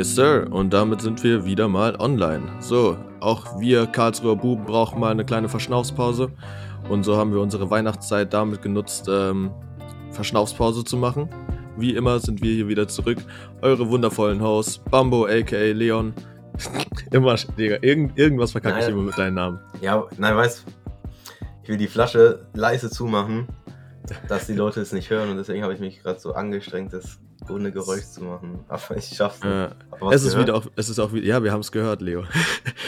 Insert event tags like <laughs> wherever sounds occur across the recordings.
Yes, Sir. Und damit sind wir wieder mal online. So, auch wir Karlsruher Buben brauchen mal eine kleine Verschnaufspause. Und so haben wir unsere Weihnachtszeit damit genutzt, ähm, Verschnaufspause zu machen. Wie immer sind wir hier wieder zurück. Eure wundervollen Hosts, Bambo aka Leon. <laughs> immer, Digga, irgend, irgendwas verkacke ich Nein. immer mit deinem Namen. Ja, nein, weißt ich will die Flasche leise zumachen, dass die Leute es nicht hören und deswegen habe ich mich gerade so angestrengt, das ohne Geräusch zu machen. Aber ich schaff's nicht. Was es ist gehört? wieder auch, es ist auch wieder, ja, wir haben es gehört, Leo. <laughs>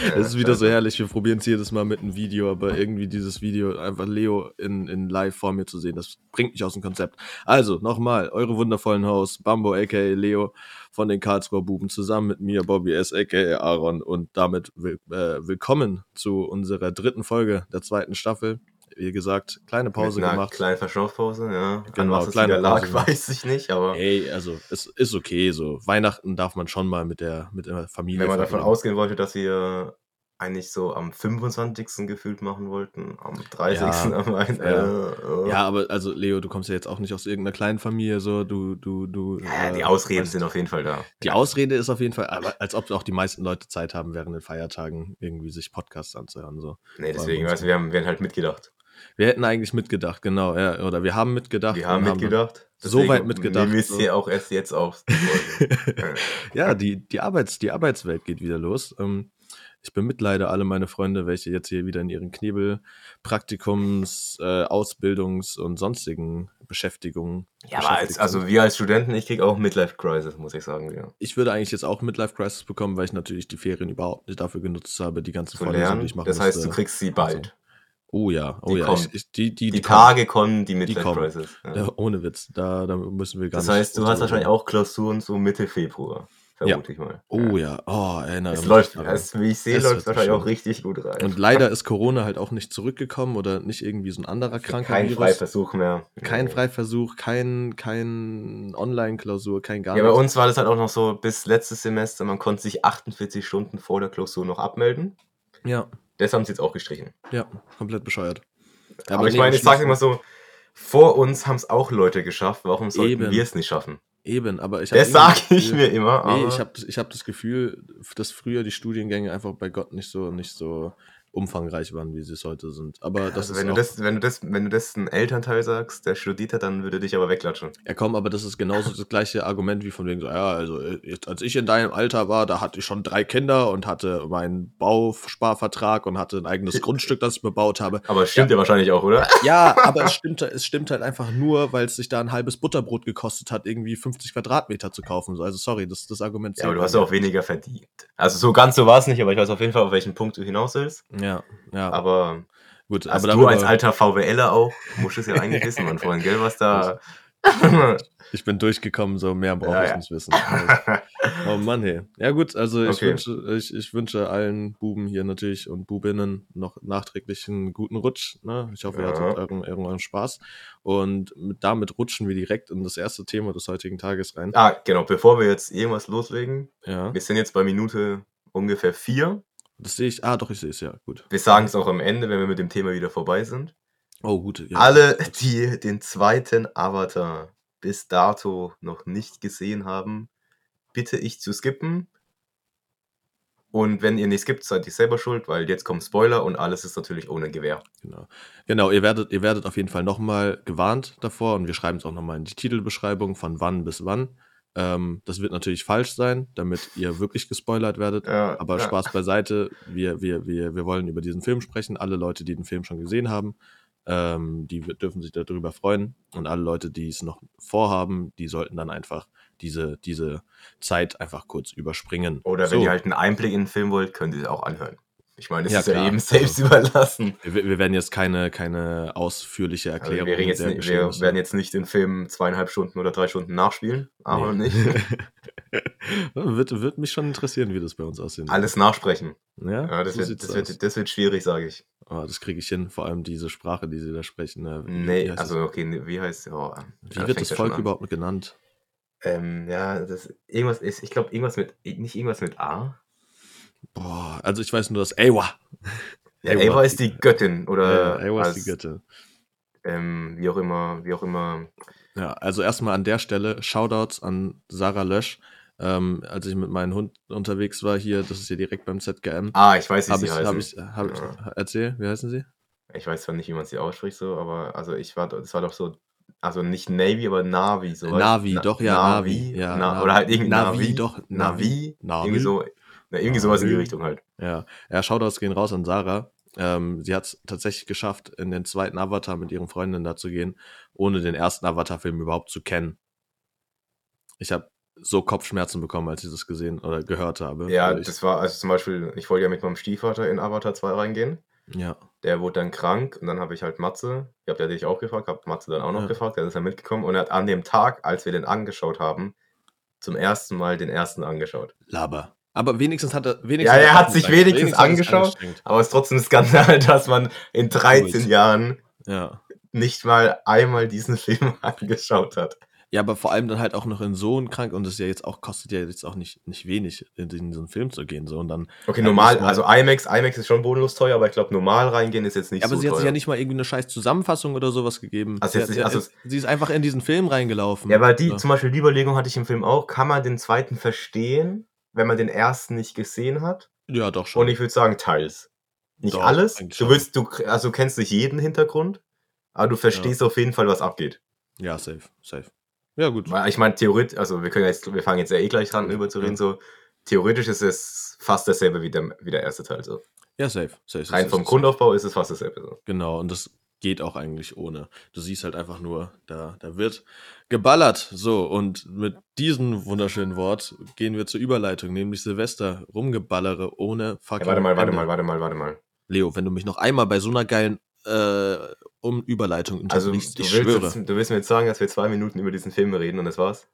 Ja, es ist wieder so herrlich, wir probieren es jedes Mal mit einem Video, aber irgendwie dieses Video, einfach Leo in, in live vor mir zu sehen, das bringt mich aus dem Konzept. Also, nochmal, eure wundervollen Hosts, Bambo aka Leo von den Karlsruher Buben, zusammen mit mir, Bobby S. aka Aaron und damit will, äh, willkommen zu unserer dritten Folge der zweiten Staffel. Wie gesagt, kleine Pause mit einer gemacht. kleinen Verschnaufpause, ja. An Genau, was es kleine lag, Pause. weiß ich nicht, aber Ey, also, es ist okay, so. Weihnachten darf man schon mal mit der, mit der Familie wenn man davon ausgehen wollte, dass wir eigentlich so am 25. gefühlt machen wollten, am 30. Ja, am ein, ja. äh. Ja, aber also Leo, du kommst ja jetzt auch nicht aus irgendeiner kleinen Familie, so du, du, du. Ja, äh, die Ausreden weißt- sind auf jeden Fall da. Die Ausrede ist auf jeden Fall, aber als ob auch die meisten Leute Zeit haben, während den Feiertagen irgendwie sich Podcasts anzuhören. So. Nee, deswegen, weißt du, wir haben, wir haben halt mitgedacht. Wir hätten eigentlich mitgedacht, genau, ja, oder wir haben mitgedacht. Wir haben mitgedacht. so deswegen weit mitgedacht, wir so. hier auch erst jetzt auf. Ja. <laughs> ja, die, die, Arbeits, die Arbeitswelt geht wieder los. Ähm, ich bemitleide alle meine Freunde, welche jetzt hier wieder in ihren Knebel, Praktikums, äh, Ausbildungs- und sonstigen Beschäftigungen. Ja, aber als, also wir als Studenten, ich krieg auch Midlife Crisis, muss ich sagen, ja. Ich würde eigentlich jetzt auch Midlife Crisis bekommen, weil ich natürlich die Ferien überhaupt nicht dafür genutzt habe, die ganzen Zu Vorlesungen, die ich machen Das heißt, du musste. kriegst sie bald. Oh ja, oh Die ja. Ich, ich, die, die, Die, kommen. Tage kommen, die Midlife kommen. Crisis. Ja. Ja, ohne Witz, da, da müssen wir gar Das nicht. heißt, du hast wahrscheinlich auch Klausuren so Mitte Februar, vermute ich mal. Oh ja, oh, erinnere Es mich läuft, es, wie ich sehe, läuft es wahrscheinlich auch richtig gut rein. Und leider ist Corona halt auch nicht zurückgekommen oder nicht irgendwie so ein anderer kranker Kein. Freiversuch mehr. Kein. Freiversuch, kein, kein Online-Klausur, kein gar Ja, bei nichts. uns war das halt auch noch so bis letztes Semester, man konnte sich 48 Stunden vor der Klausur noch abmelden. Ja, Das haben sie jetzt auch gestrichen. ja, komplett bescheuert. Ja, aber, ich meine, ich sage immer so, vor uns haben es auch Leute geschafft, warum sollten wir es nicht schaffen? Eben, aber ich Das irgendwie sage ich mir immer. Nee, ich habe ich hab das Gefühl, dass früher die Studiengänge einfach bei Gott nicht so, nicht so umfangreich waren, wie sie es heute sind. Aber das also ist wenn du das, wenn du das, wenn du das einem Elternteil sagst, der studiert hat, dann würde dich aber wegklatschen. ja komm, aber das ist genauso das gleiche Argument wie von wegen so, ja, also äh, jetzt, als ich in deinem Alter war, da hatte ich schon drei Kinder und hatte meinen Bausparvertrag und hatte ein eigenes <laughs> Grundstück, das ich bebaut habe. Aber stimmt ja, wahrscheinlich auch, oder? <laughs> Ja, aber es <laughs> stimmt, es stimmt halt einfach nur, weil es sich da ein halbes Butterbrot gekostet hat, irgendwie 50 Quadratmeter zu kaufen. So, Also sorry, das, das Argument Ja, aber du hast ja auch weniger verdient. Also so ganz so war es nicht, aber ich weiß auf jeden Fall, auf welchen Punkt du hinaus willst. Ja, ja, Aber gut. also aber du als alter VWLer auch, musst es ja <laughs> eigentlich wissen, mein Freund, gell, was da... <laughs> Ich bin durchgekommen, so mehr brauche Ja, ich ja. nicht wissen. Oh Mann, hey. Ja gut, also ich, Okay. wünsche, ich, ich wünsche allen Buben hier natürlich und Bubinnen noch nachträglich einen guten Rutsch. Ne? Ich hoffe, ihr Ja. hattet euren, euren Spaß. Und mit, damit rutschen wir direkt in das erste Thema des heutigen Tages rein. ah, genau, bevor wir jetzt irgendwas loslegen, Ja, wir sind jetzt bei Minute ungefähr vier. Das sehe ich. Ah, doch, ich sehe es, ja, gut. Wir sagen es auch am Ende, wenn wir mit dem Thema wieder vorbei sind. Oh, gut. Ja. Alle, die den zweiten Avatar bis dato noch nicht gesehen haben, bitte ich zu skippen. Und wenn ihr nicht skippt, seid ihr selber schuld, weil jetzt kommen Spoiler und alles ist natürlich ohne Gewehr. Genau. Genau, ihr werdet, ihr werdet auf jeden Fall nochmal gewarnt davor und wir schreiben es auch nochmal in die Titelbeschreibung von wann bis wann. Ähm, das wird natürlich falsch sein, damit ihr wirklich gespoilert werdet. Ja, Aber ja. Spaß beiseite, wir, wir, wir, wir wollen über diesen Film sprechen. Alle Leute, die den Film schon gesehen haben, ähm, die dürfen sich darüber freuen. Und alle Leute, die es noch vorhaben, die sollten dann einfach diese, diese Zeit einfach kurz überspringen. Oder wenn So. ihr halt einen Einblick in den Film wollt, könnt ihr es auch anhören. Ich meine, es Ja, ist ja klar. eben <laughs> selbst überlassen. wir, wir werden jetzt keine, keine ausführliche Also Erklärung wir, reden jetzt nicht, wir werden jetzt nicht den Film zweieinhalb Stunden oder drei Stunden nachspielen, aber Nee. nicht <laughs> wird, wird mich schon interessieren, wie das bei uns aussehen wird. alles nachsprechen. Ja, Ja, das, so wird, das, wird, das wird schwierig, sage ich. Oh, das kriege ich hin, vor allem diese Sprache, die sie da sprechen. ne? Wie- Nee, also okay, nee, wie heißt oh, Wie da wird das ja Volk überhaupt genannt? Ähm, ja, das irgendwas ist, ich glaube irgendwas mit nicht irgendwas mit A. Boah, also ich weiß nur, dass Awa. Ja, Ava ist die Göttin oder Ja, Awa ist die Göttin. Ähm, wie auch immer, wie auch immer. Ja, also erstmal an der Stelle Shoutouts an Sarah Lösch. Ähm, als ich mit meinem Hund unterwegs war hier, das ist hier direkt beim ZGM, Ah, ich weiß, wie habe sie ich, heißen. hab ich, hab ich, Ja. erzähl, wie heißen sie? Ich weiß zwar nicht, wie man sie ausspricht, so, aber also ich war, das war doch so, also nicht Navy, aber Navi, so. Navi, Na- doch, ja, Navi. Ja, Na, Navi. oder halt irgendwie Navi, Navi, doch, Navi. Navi, Navi. irgendwie so, na, irgendwie sowas in die. Richtung halt. Ja, ja Shoutouts gehen raus an Sarah. Ähm, sie hat es tatsächlich geschafft, in den zweiten Avatar mit ihren Freundinnen da zu gehen, ohne den ersten Avatar-Film überhaupt zu kennen. Ich habe so Kopfschmerzen bekommen, als ich das gesehen oder gehört habe. Ja, ich, das war, also zum Beispiel, ich wollte ja mit meinem Stiefvater in Avatar 2 reingehen. ja, Der wurde dann krank und dann habe ich halt Matze, ich habe ja dich auch gefragt, habe Matze dann auch noch Ja. gefragt, der ist dann mitgekommen und er hat an dem Tag, als wir den angeschaut haben, zum ersten Mal den ersten angeschaut. Laber. Aber wenigstens hat er wenigstens Ja, er hat sich wenigstens hat es angeschaut. Aber es ist trotzdem ein Skandal, <laughs> dass man in 13 Gut. Jahren Ja. nicht mal einmal diesen <laughs> Film angeschaut hat. Ja, aber vor allem dann halt auch noch in so einen krank und das ist ja jetzt auch, kostet ja jetzt auch nicht, nicht wenig, in diesen Film zu gehen. So und dann. Okay, Ja, normal, also IMAX, IMAX ist schon bodenlos teuer, aber ich glaube, normal reingehen ist jetzt nicht Ja, aber so sie hat teuer. sich ja nicht mal irgendwie eine scheiß Zusammenfassung oder sowas gegeben. Also sie, jetzt hat, nicht- sie, also- sie ist einfach in diesen Film reingelaufen. Ja, aber die, So. zum Beispiel die Überlegung hatte ich im Film auch, kann man den zweiten verstehen, wenn man den ersten nicht gesehen hat? ja doch schon. Und ich würde sagen, teils. Nicht Doch, alles. Du willst, du, also du kennst nicht jeden Hintergrund, aber du verstehst auf jeden Fall, was abgeht. ja, safe, safe. Ja, gut. Weil ich meine, theoretisch, also wir können jetzt, wir fangen jetzt ja eh gleich dran, über zu reden, so. Theoretisch ist es fast dasselbe wie der, wie der erste Teil, so. Ja, safe. safe, safe Rein safe, vom safe. Grundaufbau ist es fast dasselbe, so. Genau, und das geht auch eigentlich ohne. Du siehst halt einfach nur, da, da wird geballert. So, und mit diesem wunderschönen Wort gehen wir zur Überleitung, nämlich Silvester rumgeballere ohne fucking. Ja, warte mal, warte Ende. mal, warte mal, warte mal. Leo, wenn du mich noch einmal bei so einer geilen äh, um Überleitung Also, du unterbrichst, ich willst, schwöre. jetzt, du willst mir jetzt sagen, dass wir zwei Minuten über diesen Film reden und das war's?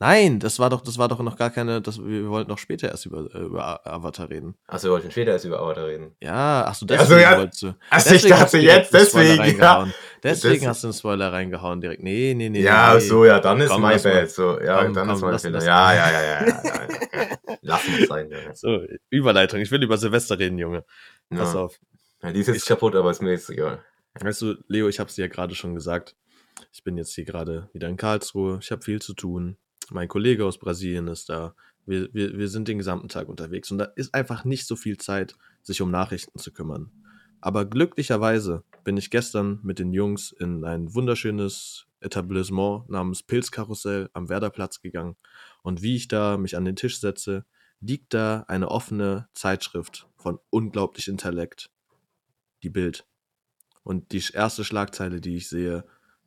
Nein, das war doch, das war doch noch gar keine, das, wir wollten noch später erst über, äh, über Avatar reden. Achso, wir wollten später erst über Avatar reden. Ja, ach so, Ach deswegen so, ja. wolltest du. Also, ich dachte jetzt, deswegen, ja. reingehauen. Deswegen Das- hast du einen Spoiler reingehauen direkt. Nee, nee, nee. ja, nee. so, ja, dann ist Komm, mal. bad. So, ja, Komm, dann komm, ist mein Fehler. Ja, ja, ja, ja, ja, ja. Lass uns sein, ja. <laughs> So, Überleitung. Ich will über Silvester reden, Junge. Pass ja. auf. Ja, die ist jetzt Ich- kaputt, aber ist mir jetzt egal. Weißt du, Leo, ich habe es dir ja gerade schon gesagt. Ich bin jetzt hier gerade wieder in Karlsruhe. Ich habe viel zu tun. Mein Kollege aus Brasilien ist da. Wir, wir, wir sind den gesamten Tag unterwegs und da ist einfach nicht so viel Zeit, sich um Nachrichten zu kümmern. Aber glücklicherweise bin ich gestern mit den Jungs in ein wunderschönes Etablissement namens Pilzkarussell am Werderplatz gegangen. Und wie ich da mich an den Tisch setze, liegt da eine offene Zeitschrift von unglaublich Intellekt. Die Bild. Und die erste Schlagzeile, die ich sehe,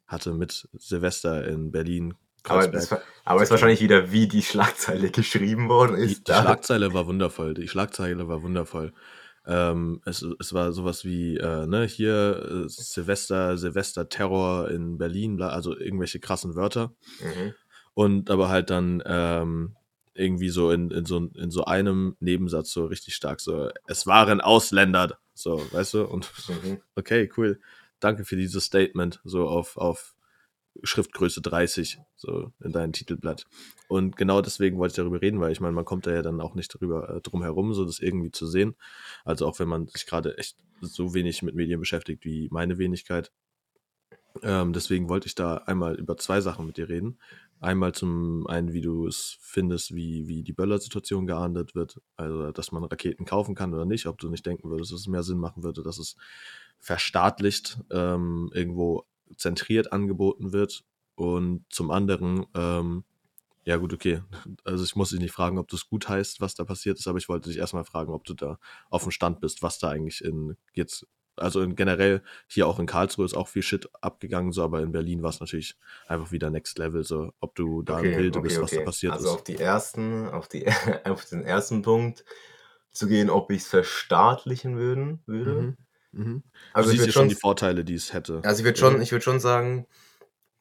hatte mit Silvester in Berlin. Aber, das, aber ist wahrscheinlich wieder, wie die Schlagzeile geschrieben worden Die, ist. die da. Schlagzeile war wundervoll. Die Schlagzeile war wundervoll. Ähm, es, es war sowas wie, äh, ne, hier äh, Silvester, Silvester-Terror in Berlin, bla, also irgendwelche krassen Wörter. Mhm. Und aber halt dann ähm, irgendwie so in, in, so in so einem Nebensatz so richtig stark so, es waren Ausländer, so, weißt du? Und Mhm. okay, cool. Danke für dieses Statement, so auf, auf Schriftgröße 30, so in deinem Titelblatt. Und genau deswegen wollte ich darüber reden, weil ich meine, man kommt da ja dann auch nicht drüber, äh, drum herum, so das irgendwie zu sehen. Also auch wenn man sich gerade echt so wenig mit Medien beschäftigt wie meine Wenigkeit. Ähm, deswegen wollte ich da einmal über zwei Sachen mit dir reden. Einmal zum einen, wie du es findest, wie, wie die Böller-Situation geahndet wird. Also, dass man Raketen kaufen kann oder nicht. Ob du nicht denken würdest, dass es mehr Sinn machen würde, dass es verstaatlicht ähm, irgendwo zentriert angeboten wird. Und zum anderen, ähm, ja gut, okay. Also ich muss dich nicht fragen, ob du es gut heißt, was da passiert ist, aber ich wollte dich erstmal fragen, ob du da auf dem Stand bist, was da eigentlich in jetzt, also in generell hier auch in Karlsruhe ist auch viel Shit abgegangen, so, aber in Berlin war es natürlich einfach wieder Next Level, so ob du da im Bilde bist, was da passiert also ist. auf die ersten, auf die, <laughs> auf den ersten Punkt zu gehen, ob ich es verstaatlichen würden, würde. Mhm. Mhm. Also du ich siehst ja schon die Vorteile, die es hätte. also ich würde schon, ich würde schon sagen,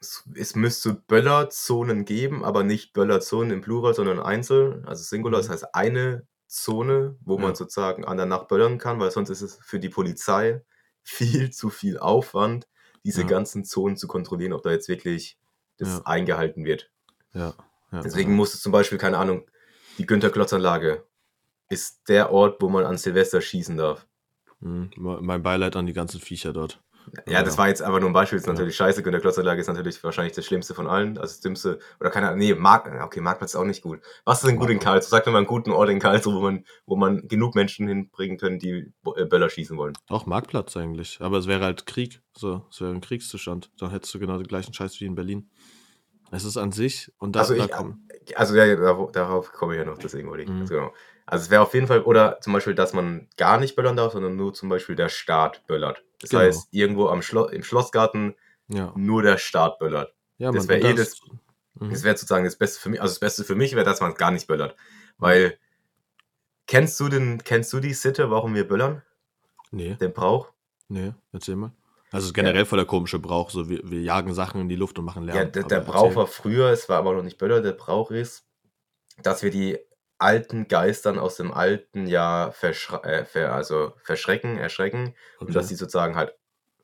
es, es müsste Böllerzonen geben, aber nicht Böllerzonen im Plural, sondern einzeln, also Singular, Mhm. das heißt eine Zone, wo Ja. man sozusagen an der Nacht böllern kann, weil sonst ist es für die Polizei <laughs> viel zu viel Aufwand, diese Ja. ganzen Zonen zu kontrollieren, ob da jetzt wirklich das Ja. eingehalten wird. Ja. ja Deswegen muss es zum Beispiel, keine Ahnung, die Günter-Klotz-Anlage ist der Ort, wo man an Silvester schießen darf. Hm, mein Beileid an die ganzen Viecher dort. Ja, das war jetzt einfach nur ein Beispiel, das ist natürlich scheiße. Günter Klotzerlage ist natürlich wahrscheinlich das Schlimmste von allen. Also das Dümmste, oder keine Ahnung, nee, Mark, okay, Marktplatz ist auch nicht gut. Was ist denn gut in Karlsruhe? Sag mir mal einen guten Ort in Karlsruhe, wo man, wo man genug Menschen hinbringen können, die äh, Böller schießen wollen. Auch Marktplatz eigentlich. Aber es wäre halt Krieg. So, es wäre ein Kriegszustand. Dann hättest du genau den gleichen Scheiß wie in Berlin. Es ist an sich und da, Also da ich, kommen. also ja, darauf, darauf komme ich ja noch, deswegen wollte ich. Mhm. Also, genau. Also es wäre auf jeden Fall, oder zum Beispiel, dass man gar nicht böllern darf, sondern nur zum Beispiel der Staat böllert. Das Genau. heißt, irgendwo am Schlo im Schlossgarten Ja, nur der Staat böllert. ja das Mann, wär und eh Mhm. Das wäre sozusagen das Beste für mich. Also das Beste für mich wäre, dass man gar nicht böllert. Weil, kennst du den, kennst du die Sitte, warum wir böllern? Nee, Den Brauch? nee, erzähl mal. Also es generell voll der komische Brauch. So, wir, wir jagen Sachen in die Luft und machen Lärm. Ja, der, der erzähl. Brauch war früher, es war aber noch nicht Böller, der Brauch ist, dass wir die alten Geistern aus dem alten Jahr verschre äh, ver also verschrecken, erschrecken und Okay. dass die sozusagen halt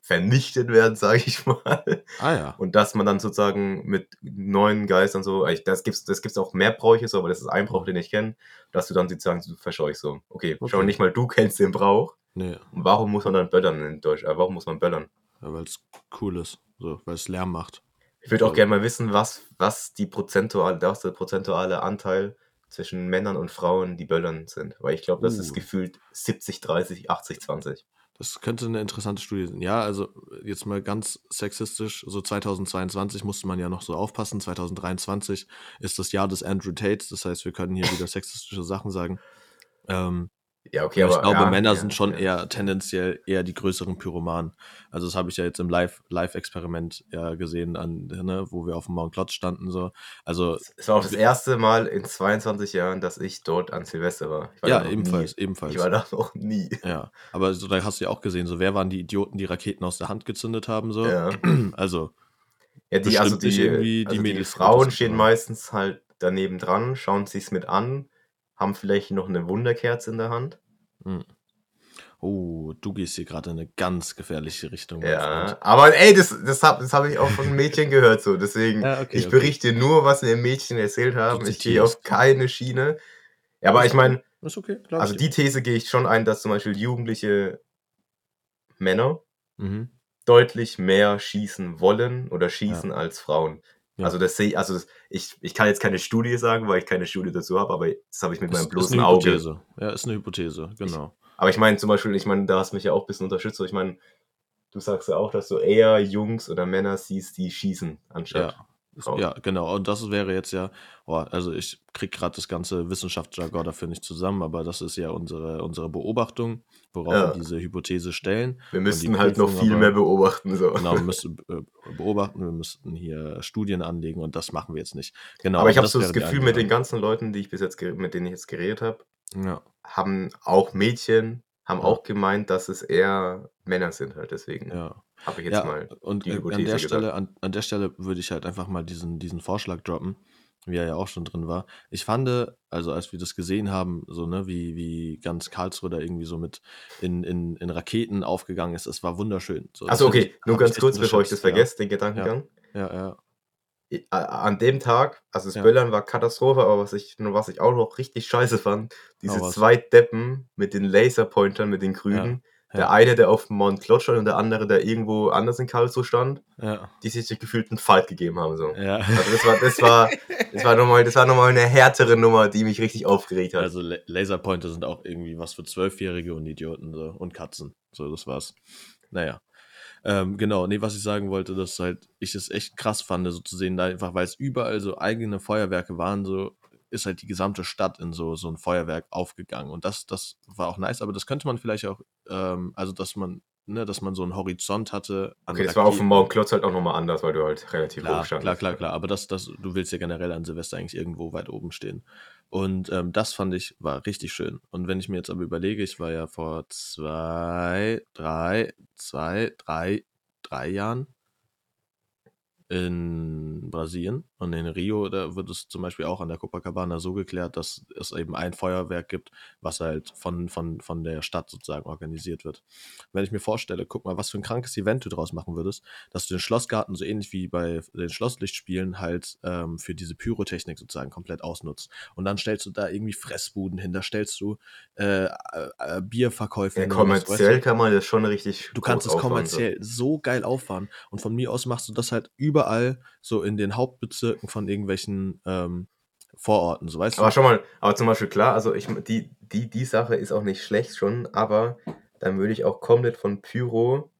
vernichtet werden, <laughs> sage ich mal. Ah ja. Und dass man dann sozusagen mit neuen Geistern so, das gibt's, das gibt's auch mehr Bräuche, so, aber das ist ein Brauch, den ich kenne, dass du dann sozusagen so verscheuchst so. Okay, schau Okay. nicht mal, du kennst den Brauch. Nee, Und warum muss man dann böllern in Deutsch? Äh, warum muss man böllern? weil es cool ist. So, weil es Lärm macht. Ich würde auch So. gerne mal wissen, was, was die prozentuale, was der prozentuale Anteil zwischen Männern und Frauen, die böllern sind. Weil ich glaube, das ist Uh. gefühlt 70, 30, 80, 20. Das könnte eine interessante Studie sein. Ja, also jetzt mal ganz sexistisch, so 2022 musste man ja noch so aufpassen. 2023 ist das Jahr des Andrew Tates, das heißt, wir können hier wieder <laughs> sexistische Sachen sagen. Ähm, Ja, okay, aber ich glaube, ja, Männer ja, sind schon eher tendenziell eher die größeren Pyromanen. Also das habe ich ja jetzt im Live- Live-Experiment ja gesehen, an, ne, wo wir auf dem Mount Klotz standen. So. Also Es war auch das erste Mal in 22 Jahren, dass ich dort an Silvester war. War ja, ebenfalls, Nie. ebenfalls. Ich war da noch nie. Ja, aber so, da hast du ja auch gesehen, so wer waren die Idioten, die Raketen aus der Hand gezündet haben, so. Ja. <clears throat> Also, Ja, die, also die, irgendwie die also die Frauen stehen meistens halt daneben dran, schauen sich's mit an, haben vielleicht noch eine Wunderkerze in der Hand. hm. oh, du gehst hier gerade in eine ganz gefährliche Richtung, Ja, aber ey, das, das habe das hab ich auch von Mädchen gehört so. Deswegen, Ja, okay, ich okay. berichte nur, was mir Mädchen erzählt haben. Ich gehe auf keine Schiene. Ja, aber ich meine, okay, also die These gehe ich schon ein, dass zum Beispiel jugendliche Männer. Mhm. deutlich mehr schießen wollen oder schießen als Frauen. Ja. Also das sehe ich, also das, ich, ich kann jetzt keine Studie sagen, weil ich keine Studie dazu habe, aber das habe ich mit Ist, meinem ist bloßen eine Auge. Hypothese. Ja, ist eine Hypothese, genau. Aber ich meine zum Beispiel, ich meine, da hast du mich ja auch ein bisschen unterstützt. Ich meine, du sagst ja auch, dass du eher Jungs oder Männer siehst, die schießen, anstatt. Ja. Frauen. ja, genau. Und das wäre jetzt ja, oh, also ich krieg gerade das ganze Wissenschaftsjargon dafür nicht zusammen, aber das ist ja unsere, unsere Beobachtung, worauf Ja. wir diese Hypothese stellen. Wir müssten halt noch viel aber- mehr beobachten. So. Genau, wir müssten <laughs> äh, beobachten, wir müssten hier Studien anlegen und das machen wir jetzt nicht. Genau. aber ich habe so das Gefühl, mit den ganzen Leuten, die ich bis jetzt, mit denen ich jetzt geredet habe, Ja, haben auch Mädchen, haben auch gemeint, dass es eher Männer sind halt. Deswegen ja. habe ich jetzt ja, mal. und die an der gesagt. Stelle, an, an der Stelle würde ich halt einfach mal diesen, diesen Vorschlag droppen, wie er ja auch schon drin war. Ich fand, also als wir das gesehen haben, so, ne, wie, wie ganz Karlsruhe da irgendwie so mit in, in, in Raketen aufgegangen ist, es war wunderschön. So, Also okay, nur ganz kurz, bevor ich das unterschätzt, ja. vergesse, den Gedankengang. Ja, ja, An dem Tag, also das Ja. Böllern war Katastrophe, aber was ich, was ich auch noch richtig scheiße fand, diese Hau raus. zwei Deppen mit den Laserpointern, mit den Grünen. Ja. Der eine, der auf dem Mount stand und der andere, der irgendwo anders in Karlsruhe stand, die sich gefühlt einen Fight gegeben haben. So. ja. Also das war, das war, das war nochmal, das war nochmal eine härtere Nummer, die mich richtig aufgeregt hat. Also La- Laserpointer sind auch irgendwie was für Zwölfjährige und Idioten so. und Katzen. So, das war's. Naja. Ähm, genau, nee, was ich sagen wollte, dass halt ich es echt krass fand, so zu sehen, da einfach, weil es überall so eigene Feuerwerke waren, so ist halt die gesamte Stadt in so, so ein Feuerwerk aufgegangen. Und das, das war auch nice, aber das könnte man vielleicht auch, ähm, also dass man, ne, dass man so einen Horizont hatte. okay, das war auf dem. Mount Klotz halt auch nochmal anders, weil du halt relativ hoch Klar, standest. klar, klar, klar. Aber das, das, du willst ja generell an Silvester eigentlich irgendwo weit oben stehen. Und ähm, das fand ich, war richtig schön. Und wenn ich mir jetzt aber überlege, ich war ja vor zwei, drei, zwei, drei, drei Jahren in Brasilien. Und in Rio, da wird es zum Beispiel auch an der Copacabana so geklärt, dass es eben ein Feuerwerk gibt, was halt von, von, von der Stadt sozusagen organisiert wird. Wenn ich mir vorstelle, guck mal, was für ein krankes Event du draus machen würdest, dass du den Schlossgarten so ähnlich wie bei den Schlosslichtspielen halt ähm, für diese Pyrotechnik sozusagen komplett ausnutzt. Und dann stellst du da irgendwie Fressbuden hin, da stellst du äh, äh, äh Bierverkäufe Ja, hin. was, weißt du? kommerziell kann man das schon richtig Du kannst es so. kommerziell so geil auffahren. Und von mir aus machst du das halt überall, so in den Hauptbezirken von irgendwelchen ähm, Vororten, so weißt Aber du? schau mal, aber zum Beispiel klar, also ich, die, die, die Sache ist auch nicht schlecht schon, aber dann würde ich auch komplett von Pyro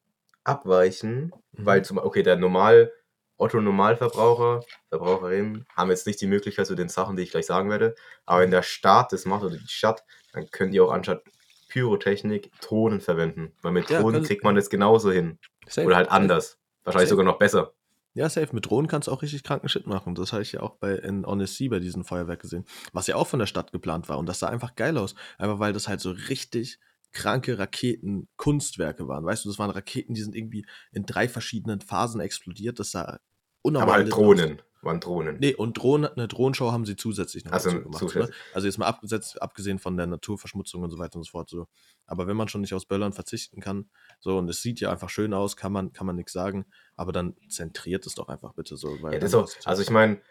abweichen, weil Mhm. zum okay, der Normal, Otto Normalverbraucher, Verbraucherinnen haben jetzt nicht die Möglichkeit zu den Sachen, die ich gleich sagen werde, aber wenn der Staat das macht oder die Stadt, dann können die auch anstatt Pyrotechnik Drohnen verwenden, weil mit Ja, Drohnen können- kriegt man das genauso hin Safe. oder halt anders, wahrscheinlich Safe. sogar noch besser. Ja, safe. Mit Drohnen kannst du auch richtig kranken Shit machen. Das habe ich ja auch bei in Honest Sea bei diesem Feuerwerk gesehen. Was ja auch von der Stadt geplant war. Und das sah einfach geil aus. Einfach weil das halt so richtig kranke Raketen-Kunstwerke waren. Weißt du, das waren Raketen, die sind irgendwie in drei verschiedenen Phasen explodiert. Das sah unnormal Aber halt lit aus. Drohnen, waren Drohnen. Nee, und Drohnen, eine Drohnenshow haben sie zusätzlich noch Also gemacht. Ne? zusätzlich. Also jetzt mal abgesetzt, abgesehen von der Naturverschmutzung und so weiter und so fort. So. Aber wenn man schon nicht aus Böllern verzichten kann, so und es sieht ja einfach schön aus, kann man, kann man nichts sagen. Aber dann zentriert es doch einfach bitte so. Weil Ja, das auch, also ich meine,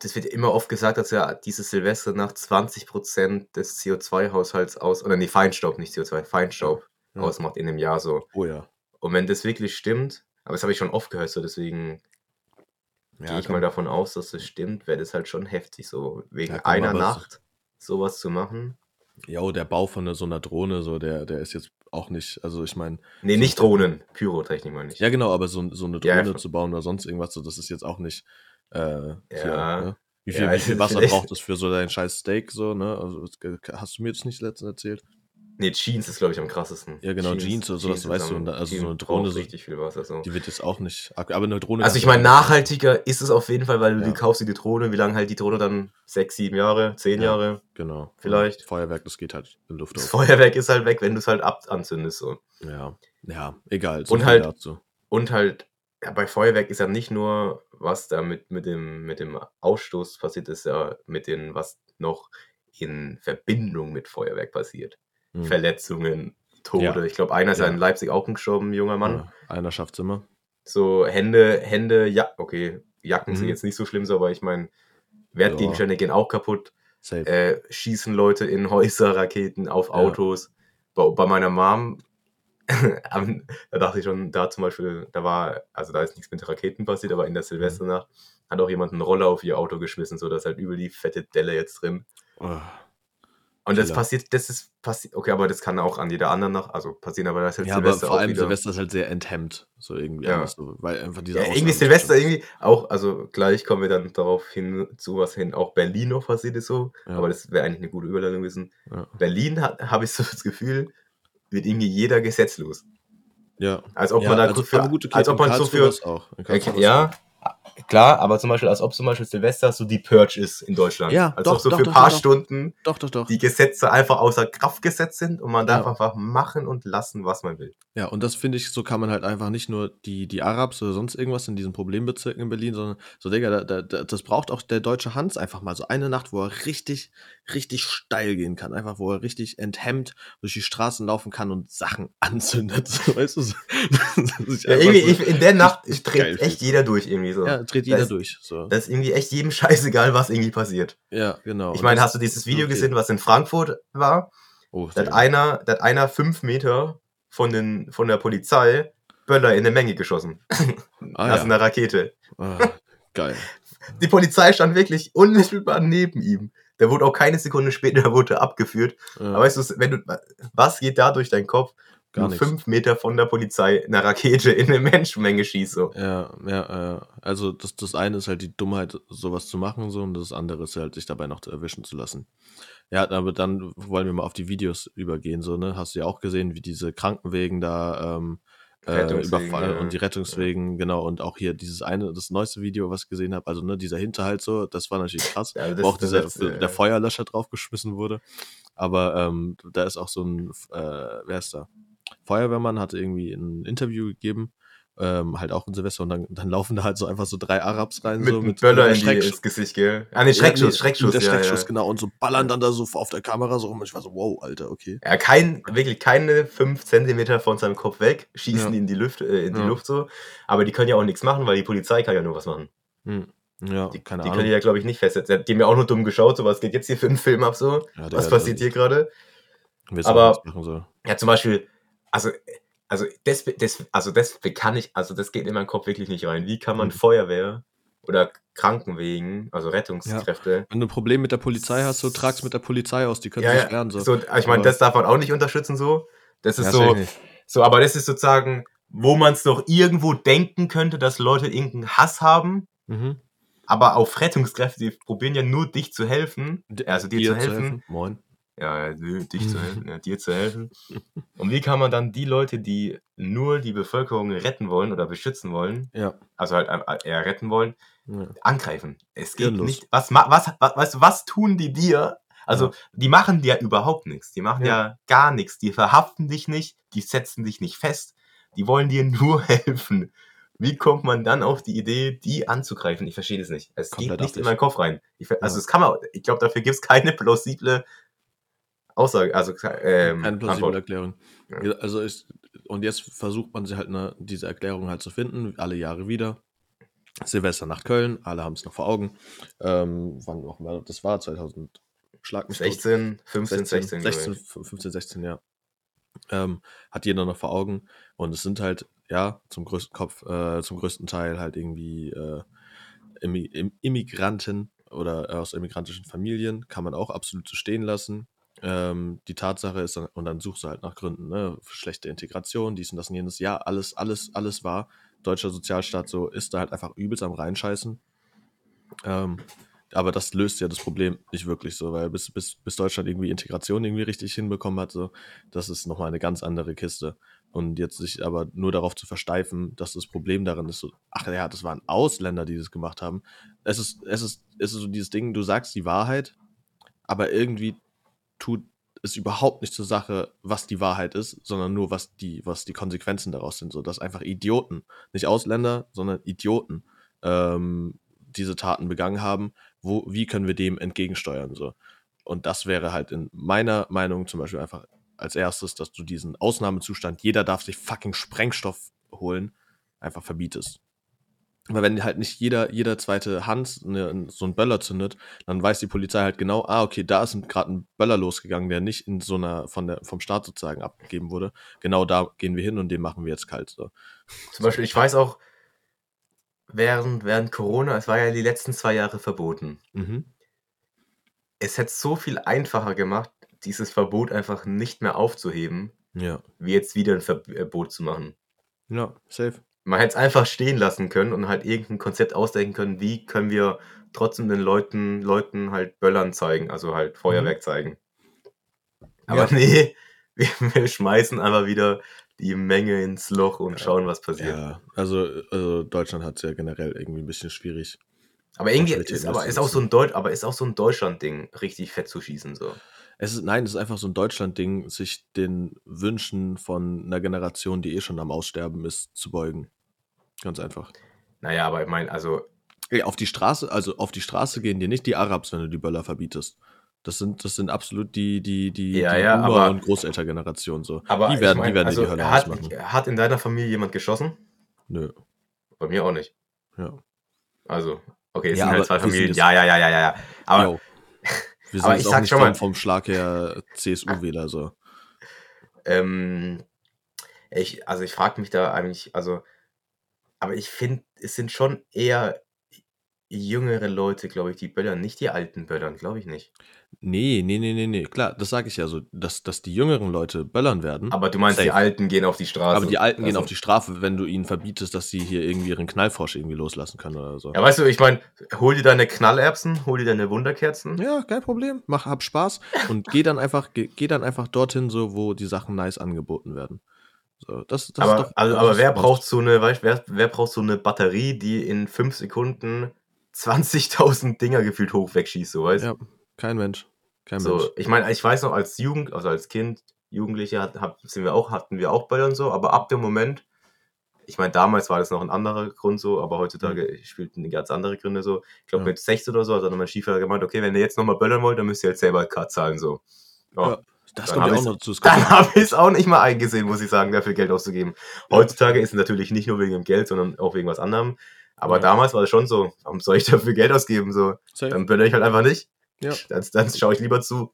das wird immer oft gesagt, dass ja dieses Silvester nach 20% des CO2-Haushalts aus, oder nee, Feinstaub, nicht CO2, Feinstaub Ja. ausmacht in einem Jahr so. Oh ja. Und wenn das wirklich stimmt, aber das habe ich schon oft gehört, so deswegen gehe Ja, ich mal davon aus, dass das stimmt, wäre das halt schon heftig, so wegen Ja, einer Nacht sowas zu machen. Jo, der Bau von so einer Drohne, so, der, der ist jetzt auch nicht, also ich meine, Nee, So- nicht Drohnen, Pyrotechnik meine ich. ja genau, aber so, so eine Ja, Drohne einfach- zu bauen oder sonst irgendwas, so, das ist jetzt auch nicht, äh, hier, Ja. ne? Wie Ja, viel, wie also viel Wasser braucht es für so dein scheiß Steak, so, ne? Also, hast du mir das nicht letztens erzählt? Nee, Jeans ist, glaube ich, am krassesten. Ja, genau, Jeans oder sowas, ist weißt du, also die so eine Drohne so- richtig viel Wasser. So. Die wird jetzt auch nicht, aber eine Drohne. Also ich du meine, nachhaltiger ist es auf jeden Fall, weil du Ja. die kaufst, dir die Drohne, wie lange hält die Drohne dann? Sechs, sieben Jahre, zehn Ja. Jahre? Genau. vielleicht. Und Feuerwerk, das geht halt in Luft Das auf. Feuerwerk ist halt weg, wenn du es halt ab anzündest. So. Ja, ja, egal. So Und halt- dazu. Und halt, ja, bei Feuerwerk ist ja nicht nur, was da mit, mit, dem, mit dem Ausstoß passiert, ist ja mit dem, was noch in Verbindung mit Feuerwerk passiert. Hm. Verletzungen, Tode. Ja. Ich glaube, einer ist ja in Leipzig auch gestorben, junger Mann. Ja, einer schafft's immer. So Hände, Hände, ja, okay, Jacken sind Mhm. jetzt nicht so schlimm, so, aber ich meine, Wertgegenstände gehen auch kaputt. Äh, schießen Leute in Häuser, Raketen auf. Autos. Bei, bei meiner Mom, <laughs> da dachte ich schon, da zum Beispiel, da war, also da ist nichts mit Raketen passiert, aber in der Silvesternacht hat auch jemand einen Roller auf ihr Auto geschmissen, so dass halt übel die fette Delle jetzt drin. Oh, Und das Killer. passiert, das ist passiert, okay, aber das kann auch an jeder anderen Nacht, also passieren, aber das ist halt ja, aber Silvester vor auch allem wieder. Silvester ist halt sehr enthemmt. So irgendwie Ja. so, weil einfach dieser Ja, irgendwie Ausnahmezustand Silvester, irgendwie auch, also gleich kommen wir dann darauf hin, zu was hin, auch Berlin noch passiert ist so, Ja. aber das wäre eigentlich eine gute Überleitung gewesen. Ja. Berlin habe ich so das Gefühl, wird irgendwie jeder gesetzlos. Ja. Als ob man da also, für, aber als ob man so für, auch. Ja, klar, aber zum Beispiel, als ob zum Beispiel Silvester so die Purge ist in Deutschland. Ja, als doch, ob so doch, für doch, ein paar. Stunden die Gesetze einfach außer Kraft gesetzt sind und man darf Ja. einfach machen und lassen, was man will. Ja, und das finde ich, so kann man halt einfach nicht nur die, die Arabs oder sonst irgendwas in diesen Problembezirken in Berlin, sondern so, Digga, da, da, das braucht auch der deutsche Hans einfach mal so eine Nacht, wo er richtig, richtig steil gehen kann. Einfach, wo er richtig enthemmt durch die Straßen laufen kann und Sachen <laughs> anzündet. So, weißt du? <laughs> Ich Ja, irgendwie, so ich, in der Nacht richtig dreht echt jeder durch irgendwie so. Ja, dreht jeder Das- durch. So. Das ist irgendwie echt jedem <laughs> scheißegal, was irgendwie passiert. Ja, genau. Ich meine, hast du dieses Video okay. gesehen, was in Frankfurt war? Oh, Da hat einer, da hat einer fünf Meter von, den, von der Polizei Böller in eine Menge geschossen. Ah, also ja. eine Rakete. Ah, geil. Die Polizei stand wirklich unmittelbar neben ihm. Der wurde auch keine Sekunde später <laughs> wurde abgeführt. Ja, Aber weißt du, wenn du, was geht da durch deinen Kopf? gar Nur nichts. fünf Meter von der Polizei eine Rakete in eine Menschenmenge schießt. So. Ja, ja, ja. Also das, das eine ist halt die Dummheit, sowas zu machen, so, und das andere ist halt, sich dabei noch zu erwischen zu lassen. Ja, aber dann wollen wir mal auf die Videos übergehen, so, ne? Hast du ja auch gesehen, wie diese Krankenwegen da ähm, äh, überfallen ja. und die Rettungswegen, genau, und auch hier dieses eine, das neueste Video, was ich gesehen habe, also ne, dieser Hinterhalt so, das war natürlich krass, Ja, wo auch dieser, letzte, der Feuerlöscher draufgeschmissen wurde. Aber ähm, da ist auch so ein, äh, wer ist da? Feuerwehrmann hat irgendwie ein Interview gegeben ähm, halt auch in Silvester und dann, dann laufen da halt so einfach so drei Arabs rein. Mit so, einem Böller in die, ins Gesicht, gell? Ah, ne, Schreckschuss, Ja, nee, Schreckschuss, Der ja, Schreckschuss, ja. genau. Und so ballern dann da so auf der Kamera so rum. Und ich war so, wow, Alter, okay. Ja, kein, wirklich keine fünf Zentimeter von seinem Kopf weg, schießen die in die Luft, äh, in die. Luft so. Aber die können ja auch nichts machen, weil die Polizei kann ja nur was machen. Hm. Ja, Die, keine die Ahnung. können die ja, glaube ich, nicht festsetzen. Die haben ja auch nur dumm geschaut, so was geht jetzt hier für einen Film ab so? Was passiert das- hier gerade? Aber-. Ja, zum Beispiel, also, also das, das, also das kann ich, also das geht in meinen Kopf wirklich nicht rein. Wie kann man Mhm. Feuerwehr oder Krankenwegen, also Rettungskräfte, Wenn du ein Problem mit der Polizei hast, so trag's mit der Polizei aus, die können ja, sich ja, wehren. So. so, ich meine, das darf man auch nicht unterstützen so. Das ist Ja, so, so, aber das ist sozusagen, wo man es noch irgendwo denken könnte, dass Leute irgendeinen Hass haben, Mhm. aber auf Rettungskräfte, die probieren ja nur dich zu helfen, also dir, zu helfen. Moin. Ja, dich zu helfen, <laughs> ja, dir zu helfen. Und wie kann man dann die Leute, die nur die Bevölkerung retten wollen oder beschützen wollen, Ja. also halt äh, eher retten wollen, ja. angreifen? Es geht Hirnlos. nicht. Was, was, was, du, was tun die dir? Also, die machen dir überhaupt nichts. Die machen ja. Gar nichts. Die verhaften dich nicht. Die setzen dich nicht fest. Die wollen dir <laughs> nur helfen. Wie kommt man dann auf die Idee, die anzugreifen? Ich verstehe das nicht. Es Komplett geht nicht in meinen Kopf rein. Ich, also, das kann man, ich glaube, dafür gibt es keine plausible Aussage. Also, ähm, Keine plausible. Erklärung. Ja. Also ist, und jetzt versucht man sie halt ne, diese Erklärung halt zu finden, alle Jahre wieder. Silvester nach Köln, alle haben es noch vor Augen. Ähm, wann auch mal das war, 2000, schlag mich tot. 16, 15, 16, 16, glaube ich. 15, 16, ja. Ähm, hat jeder noch vor Augen. Und es sind halt, ja, zum größten Kopf, äh, zum größten Teil halt irgendwie äh, Immi Im Immigranten oder aus immigrantischen Familien, kann man auch absolut so stehen lassen. Ähm, die Tatsache ist, und dann suchst du halt nach Gründen, ne? Schlechte Integration, dies und das und jenes. Ja, alles, alles, alles war. Deutscher Sozialstaat so ist da halt einfach übelst am Reinscheißen. Ähm, aber das löst ja das Problem nicht wirklich so, weil bis, bis, bis Deutschland irgendwie Integration irgendwie richtig hinbekommen hat, so, das ist nochmal eine ganz andere Kiste. Und jetzt sich aber nur darauf zu versteifen, dass das Problem darin ist, so, ach ja, das waren Ausländer, die das gemacht haben. Es ist, es ist, es ist so dieses Ding, du sagst die Wahrheit, aber irgendwie tut es überhaupt nicht zur Sache, was die Wahrheit ist, sondern nur, was die, was die Konsequenzen daraus sind. So, dass einfach Idioten, nicht Ausländer, sondern Idioten, ähm, diese Taten begangen haben. Wo, wie können wir dem entgegensteuern? So. Und das wäre halt in meiner Meinung zum Beispiel einfach als erstes, dass du diesen Ausnahmezustand, jeder darf sich fucking Sprengstoff holen, einfach verbietest. Weil wenn halt nicht jeder, jeder zweite Hans ne, so einen Böller zündet, dann weiß die Polizei halt genau, ah, okay, da ist gerade ein Böller losgegangen, der nicht in so einer, von der, vom Staat sozusagen abgegeben wurde. Genau da gehen wir hin und den machen wir jetzt kalt. So. Zum Beispiel, ich weiß auch, während, während Corona, es war ja die letzten zwei Jahre verboten. Mhm. Es hätte so viel einfacher gemacht, dieses Verbot einfach nicht mehr aufzuheben, Ja. wie jetzt wieder ein Verbot zu machen. Ja, safe. Man hätte es einfach stehen lassen können und halt irgendein Konzept ausdenken können, wie können wir trotzdem den Leuten, Leuten halt Böllern zeigen, also halt Feuerwerk zeigen. Aber Ja. <laughs> nee, wir, wir schmeißen einfach wieder die Menge ins Loch und schauen, was passiert. Ja, also, also Deutschland hat es ja generell irgendwie ein bisschen schwierig. Aber irgendwie ist, aber ist auch so ein Deutsch, aber ist auch so ein Deutschland-Ding, richtig fett zu schießen so. Es ist, nein, es ist einfach so ein Deutschland-Ding, sich den Wünschen von einer Generation, die eh schon am Aussterben ist, zu beugen. Ganz einfach. Naja, aber ich meine, also Ey, auf die Straße, also auf die Straße gehen dir nicht die Arabs, wenn du die Böller verbietest. Das sind, das sind absolut die, die, die, Ja, die ja, aber- und Großelterngeneration so. aber die ich werden, mein, die werden also, die Hölle hat, ausmachen. hat in deiner Familie jemand geschossen? Nö. Bei mir auch nicht. Ja. Also, okay, es Ja, sind halt zwei Familien. Ja, ja, ja, ja, ja, ja. Aber Jo. <laughs> Wir sind aber jetzt ich auch nicht schon vom, mal- vom Schlag her CSU-Wähler so. Ähm, ich, also ich frage mich da eigentlich, also, aber ich finde, es sind schon eher jüngere Leute, glaube ich, die böllern, nicht die alten böllern, glaube ich nicht. Nee, nee, nee, nee, nee. Klar, das sage ich ja so, dass, dass die jüngeren Leute böllern werden. Aber du meinst, die Safe. Alten gehen auf die Straße. Aber die Alten gehen Also- auf die Strafe, wenn du ihnen verbietest, dass sie hier irgendwie ihren Knallfrosch irgendwie loslassen können oder so. Ja, weißt du, ich meine, hol dir deine Knallerbsen, hol dir deine Wunderkerzen. Ja, kein Problem. Mach, hab Spaß und geh dann einfach, geh, geh dann einfach dorthin, so wo die Sachen nice angeboten werden. So, das, das aber, doch, also, aber wer braucht so eine, weißt, wer, wer braucht so eine Batterie, die in fünf Sekunden 20.000 Dinger gefühlt hoch wegschießt, so weißt Ja, kein Mensch. Kein Mensch. So, ich meine, ich weiß noch, als Jugend, also als Kind, Jugendliche hat, hab, sind wir auch, hatten wir auch Böller und so, aber ab dem Moment, ich meine, damals war das noch ein anderer Grund so, aber heutzutage Mhm. spielten ganz andere Gründe so. Ich glaube, Ja. mit 16 oder so hat dann mein Stiefvater gemeint, okay, wenn ihr jetzt nochmal böllern wollt, dann müsst ihr halt selber Cut zahlen so. Ja. Ja, das Dann kommt ja auch noch kommt <laughs> Dann habe ich es auch nicht mal eingesehen, muss ich sagen, dafür Geld auszugeben. Heutzutage ist es natürlich nicht nur wegen dem Geld, sondern auch wegen was anderem. Aber Ja. damals war es schon so, warum soll ich dafür Geld ausgeben? So, safe. dann böller ich halt einfach nicht. Ja. Dann, dann schaue ich lieber zu.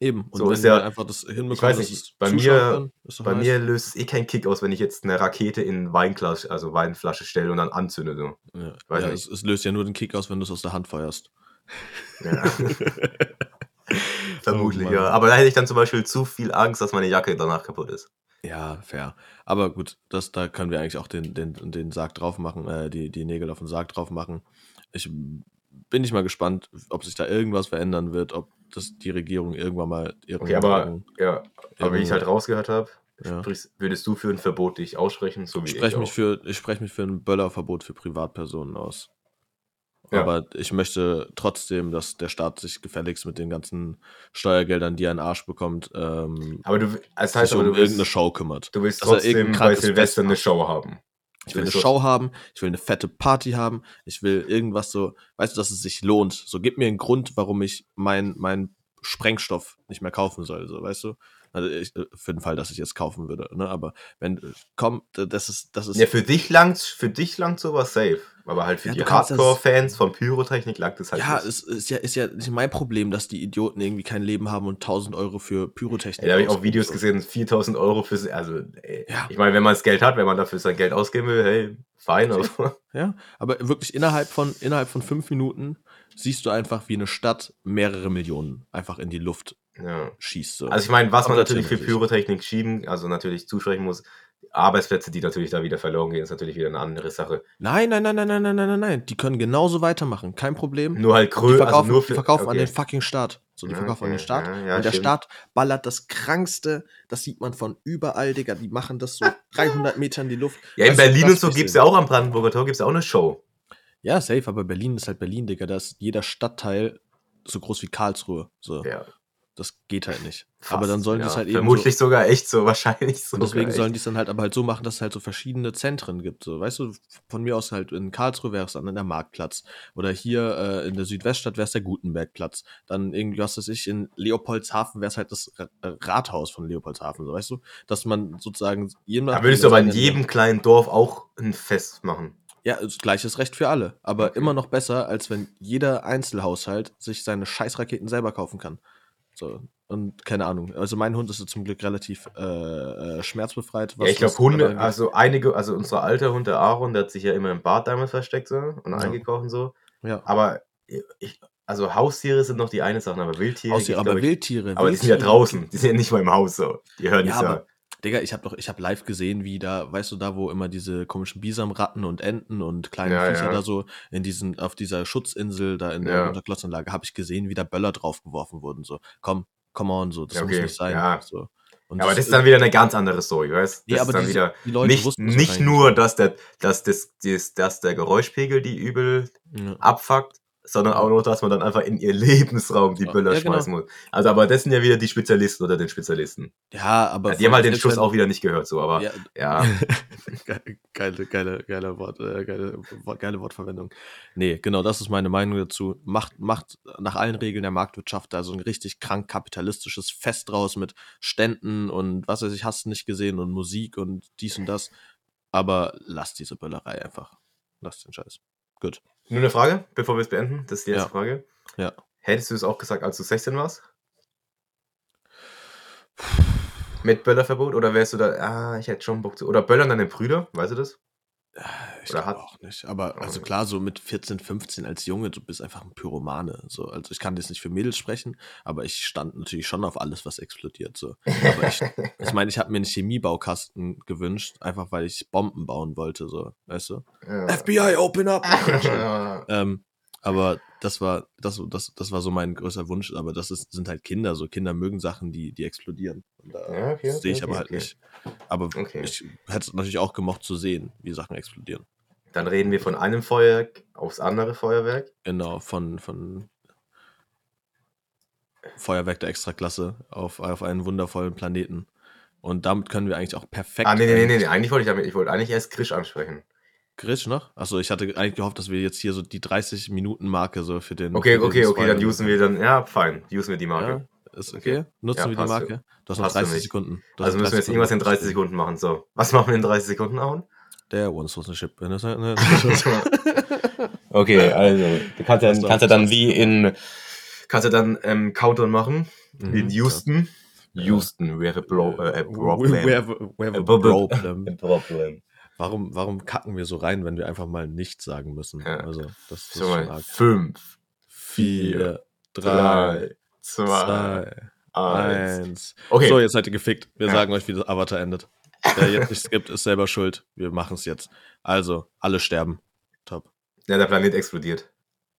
Eben. Und so ist ja- einfach das hinbekommen, ich weiß nicht, es bei mir- kann, Bei mir löst es eh keinen Kick aus, wenn ich jetzt eine Rakete in Weinglas, also Weinflasche stelle und dann anzünde. So. Ja, ja es, es löst ja nur den Kick aus, wenn du es aus der Hand feuerst. Ja. <laughs> <laughs> Vermutlich, Oh ja. Aber da hätte ich dann zum Beispiel zu viel Angst, dass meine Jacke danach kaputt ist. Ja, fair. Aber gut, das, da können wir eigentlich auch den, den, den Sarg drauf machen, äh, die, die Nägel auf den Sarg drauf machen. Ich bin nicht mal gespannt, ob sich da irgendwas verändern wird, ob das die Regierung irgendwann mal Okay, aber ja, aber wie ich halt rausgehört habe, Ja. würdest du für ein Verbot dich aussprechen, so wie ich auch. für ich spreche mich für ein Böllerverbot für Privatpersonen aus. Ja. Aber ich möchte trotzdem, dass der Staat sich gefälligst mit den ganzen Steuergeldern, die er in den Arsch bekommt, ähm, Aber du, das heißt sich aber, um du willst, irgendeine Show kümmert. du willst dass trotzdem bei Silvester eine Show haben. Ich will eine Show haben, ich will eine fette Party haben, ich will irgendwas so, weißt du, dass es sich lohnt. So, gib mir einen Grund, warum ich mein, mein Sprengstoff nicht mehr kaufen soll, so, weißt du? Also ich, äh, für den Fall, dass ich jetzt kaufen würde, ne? Aber wenn, äh, komm, das ist, das ist, Ja, für dich langt, für dich langt sowas safe. Aber halt für Ja, die das- Hardcore-Fans von Pyrotechnik langt es halt ja, nicht. es ist ja, ist ja nicht mein Problem, dass die Idioten irgendwie kein Leben haben und 1000 Euro für Pyrotechnik Ja, da habe ich auch Videos gesehen, 4000 Euro für, also, ey, Ja. ich meine, wenn man das Geld hat, wenn man dafür sein Geld ausgeben will, hey, fein, aber, <laughs> Ja, aber wirklich innerhalb von, innerhalb von fünf Minuten siehst du einfach, wie eine Stadt mehrere Millionen einfach in die Luft ja. schießt. So. Also ich meine, was Aber man natürlich für Pyrotechnik schieben, also natürlich zusprechen muss, Arbeitsplätze, die natürlich da wieder verloren gehen, ist natürlich wieder eine andere Sache. Nein, nein, nein, nein, nein, nein, nein, nein. nein. Die können genauso weitermachen, kein Problem. Nur halt größer. Die also verkaufen, also nur für, die verkaufen okay. an den fucking Staat. So, die verkaufen okay. an den Staat. Ja, ja, und der. Staat ballert das Krankste. Das sieht man von überall, Digga. Die machen das so <laughs> 300 Meter in die Luft. Ja, in weißt Berlin und so gibt es ja auch am Brandenburger Tor gibt gibt's auch eine Show. Ja, safe, aber Berlin ist halt Berlin, Digga. Da ist jeder Stadtteil so groß wie Karlsruhe. So. Ja das geht halt nicht. fast, aber dann sollen die ja. es halt eben. Vermutlich So, sogar echt so, <laughs> wahrscheinlich so. deswegen sollen die es dann halt aber halt so machen, dass es halt so verschiedene Zentren gibt. So, weißt du, von mir aus halt in Karlsruhe wäre es dann der Marktplatz. Oder hier äh, in der Südweststadt wäre es der Gutenbergplatz. Dann irgendwie, was weiß ich, in Leopoldshafen wäre es halt das Ra- Rathaus von Leopoldshafen, so weißt du? Dass man sozusagen jemand. Da würdest du aber in jedem kleinen Dorf auch ein Fest machen. Ja, gleiches Recht für alle. Aber Okay. immer noch besser, als wenn jeder Einzelhaushalt sich seine Scheißraketen selber kaufen kann. So. Und keine Ahnung. Also mein Hund ist so zum Glück relativ äh, äh, schmerzbefreit. ja, ich glaube Hunde, also einige, also unser alter Hund, der Aaron, der hat sich ja immer im Bad damals versteckt so und Ja. eingekauft und so. Ja. Aber ich, also Haustiere sind noch die eine Sache, aber Wildtiere. Gibt's, aber glaub ich, Wildtiere. aber die sind ja Wildtiere- draußen, die sind ja nicht mal im Haus so. Die hören Ja, nicht so. aber, Digga, ich habe doch, ich habe live gesehen, wie da, weißt du, da, wo immer diese komischen Bisamratten und Enten und kleine Ja, Viecher ja. da so in diesen, auf dieser Schutzinsel da in der Ja. Unterklossanlage, habe ich gesehen, wie da Böller draufgeworfen wurden. So, komm, come on, so, das Ja, muss okay, nicht sein. ja. So. Und aber das ist dann wieder eine ganz andere Story, weißt Das Nee, aber ist dann diese- wieder die Leute nicht, nicht nur, dass der, dass, das, das, dass der Geräuschpegel die übel Ja. abfuckt, sondern auch noch, dass man dann einfach in ihr Lebensraum die Ja, Böller ja, genau. schmeißen muss. Also, aber das sind ja wieder die Spezialisten oder den Spezialisten. Ja, aber. Ja, die haben halt den Schuss auch wieder nicht gehört, so, aber ja. Ja. <laughs> Ge- geile, geile, geile, Wort, äh, geile, geile Wortverwendung. Nee, genau, das ist meine Meinung dazu. Macht, macht nach allen Regeln der Marktwirtschaft da so ein richtig krank kapitalistisches Fest draus mit Ständen und was weiß ich, hast du nicht gesehen und Musik und dies und das. Aber lasst diese Böllerei einfach. Lasst den Scheiß. Gut. Nur eine Frage, bevor wir es beenden. Das ist die letzte Ja. Frage. Ja. Hättest du es auch gesagt, als du 16 warst? Mit Böllerverbot? Oder wärst du da, ah, ich hätte schon Bock zu. Oder böllern deine Brüder? Weißt du das? Ich glaube auch nicht. Aber also klar, so mit 14, 15 als Junge, du bist einfach ein Pyromane. So. Also ich kann jetzt nicht für Mädels sprechen, aber ich stand natürlich schon auf alles, was explodiert. So. Aber ich, ich <laughs> meine, ich habe mir einen Chemiebaukasten gewünscht, einfach weil ich Bomben bauen wollte, so, weißt du? Ja. FBI, open up! <laughs> Ähm, aber das war, das, das, das war so mein größter Wunsch, aber das ist, sind halt Kinder, so Kinder mögen Sachen, die, die explodieren. Und da Ja, okay, das sehe ich okay, aber halt okay. nicht. Aber ich hätte es natürlich auch gemocht zu sehen, wie Sachen explodieren. Dann reden wir von einem Feuerwerk aufs andere Feuerwerk. Genau, von, von Feuerwerk der Extraklasse auf, auf einen wundervollen Planeten Und damit können wir eigentlich auch perfekt. Ah, nee, nee, nee, nee. Eigentlich wollte ich damit, ich wollte eigentlich erst Krisch ansprechen. Grisch noch? Achso, ich hatte eigentlich gehofft, dass wir jetzt hier so die 30-Minuten-Marke so für den. Okay, für den okay, okay, dann usen wir dann, ja, fein, usen wir die Marke. Ja, ist okay. Nutzen Ja, wir die Marke? Du hast noch Passt für 30 mich. Sekunden. Du hast also müssen wir jetzt irgendwas in 30 Sekunden machen. So, was machen wir in 30 Sekunden, Auen? Der One-Source-Ship. <laughs> <laughs> Okay, also, du kannst ja, Das kannst ja dann wie in, kannst ja dann ähm, Countdown machen, Mhm, in Houston. Houston, we have a, blo äh, a problem. We have a, we have a problem. A problem. <laughs> Warum, warum kacken wir so rein, wenn wir einfach mal nichts sagen müssen? Ja. Also, das, das ist schon arg. fünf, Vier, drei, drei, zwei, zwei, eins. eins. Okay, So, jetzt seid ihr gefickt. Wir Ja. sagen euch, wie das Avatar endet. Wer jetzt nicht skippt, ist selber schuld. Wir machen es jetzt. Also, alle sterben. Top. ja, der Planet explodiert,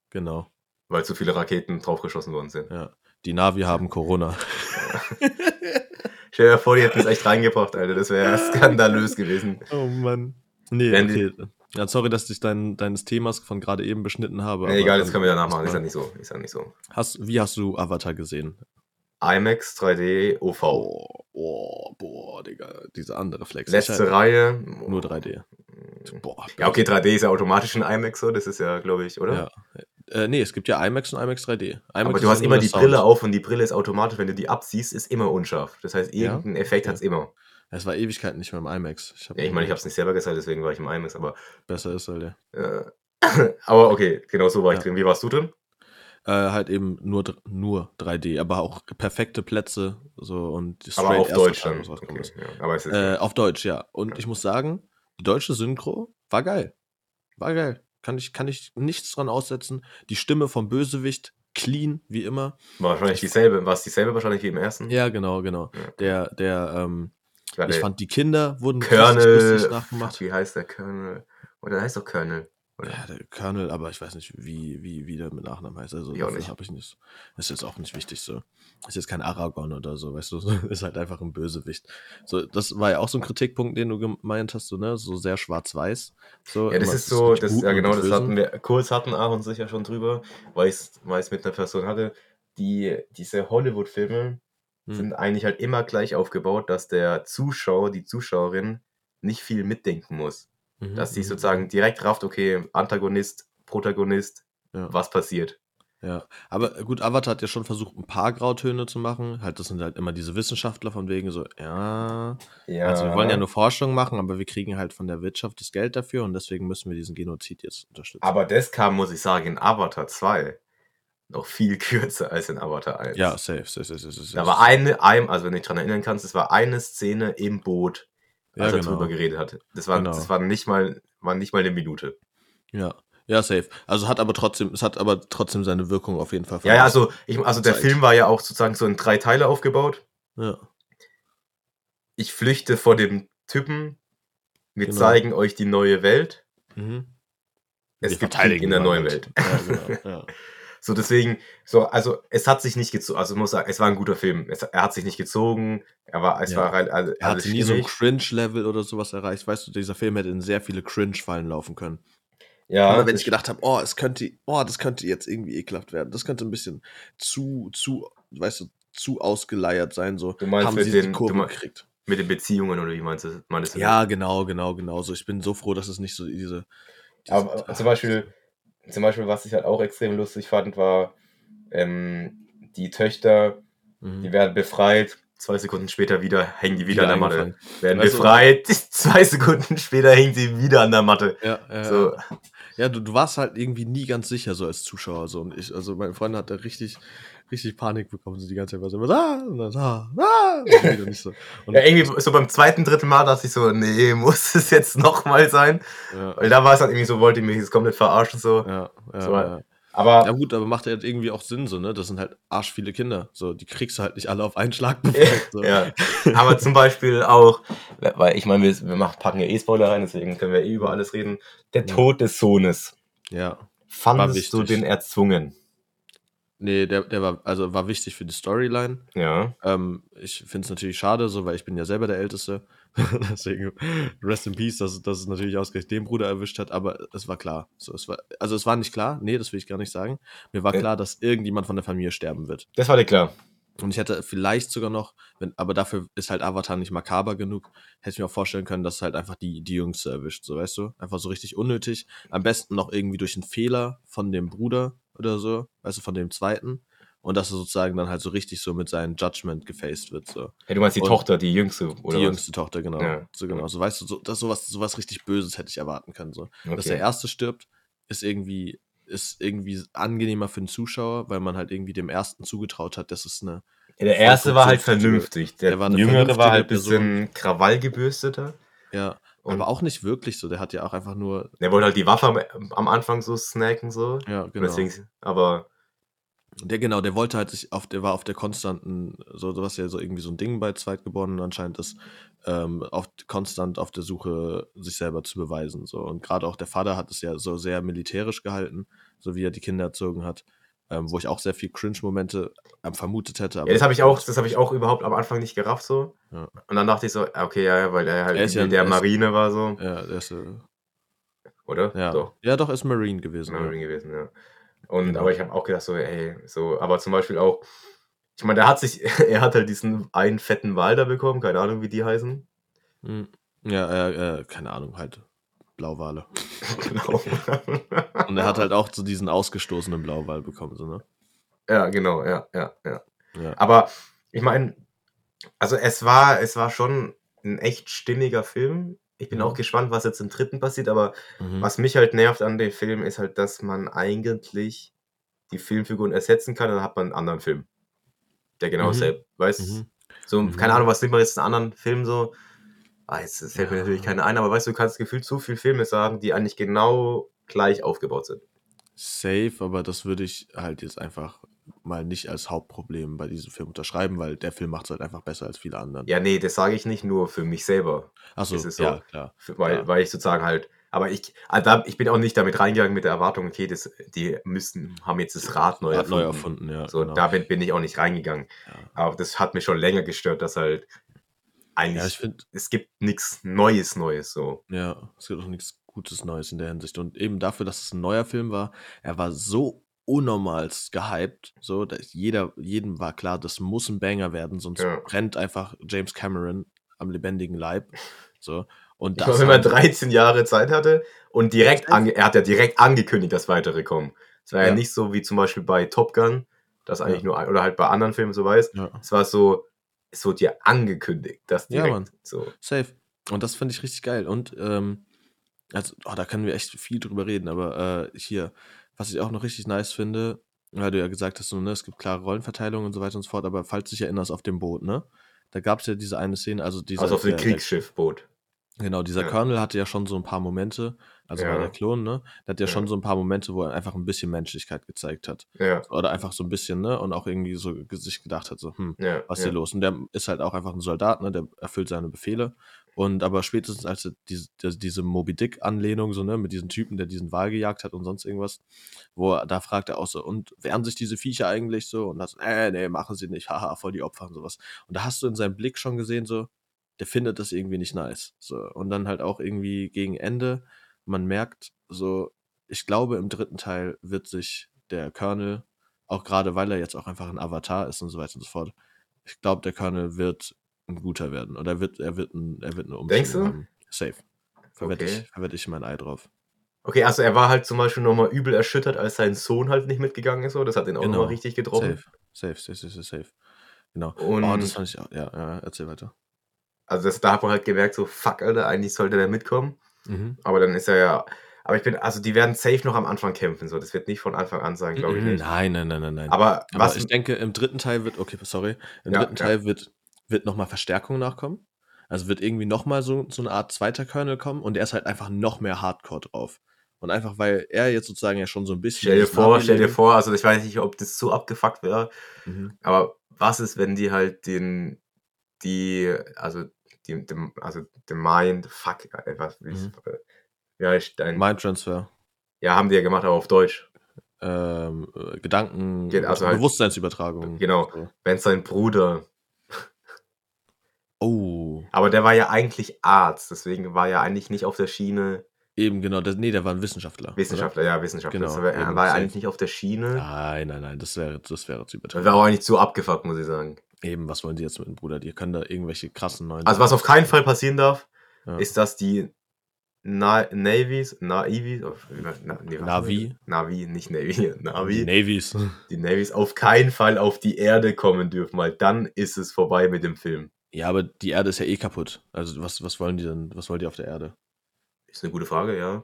Genau. weil zu viele Raketen draufgeschossen worden sind. Ja. Die Navi haben Corona. <laughs> Stell dir vor, die hätten es echt reingebracht, Alter. Das wäre <laughs> skandalös gewesen. Oh Mann. Nee, Wenn okay. Ja, sorry, dass ich dein, deines Themas von gerade eben beschnitten habe. Nee, egal, das können wir danach machen. Ist ja nicht so. Ist ja nicht so. Hast, wie hast du Avatar gesehen? IMAX 3D OV. Oh, oh, boah, Digga, diese andere Flex. Letzte Reihe. Nur 3D. Boah. Ja, okay, 3D ist ja automatisch ein IMAX so. Das ist ja, glaube ich, oder? Ja. Äh, nee, es gibt ja IMAX und IMAX 3D. IMAX Aber du hast immer die Sound. Brille auf und die Brille ist automatisch, wenn du die abziehst, ist immer unscharf. Das heißt, Ja? irgendeinen Effekt Okay. hat es immer. Es war Ewigkeiten nicht mehr im IMAX. Ich, hab Ja, ich meine, ich habe es nicht selber gezeigt, deswegen war ich im IMAX, aber. Besser ist, Alter. Äh, <laughs> aber okay, genau so war ich Ja. drin. Wie warst du drin? Äh, halt eben nur, nur 3D, aber auch perfekte Plätze. So und Aber auf Deutsch dann. Okay, ja. Aber es ist. Äh, auf Deutsch, ja. Und ich muss sagen, die deutsche Synchro war geil. War geil. Kann ich, kann ich nichts dran aussetzen. Die Stimme vom Bösewicht, clean, wie immer. war wahrscheinlich dieselbe. War es dieselbe wahrscheinlich wie im ersten? Ja, genau, genau. Ja. Der, der, ähm, Warte, ich fand die Kinder wurden Colonel. nachgemacht. Wie heißt der Colonel? Oder der heißt doch Colonel. Oder? Ja, der Colonel, aber ich weiß nicht, wie, wie, wie der mit Nachnamen heißt. Also Ich habe ich nicht. Ist jetzt auch nicht wichtig so. Ist jetzt kein Aragorn oder so, weißt du, <laughs> ist halt einfach ein Bösewicht. So, das war ja auch so ein Kritikpunkt, den du gemeint hast, so, ne? So sehr schwarz-weiß. So, Ja, das ist so, das, ja genau, das hatten wir, kurz hatten Aaron sicher schon drüber, weil ich es mit einer Person hatte, die, diese Hollywood-Filme Hm. sind eigentlich halt immer gleich aufgebaut, dass der Zuschauer, die Zuschauerin nicht viel mitdenken muss. Mhm, Dass sie mhm. sozusagen direkt rafft, okay, Antagonist, Protagonist, Ja. was passiert. Ja, aber gut, Avatar hat ja schon versucht, ein paar Grautöne zu machen. Halt, das sind halt immer diese Wissenschaftler von wegen so, ja, Ja, also wir wollen ja nur Forschung machen, aber wir kriegen halt von der Wirtschaft das Geld dafür und deswegen müssen wir diesen Genozid jetzt unterstützen. Aber das kam, muss ich sagen, in Avatar 2 noch viel <laughs> kürzer als in Avatar 1. ja, safe, safe, safe, safe, safe. Da war eine, ein, also wenn du dich dran erinnern kannst, es war eine Szene im Boot, ja, als er genau. drüber geredet hat. Das war, Genau. das war nicht mal, war nicht mal eine Minute. Ja, ja, safe. Also hat aber trotzdem, es hat aber trotzdem seine Wirkung auf jeden Fall. Ja, ja, also, ich, also der Zeit. Film war ja auch sozusagen so in drei Teile aufgebaut. Ja, Ich flüchte vor dem Typen. Wir Genau. zeigen euch die neue Welt. mhm. Es Wir gibt Krieg in der neuen Welt. Welt. Ja, <laughs> genau. Ja. So, deswegen, so, also es hat sich nicht gezogen, also ich muss sagen, es war ein guter Film. Es, er hat sich nicht gezogen, er war, es Ja. war halt alles, Er hatte nie so ein. Cringe-Level oder sowas erreicht. Weißt du, dieser Film hätte in sehr viele Cringe-Fallen laufen können. Ja, Aber wenn das- ich gedacht habe, oh, es könnte, oh, das könnte jetzt irgendwie ekelhaft werden. Das könnte ein bisschen zu, zu, weißt du, zu ausgeleiert sein. So Du meinst haben mit sie den- die Kurve du mein- gekriegt. mit den Beziehungen oder wie meinst du, meinst du Ja, genau, genau, genau. So, ich bin so froh, dass es nicht so diese. diese Aber zum Beispiel, zum Beispiel, was ich halt auch extrem lustig fand, war ähm, die Töchter, Mhm. die werden befreit, zwei Sekunden später wieder hängen die wieder, Wieder an der Matte. Werden Weißt du- befreit, <laughs> zwei Sekunden später hängen sie wieder an der Matte. Ja, ja, So, ja. Ja du, du warst halt irgendwie nie ganz sicher so als Zuschauer. So. Und ich, also mein Freund hat da richtig, richtig Panik bekommen. So die ganze Zeit war so immer, ah, und dann, ah, ah, und wieder nicht so. Und, ja, irgendwie so beim zweiten, dritten Mal dachte ich so, nee, <laughs> muss es jetzt nochmal sein? ja, Weil da war es halt irgendwie so, wollte ich mich jetzt komplett verarschen, so. ja, ja, So, ja. Aber Ja gut, aber macht halt irgendwie auch Sinn so, ne? Das sind halt arsch viele Kinder. So, die kriegst du halt nicht alle auf einen Schlag <laughs> befreit. So. Ja, aber zum Beispiel auch, weil ich meine, wir, wir machen, packen ja eh Spoiler rein, deswegen können wir eh über alles reden. Der. Tod des Sohnes. ja. Fandest du den erzwungen? Nee, der, der war, also war wichtig für die Storyline. Ja. Ähm, ich finde es natürlich schade, so, weil ich bin ja selber der Älteste. <laughs> Deswegen, rest in peace, dass, dass es natürlich ausgerechnet den Bruder erwischt hat, aber es war klar. So, es war, also es war nicht klar, nee, das will ich gar nicht sagen. Mir war Äh. klar, dass irgendjemand von der Familie sterben wird. Das war dir klar. Und ich hätte vielleicht sogar noch, wenn, aber dafür ist halt Avatar nicht makaber genug, hätte ich mir auch vorstellen können, dass es halt einfach die, die Jüngste erwischt, so weißt du? Einfach so richtig unnötig. Am besten noch irgendwie durch einen Fehler von dem Bruder oder so, weißt du, von dem zweiten. Und dass er sozusagen dann halt so richtig so mit seinem Judgment gefaced wird. So. Ja, du meinst die Und- Tochter, die Jüngste, oder? die was? jüngste Tochter, genau. Ja. So genau. So weißt du, so, das sowas, sowas richtig Böses hätte ich erwarten können. So. Dass der Okay. erste stirbt, ist irgendwie, ist irgendwie angenehmer für den Zuschauer, weil man halt irgendwie dem ersten zugetraut hat, dass es eine Ja, der erste war halt vernünftig. Der, Der war Jüngere war halt ein bisschen krawallgebürsteter. Ja, Und aber auch nicht wirklich so. Der hat ja auch einfach nur. der wollte halt die Waffe am, am Anfang so snacken, so. Ja, genau. Deswegen, aber Der, genau, der wollte halt sich auf, der war auf der konstanten, so was ja so irgendwie so ein Ding bei Zweitgeborenen anscheinend ist, ähm, auf, konstant auf der Suche, sich selber zu beweisen. So. Und gerade auch der Vater hat es ja so sehr militärisch gehalten, so wie er die Kinder erzogen hat, ähm, wo ich auch sehr viel Cringe-Momente ähm, vermutet hätte. ja, das habe ich auch, das habe ich auch überhaupt am Anfang nicht gerafft, so. Ja. Und dann dachte ich so, okay, ja, ja, weil er halt Er ja- in der er ist- Marine war, so. Ja, der ist, äh, Oder? ja. Doch. ja, doch, ist Marine gewesen. Marine gewesen, ja. Und Genau. aber ich habe auch gedacht, so, ey, so, aber zum Beispiel auch, ich meine, der hat sich, <laughs> er hat halt diesen einen fetten Wal da bekommen, keine Ahnung, wie die heißen. Ja, hm. ja äh, äh, keine Ahnung, halt Blauwale. genau. <laughs> Und er hat halt auch so diesen ausgestoßenen Blauwal bekommen, so, ne? Ja, genau, ja, ja, ja. Ja. Aber ich meine, also es war, es war schon ein echt stimmiger Film. Ich bin auch gespannt, was jetzt im dritten passiert, aber Mhm. was mich halt nervt an dem Film ist halt, dass man eigentlich die Filmfiguren ersetzen kann, dann hat man einen anderen Film. Der genau Mhm. dasselbe, weißt Mhm. So, Mhm. keine Ahnung, was nimmt man jetzt einen anderen Film so? Ah, jetzt fällt mir Ja. natürlich keiner ein, aber weißt du, du kannst gefühlt so viele Filme sagen, die eigentlich genau gleich aufgebaut sind. Safe, aber das würde ich halt jetzt einfach mal nicht als Hauptproblem bei diesem Film unterschreiben, weil der Film macht es halt einfach besser als viele anderen. Ja, nee, das sage ich nicht nur für mich selber. Achso, es ist so. ja, klar. Weil, Ja. weil ich sozusagen halt, aber ich, also ich bin auch nicht damit reingegangen mit der Erwartung, okay, das, die müssten, haben jetzt das Rad neu erfunden. neu erfunden, ja. So, genau. damit bin ich auch nicht reingegangen. ja. Aber das hat mich schon länger gestört, dass halt eigentlich, ja, ich finde, es gibt nichts Neues, Neues so. ja, es gibt auch nichts Gutes Neues in der Hinsicht. Und eben dafür, dass es ein neuer Film war, er war so unnormal gehypt, so, dass jeder, jedem war klar, das muss ein Banger werden, sonst Ja. brennt einfach James Cameron am lebendigen Leib. So. Und Ich das meine, wenn man haben- 13 Jahre Zeit hatte und direkt, er hat ja direkt angekündigt, dass weitere kommen. Es war ja. Ja. nicht so wie zum Beispiel bei Top Gun, das eigentlich Ja. nur, oder halt bei anderen Filmen so weiß. ja. Es war so, es wurde ja angekündigt, dass Ja, direkt Mann. so. Safe. Und das finde ich richtig geil. Und ähm, also, oh, da können wir echt viel drüber reden, aber äh, hier, was ich auch noch richtig nice finde, weil du ja gesagt hast, so, ne, es gibt klare Rollenverteilung und so weiter und so fort, aber falls du dich erinnerst, auf dem Boot, ne? Da gab es ja diese eine Szene, also dieser, Also auf dem Kriegsschiffboot. genau, dieser Ja. Colonel hatte ja schon so ein paar Momente, also war Ja. der Klon, ne? Der hat ja, Ja. schon so ein paar Momente, wo er einfach ein bisschen Menschlichkeit gezeigt hat. Ja, Oder einfach so ein bisschen, ne? Und auch irgendwie so sich gedacht hat, so, hm, ja. was ja. hier los? Und der ist halt auch einfach ein Soldat, ne? Der erfüllt seine Befehle. Und aber spätestens als diese, diese, diese Moby Dick-Anlehnung, so, ne, mit diesem Typen, der diesen Wal gejagt hat und sonst irgendwas, wo er, da fragt er auch so, und wehren sich diese Viecher eigentlich so? Und das, äh, nee, machen sie nicht, haha, voll die Opfer und sowas. Und da hast du in seinem Blick schon gesehen, so, der findet das irgendwie nicht nice. So. Und dann halt auch irgendwie gegen Ende, man merkt, so, ich glaube, im dritten Teil wird sich der Colonel, auch gerade weil er jetzt auch einfach ein Avatar ist und so weiter und so fort, ich glaube, der Colonel wird ein guter werden. Oder er wird, er wird, ein, er wird eine Umstellung Denkst du? haben. Safe. Verwette Okay. ich, verwette ich mein Ei drauf. Okay, also er war halt zum Beispiel nochmal übel erschüttert, als sein Sohn halt nicht mitgegangen ist. Das hat ihn auch Genau. nochmal richtig getroffen. Safe. Safe, safe, safe, safe. Genau. Und oh, das fand ich auch. Ja, ja, erzähl weiter. also das, da hat man halt gemerkt, so fuck, Alter, eigentlich sollte der mitkommen. Mhm. Aber dann ist er ja. Aber ich bin, also die werden safe noch am Anfang kämpfen. So. Das wird nicht von Anfang an sein, glaube ich nicht. Nein, nein, nein, nein, nein. Aber, Aber was. ich denke, im dritten Teil wird, okay, sorry, im Ja, dritten ja. Teil wird, wird nochmal Verstärkung nachkommen. Also wird irgendwie nochmal so, so eine Art zweiter Colonel kommen und er ist halt einfach noch mehr Hardcore drauf. Und einfach, weil er jetzt sozusagen ja schon so ein bisschen. Stell dir vor, stell dir vor, also ich weiß nicht, ob das so abgefuckt wäre, Mhm. aber was ist, wenn die halt den, die, also, die, dem, also, den Mind, fuck, was, wie, Mhm. äh, wie heißt dein, Mind Transfer. ja, haben die ja gemacht, aber auf Deutsch. Ähm, äh, Gedanken, also halt- Bewusstseinsübertragung. Genau. Wenn sein Bruder, Oh. aber der war ja eigentlich Arzt, deswegen war er eigentlich nicht auf der Schiene Eben, genau. Der, nee, der war ein Wissenschaftler. oder? Wissenschaftler, ja, Wissenschaftler. Genau, Das war, er war safe. eigentlich nicht auf der Schiene. Nein, nein, nein, das wäre das wäre zu Das übertrieben. war auch eigentlich zu abgefuckt, muss ich sagen. Eben, was wollen die jetzt mit dem Bruder? Die können da irgendwelche krassen neuen. Also was auf keinen Fall passieren darf, Ja. ist, dass die Na Navies, Naivis, na, nee, Navi. Navi, nicht Navy, <laughs> die Navi, Navies. die Navies auf keinen Fall auf die Erde kommen dürfen, weil dann ist es vorbei mit dem Film. Ja, aber die Erde ist ja eh kaputt. Also was, was wollen die denn, was wollen die auf der Erde? Ist eine gute Frage, ja.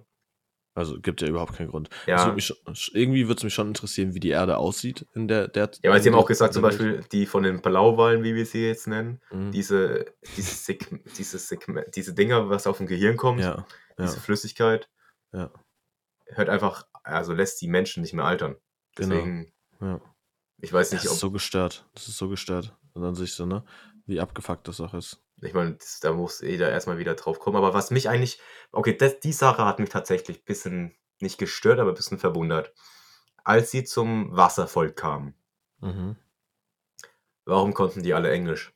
Also gibt ja überhaupt keinen Grund. Ja. Das mich irgendwie würde es mich schon interessieren, wie die Erde aussieht in der. der Ja, weil sie haben auch gesagt, zum Beispiel die von den Blauwalen, wie wir sie jetzt nennen. Mhm. diese, diese, Seg diese, Segme diese Dinger, was auf dem Gehirn kommt, Ja, diese ja, Flüssigkeit, ja, hört einfach, also lässt die Menschen nicht mehr altern. Genau. Deswegen, ja. ich weiß Das nicht, ist ob, so gestört. Das ist so gestört. Und dann sich so, ne? Wie abgefuckt das auch ist. ich meine, da muss jeder erstmal wieder drauf kommen. Aber was mich eigentlich, okay, das, die Sache hat mich tatsächlich ein bisschen, nicht gestört, aber ein bisschen verwundert. Als sie zum Wasservolk kamen, Mhm. warum konnten die alle Englisch?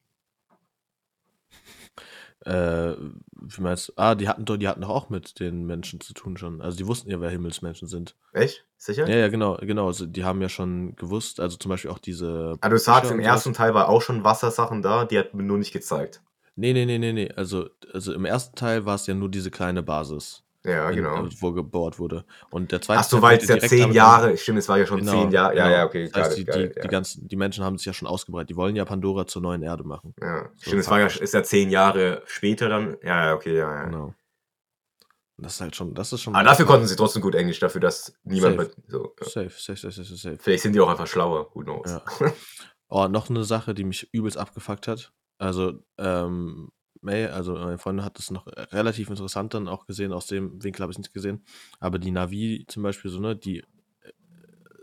Äh, wie meinst du? Ah, die hatten doch, die hatten doch auch mit den Menschen zu tun schon. Also die wussten ja, wer Himmelsmenschen sind. Echt? Sicher? Ja, ja, genau, genau. Also die haben ja schon gewusst, also zum Beispiel auch diese. Ah, du sagst, im ersten Teil war auch schon Wassersachen da, die hat mir nur nicht gezeigt. Nee, nee, nee, nee, nee. Also, also im ersten Teil war es ja nur diese kleine Basis, Ja, in, genau. äh, wo gebaut wurde. Und der zweite Ach so, weil es ja zehn Jahre, stimmt, es war ja schon Genau, zehn Jahre. Ja, genau. ja, okay, Das heißt, die, got die, it, die, ja. ganzen, die Menschen haben sich ja schon ausgebreitet. Die wollen ja Pandora zur neuen Erde machen. Ja, So stimmt, es war ja, ist ja zehn Jahre später dann. Ja, ja, okay, ja, ja. Genau. Das ist halt schon, das ist schon. Aber dafür konnten sie trotzdem gut Englisch, dafür, dass niemand Safe. mit, so, ja. Safe, safe, safe, safe, safe. Vielleicht sind die auch einfach schlauer, who knows. Ja. Oh, noch eine Sache, die mich übelst abgefuckt hat. Also, ähm, May, also meine Freundin hat das noch relativ interessant dann auch gesehen, aus dem Winkel habe ich nicht gesehen. Aber die Navi zum Beispiel so, ne, die äh,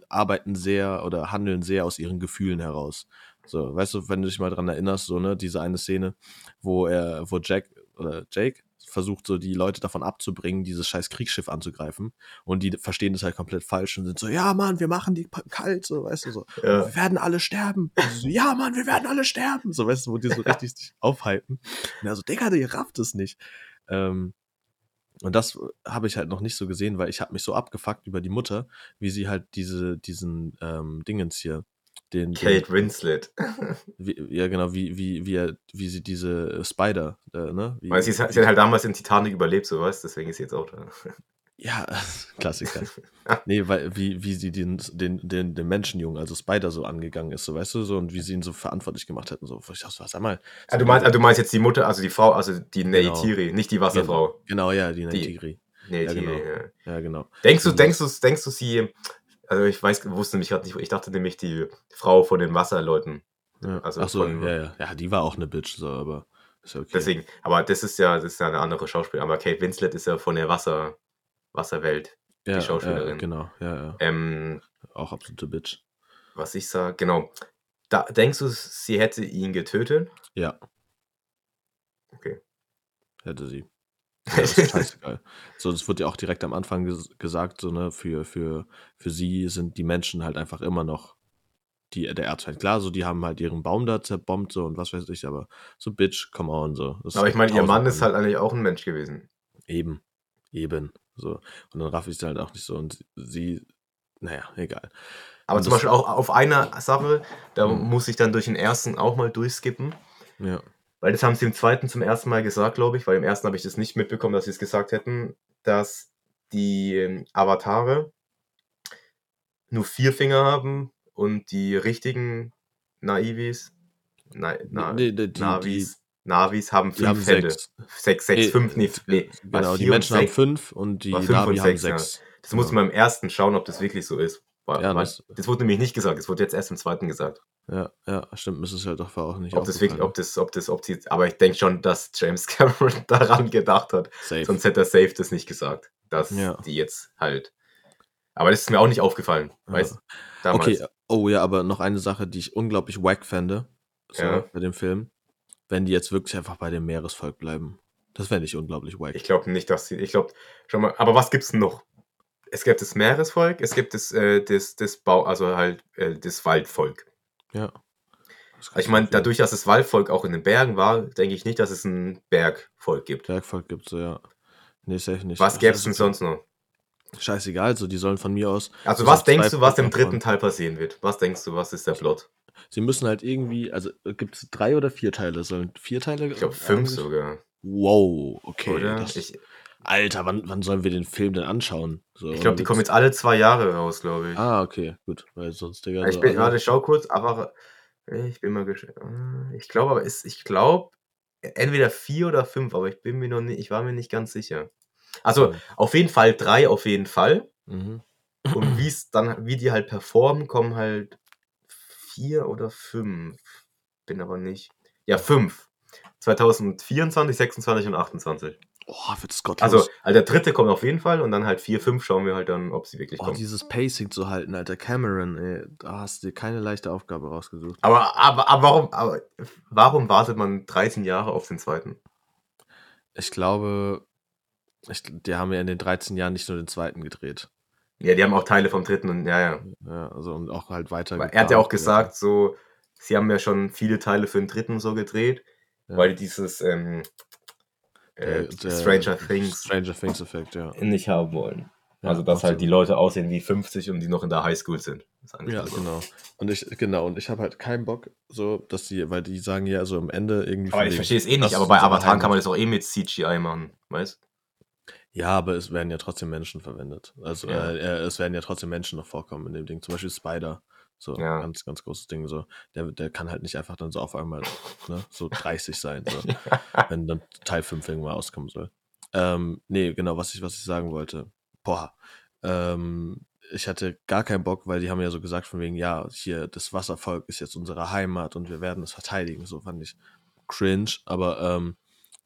arbeiten sehr oder handeln sehr aus ihren Gefühlen heraus. So, weißt du, wenn du dich mal dran erinnerst, so, ne, diese eine Szene, wo er, wo Jack oder Jake versucht, so die Leute davon abzubringen, dieses scheiß Kriegsschiff anzugreifen. Und die verstehen das halt komplett falsch und sind so, ja, Mann, wir machen die kalt, so, weißt du, so Ja. wir werden alle sterben. So, ja, Mann, wir werden alle sterben. So, weißt du, wo die so <laughs> richtig sich aufhalten. Und er so, Digga, ihr rafft es nicht. Ähm, und das habe ich halt noch nicht so gesehen, weil ich habe mich so abgefuckt über die Mutter, wie sie halt diese, diesen ähm, Dingens hier, den, den Kate Winslet. <laughs> wie, ja genau, wie, wie, wie, er, wie sie diese äh, Spider, äh, ne? Wie, Weil sie, ist- sie hat halt damals in Titanic überlebt, so weißt deswegen ist sie jetzt auch da. <laughs> Ja, <laughs> Klassiker. nee, weil wie, wie sie den, den, den, den Menschenjungen, also Spider, so angegangen ist, so weißt du, so und wie sie ihn so verantwortlich gemacht hätten. So, ich dachte, sag mal. Ah, du, meinst, ah, du meinst jetzt die Mutter, also die Frau, also die Genau. Neytiri, nicht die Wasserfrau. Genau, ja, die Die- Neytiri. Neytiri, genau. ja. Ja, genau. Denkst du, denkst du, denkst du, sie, also ich weiß, wusste nämlich gerade nicht, ich dachte nämlich die Frau von den Wasserleuten. Ja. Also Ach so, von- ja, ja. Ja, die war auch eine Bitch, so, aber ist okay. Deswegen, aber das ist ja, das ist ja eine andere Schauspielerin. Aber Kate Winslet ist ja von der Wasser, Wasserwelt. ja, die Schauspielerin. Ja, genau, ja, ja. Ähm, Auch absolute Bitch. was ich sage, genau. Da, denkst du, sie hätte ihn getötet? Ja. Okay. Hätte sie. Ja, das ist scheißegal. <laughs> So, das wird ja auch direkt am Anfang ges gesagt, so, ne, für, für, für sie sind die Menschen halt einfach immer noch die, der Erzfeind. Klar, so, die haben halt ihren Baum da zerbombt, so, und was weiß ich, aber so, Bitch, come on, so. Das Aber ich meine, ihr Mann ist tausendmal- halt eigentlich auch ein Mensch gewesen. Eben. Eben. So. Und dann raff ich es halt auch nicht so. Und sie, naja, egal. Aber Und zum Beispiel auch auf einer Sache, da Mhm. muss ich dann durch den ersten auch mal durchskippen. Ja. Weil das haben sie im zweiten zum ersten Mal gesagt, glaube ich, weil im ersten habe ich das nicht mitbekommen, dass sie es gesagt hätten, dass die ähm, Avatare nur vier Finger haben und die richtigen Naivis, na, na, die- die- Navis, Navis haben Die fünf haben Hände. sechs. Sechs, sechs, Nee, fünf, nee, nee, Genau, die Menschen haben fünf und die Navi haben sechs, ja. sechs. Das muss Genau. man im ersten schauen, ob das wirklich so ist. Ja, war, das- das wurde nämlich nicht gesagt, es wurde jetzt erst im zweiten gesagt. Ja, ja, stimmt, mir ist es halt doch auch nicht Ob das wirklich, ob das, ob das, ob sie, aber ich denke schon, dass James <laughs> Cameron daran gedacht hat. Safe. Sonst hätte er safe das nicht gesagt, dass Ja. die jetzt halt. Aber das ist mir auch nicht aufgefallen, Ja. weißt damals. Okay, oh ja, aber noch eine Sache, die ich unglaublich wack fände, so, Ja. bei dem Film, wenn die jetzt wirklich einfach bei dem Meeresvolk bleiben. Das fände ich unglaublich wack. Ich glaube nicht, dass sie. Ich glaube, schon mal. Aber was gibt's denn noch? Es gibt das Meeresvolk, es gibt das, äh, das, das Bau, also halt äh, das Waldvolk. ja. Das Ich meine, dadurch, dass das Waldvolk auch in den Bergen war, denke ich nicht, dass es ein Bergvolk gibt. Bergvolk gibt es, ja. Nee, safe nicht. Was gäbe es denn sonst noch? Scheißegal, so die sollen von mir aus. Also so was denkst du, was im dritten Teil passieren wird? Was denkst du, was ist der Plot? Sie müssen halt irgendwie, also gibt es drei oder vier Teile? Sollen vier Teile? Ich glaube fünf eigentlich? sogar. Wow, okay. oder? Das, ich Alter, wann, wann sollen wir den Film denn anschauen? So, ich glaube, die kommen jetzt alle zwei Jahre raus, glaube ich. Ah, okay, gut. Weil sonst, Digga. ich so bin, warte, schau kurz, aber ich bin mal gespannt. Ich glaube aber, ist, ich glaube, entweder vier oder fünf, aber ich bin mir noch nicht, ich war mir nicht ganz sicher. Also auf jeden Fall drei, auf jeden Fall. Mhm. Und <clears throat> wie es dann, wie die halt performen, kommen halt vier oder fünf. Bin aber nicht. Ja, fünf. 2024, 26 und 28. Oh, wird's gottlos. Also, also der dritte kommt auf jeden Fall und dann halt vier, fünf schauen wir halt dann, ob sie wirklich oh, kommen. dieses Pacing zu halten, Alter. Cameron, ey, da hast du dir keine leichte Aufgabe rausgesucht. Aber, aber, aber, warum, aber warum wartet man 13 Jahre auf den zweiten? Ich glaube, ich, die haben ja in den 13 Jahren nicht nur den zweiten gedreht. Ja, die haben auch Teile vom dritten und ja, ja. Ja, also und auch halt weiter. Aber er hat ja auch gesagt, so, sie haben ja schon viele Teile für den dritten so gedreht, Ja. weil die dieses ähm, äh, der Stranger Things Stranger Things Effekt, ja. nicht haben wollen. Ja, also, dass halt die Leute aussehen wie 50 und die noch in der Highschool sind. Ja, so. genau. Und ich, genau, und ich habe halt keinen Bock, so, dass die, weil die sagen ja so am Ende irgendwie. Aber ich verstehe es eh nicht, aber bei Avatar kann man das auch eh mit CGI machen, weißt Ja, aber es werden ja trotzdem Menschen verwendet. Also Ja. äh, äh, es werden ja trotzdem Menschen noch vorkommen in dem Ding. Zum Beispiel Spider. So, Ja. ganz, ganz großes Ding. So, der, der kann halt nicht einfach dann so auf einmal ne, so 30 sein, so, <laughs> wenn dann Teil 5 irgendwann auskommen soll. Ähm, nee, genau, was ich, was ich sagen wollte. Boah. Ähm, ich hatte gar keinen Bock, weil die haben ja so gesagt, von wegen, ja, hier, das Wasservolk ist jetzt unsere Heimat und wir werden es verteidigen. So fand ich cringe, aber ähm,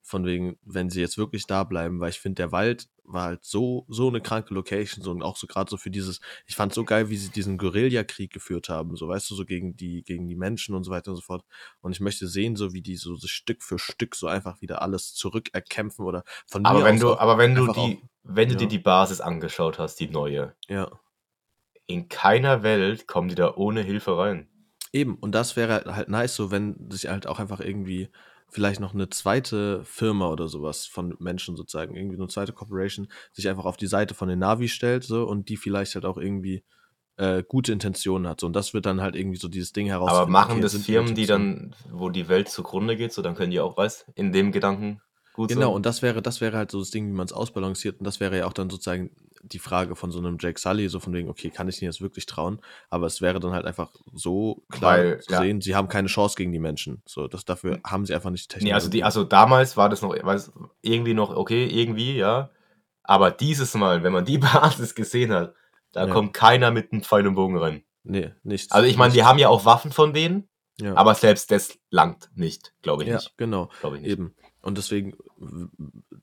von wegen, wenn sie jetzt wirklich da bleiben, weil ich finde, der Wald war halt so, so eine kranke Location, so und auch so gerade so für dieses, ich fand so geil, wie sie diesen Guerillakrieg geführt haben, so weißt du, so gegen die, gegen die Menschen und so weiter und so fort. Und ich möchte sehen, so wie die so, Stück für Stück so einfach wieder alles zurückerkämpfen oder von Aber mir wenn du, aber wenn du die, auch- wenn du ja. dir die Basis angeschaut hast, die neue, ja. in keiner Welt kommen die da ohne Hilfe rein. Eben, und das wäre halt- halt nice, so wenn sich halt auch einfach irgendwie vielleicht noch eine zweite Firma oder sowas von Menschen sozusagen, irgendwie eine zweite Corporation, sich einfach auf die Seite von den Navi stellt so und die vielleicht halt auch irgendwie äh, gute Intentionen hat. So, und das wird dann halt irgendwie so dieses Ding herausfinden. Aber machen okay, das Firmen, die dann, wo die Welt zugrunde geht, so dann können die auch, weißt in dem Gedanken gut Genau, sein. und das wäre, das wäre halt so das Ding, wie man es ausbalanciert. Und das wäre ja auch dann sozusagen die Frage von so einem Jake Sully, so von wegen, okay, kann ich ihn jetzt wirklich trauen? Aber es wäre dann halt einfach so klar Weil, zu ja. sehen, sie haben keine Chance gegen die Menschen. So, das, dafür haben sie einfach nicht die Technik. Nee, also, die, also damals war das noch weiß, irgendwie noch okay, irgendwie, ja. Aber dieses Mal, wenn man die <laughs> Basis gesehen hat, da Ja. kommt keiner mit einem Pfeil und Bogen rein. Nee, nichts. Also ich meine, die haben ja auch Waffen von denen, ja. aber selbst das langt nicht, glaube ich ja, nicht. genau. Glaube ich nicht. Eben. Und deswegen,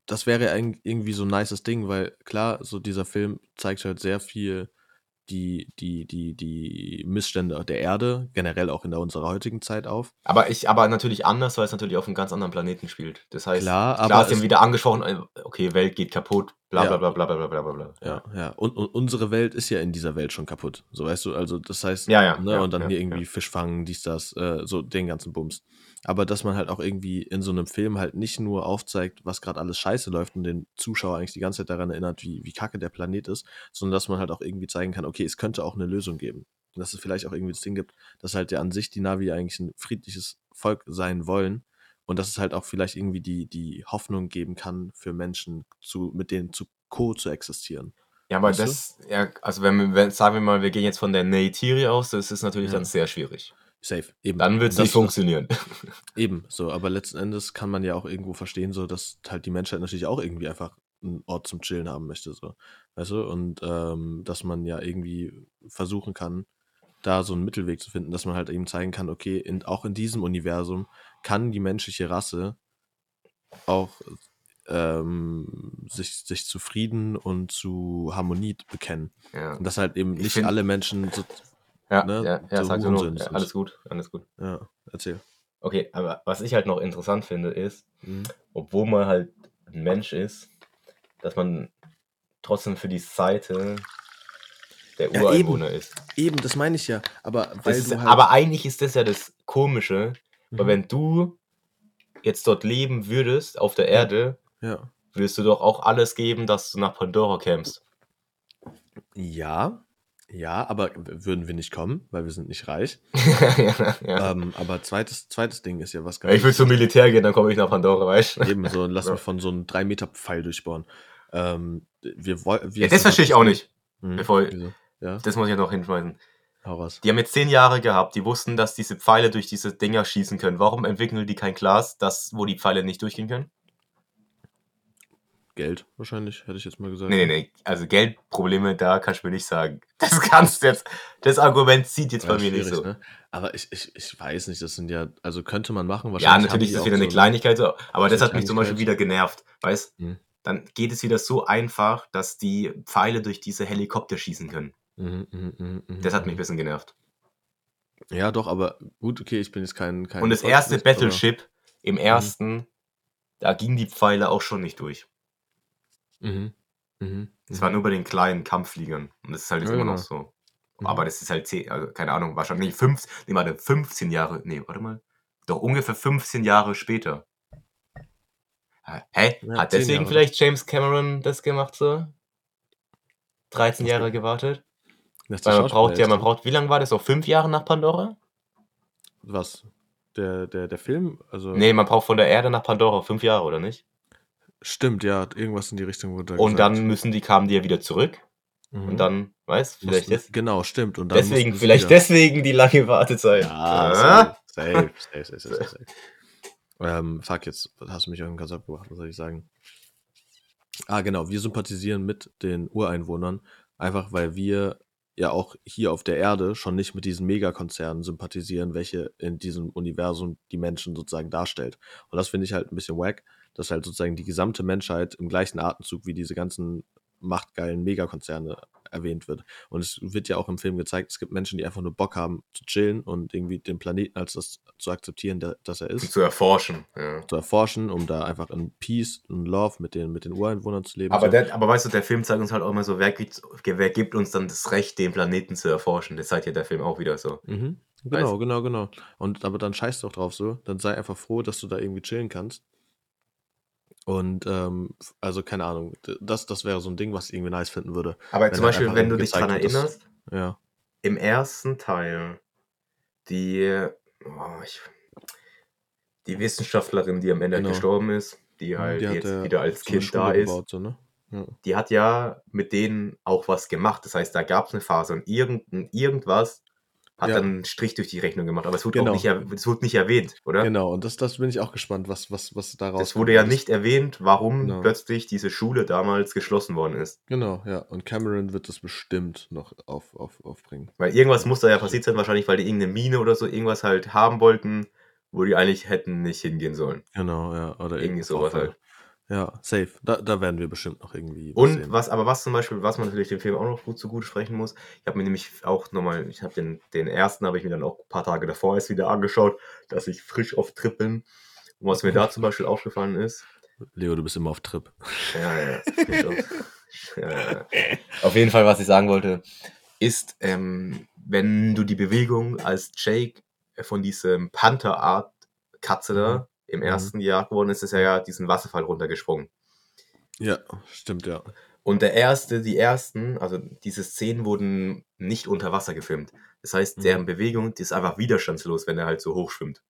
das wäre irgendwie so ein nices Ding, weil klar, so dieser Film zeigt halt sehr viel die, die, die, die Missstände der Erde, generell auch in der unserer heutigen Zeit auf. Aber ich, aber natürlich anders, weil es natürlich auf einem ganz anderen Planeten spielt. Das heißt, Klar, klar, aber haben es- wieder angesprochen, äh, okay, Welt geht kaputt, bla Ja. bla bla bla bla bla bla bla. Ja, ja. Und, und unsere Welt ist ja in dieser Welt schon kaputt. So weißt du, also das heißt, Ja, ja, ne, ja, und dann ja, hier irgendwie. Fisch fangen, dies, das, äh, so den ganzen Bums. Aber dass man halt auch irgendwie in so einem Film halt nicht nur aufzeigt, was gerade alles scheiße läuft und den Zuschauer eigentlich die ganze Zeit daran erinnert, wie, wie kacke der Planet ist, sondern dass man halt auch irgendwie zeigen kann, okay, es könnte auch eine Lösung geben. Und dass es vielleicht auch irgendwie das Ding gibt, dass halt ja an sich die Navi eigentlich ein friedliches Volk sein wollen und dass es halt auch vielleicht irgendwie die, die Hoffnung geben kann für Menschen, zu, mit denen zu co zu existieren. Ja, aber Weißt du? das, ja, also wenn, wir- wenn, sagen wir mal, wir gehen jetzt von der Neytiri aus, das ist natürlich Ja. dann sehr schwierig. Safe, eben. Dann wird es nicht funktionieren. <laughs> Eben, so, aber letzten Endes kann man ja auch irgendwo verstehen, so, dass halt die Menschheit natürlich auch irgendwie einfach einen Ort zum Chillen haben möchte, so. Weißt du? Und ähm, dass man ja irgendwie versuchen kann, da so einen Mittelweg zu finden, dass man halt eben zeigen kann, okay, in, auch in diesem Universum kann die menschliche Rasse auch ähm, sich, sich zu Frieden und zu Harmonie bekennen. Ja, Und dass halt eben Ich nicht find- alle Menschen so, ja, ne, ja, ja so sag nur. Hurensohn alles gut, alles gut. ja, erzähl. Okay, aber was ich halt noch interessant finde, ist, Mhm. obwohl man halt ein Mensch ist, dass man trotzdem für die Seite der Ja, Ureinwohner ist. Eben, das meine ich ja. Aber weil ist halt, aber eigentlich ist das ja das Komische, weil Mhm. wenn du jetzt dort leben würdest, auf der Erde, ja, würdest du doch auch alles geben, dass du nach Pandora kämst. Ja, ja, aber würden wir nicht kommen, weil wir sind nicht reich. ja, <laughs> ja. Ähm, aber zweites, zweites Ding ist ja was ich will zum Militär gehen, dann komme ich nach Pandora, weißt du? Eben so, lass <laughs> Ja. mich von so einem 3-Meter-Pfeil durchbohren. Ähm, wir wollen. Ja, das verstehe ich auch nicht. Hm, Bevor-? Ja, Das muss ich ja noch hinschmeißen. Die haben jetzt zehn Jahre gehabt, die wussten, dass diese Pfeile durch diese Dinger schießen können. Warum entwickeln die kein Glas, das, wo die Pfeile nicht durchgehen können? Geld wahrscheinlich, hätte ich jetzt mal gesagt. Nee, nee, nee. Also Geldprobleme, da kannst du mir nicht sagen. <laughs> Das kannst du jetzt. Das Argument zieht jetzt Ja, bei mir nicht so. ne? Aber ich, ich, ich weiß nicht, das sind ja, also könnte man machen. Ja, wahrscheinlich natürlich haben ist das wieder auch eine so Kleinigkeit, so, aber das so hat mich zum Beispiel wieder genervt, weißt? Mhm. Dann geht es wieder so einfach, dass die Pfeile durch diese Helikopter schießen können. Mhm, mhm, mhm, mhm, Das hat mich ein mhm. bisschen genervt. Ja, doch, aber gut, okay, ich bin jetzt kein. kein Und das erste Battleship im ersten, da gingen die Pfeile auch schon nicht durch. Mhm. Mhm. Es mhm. war nur bei den kleinen Kampffliegern. Und das ist halt jetzt Ja, immer genau. noch so. Mhm. Aber das ist halt, 10, also keine Ahnung, wahrscheinlich fünf, nee, warte, 15 Jahre, nee, warte mal. Doch ungefähr 15 Jahre später. Hä? Ja, Hat 10 deswegen Jahre. vielleicht James Cameron das gemacht so? 13 Jahre gewartet? Weil man braucht ja, man braucht, wie lange war das? Auch fünf Jahre nach Pandora? Was? Der, der, der Film? Also. Nee, man braucht von der Erde nach Pandora fünf Jahre, oder nicht? Stimmt, ja, irgendwas in die Richtung wurde da Und gesagt. dann müssen die, kamen die ja wieder zurück. Mhm. Und dann, weißt vielleicht jetzt. Genau, stimmt. Und dann Deswegen, vielleicht wieder- deswegen die lange Wartezeit. Ja, Ah. safe, safe, safe, safe, safe, ähm, fuck, jetzt hast du mich irgendwas abgebracht, was soll ich sagen? Ah, genau, wir sympathisieren mit den Ureinwohnern, einfach weil wir ja auch hier auf der Erde schon nicht mit diesen Megakonzernen sympathisieren, welche in diesem Universum die Menschen sozusagen darstellt. Und das finde ich halt ein bisschen wack, dass halt sozusagen die gesamte Menschheit im gleichen Atemzug wie diese ganzen machtgeilen Megakonzerne erwähnt wird. Und es wird ja auch im Film gezeigt, es gibt Menschen, die einfach nur Bock haben zu chillen und irgendwie den Planeten als das zu akzeptieren, der, dass er ist, zu erforschen. Ja. zu erforschen, um da einfach in Peace und Love mit den, mit den Ureinwohnern zu leben. Aber, so. der, aber weißt du, der Film zeigt uns halt auch immer so, wer gibt, wer gibt uns dann das Recht, den Planeten zu erforschen? Das zeigt ja der Film auch wieder so. Mhm. Genau, genau, genau. Und aber dann scheiß doch drauf so. Dann sei einfach froh, dass du da irgendwie chillen kannst. Und ähm, also keine Ahnung, das, das wäre so ein Ding, was ich irgendwie nice finden würde. Aber zum Beispiel, wenn du dich dran erinnerst, Ja. im ersten Teil, die, oh, ich, die Wissenschaftlerin, die am Ende Genau. gestorben ist, die halt die jetzt er wieder als Kind da Schule ist, gebaut, so, ne? Ja. die hat ja mit denen auch was gemacht. Das heißt, da gab es eine Phase und irgend, irgendwas hat Ja. dann einen Strich durch die Rechnung gemacht. Aber es wurde Genau. auch nicht, es wurde nicht erwähnt, oder? Genau, und das, das bin ich auch gespannt, was, was, was daraus Das wurde ja nicht erwähnt, warum Genau. plötzlich diese Schule damals geschlossen worden ist. Genau, ja. Und Cameron wird das bestimmt noch auf, auf, aufbringen. Weil irgendwas muss da ja passiert sein, wahrscheinlich, weil die irgendeine Mine oder so irgendwas halt haben wollten, wo die eigentlich hätten nicht hingehen sollen. Genau, ja. Oder Irgendwie sowas halt. Ja, safe. Da, da werden wir bestimmt noch irgendwie Und sehen. was, aber was zum Beispiel, was man natürlich dem Film auch noch gut zugute sprechen muss, ich habe mir nämlich auch nochmal, ich habe den, den ersten, habe ich mir dann auch ein paar Tage davor erst wieder angeschaut, dass ich frisch auf Trip bin. Und was mir da zum Beispiel aufgefallen ist, Leo, du bist immer auf Trip. Ja, ja, frisch auf. ja, ja. Auf jeden Fall, was ich sagen wollte, ist, ähm, wenn du die Bewegung als Jake von diesem Panther-Art Katze da im Mhm. ersten Jahr geworden ist, ist er ja diesen Wasserfall runtergesprungen. Ja, stimmt, ja. Und der erste, die ersten, also diese Szenen wurden nicht unter Wasser gefilmt. Das heißt, Mhm. deren Bewegung, die ist einfach widerstandslos, wenn er halt so hoch schwimmt.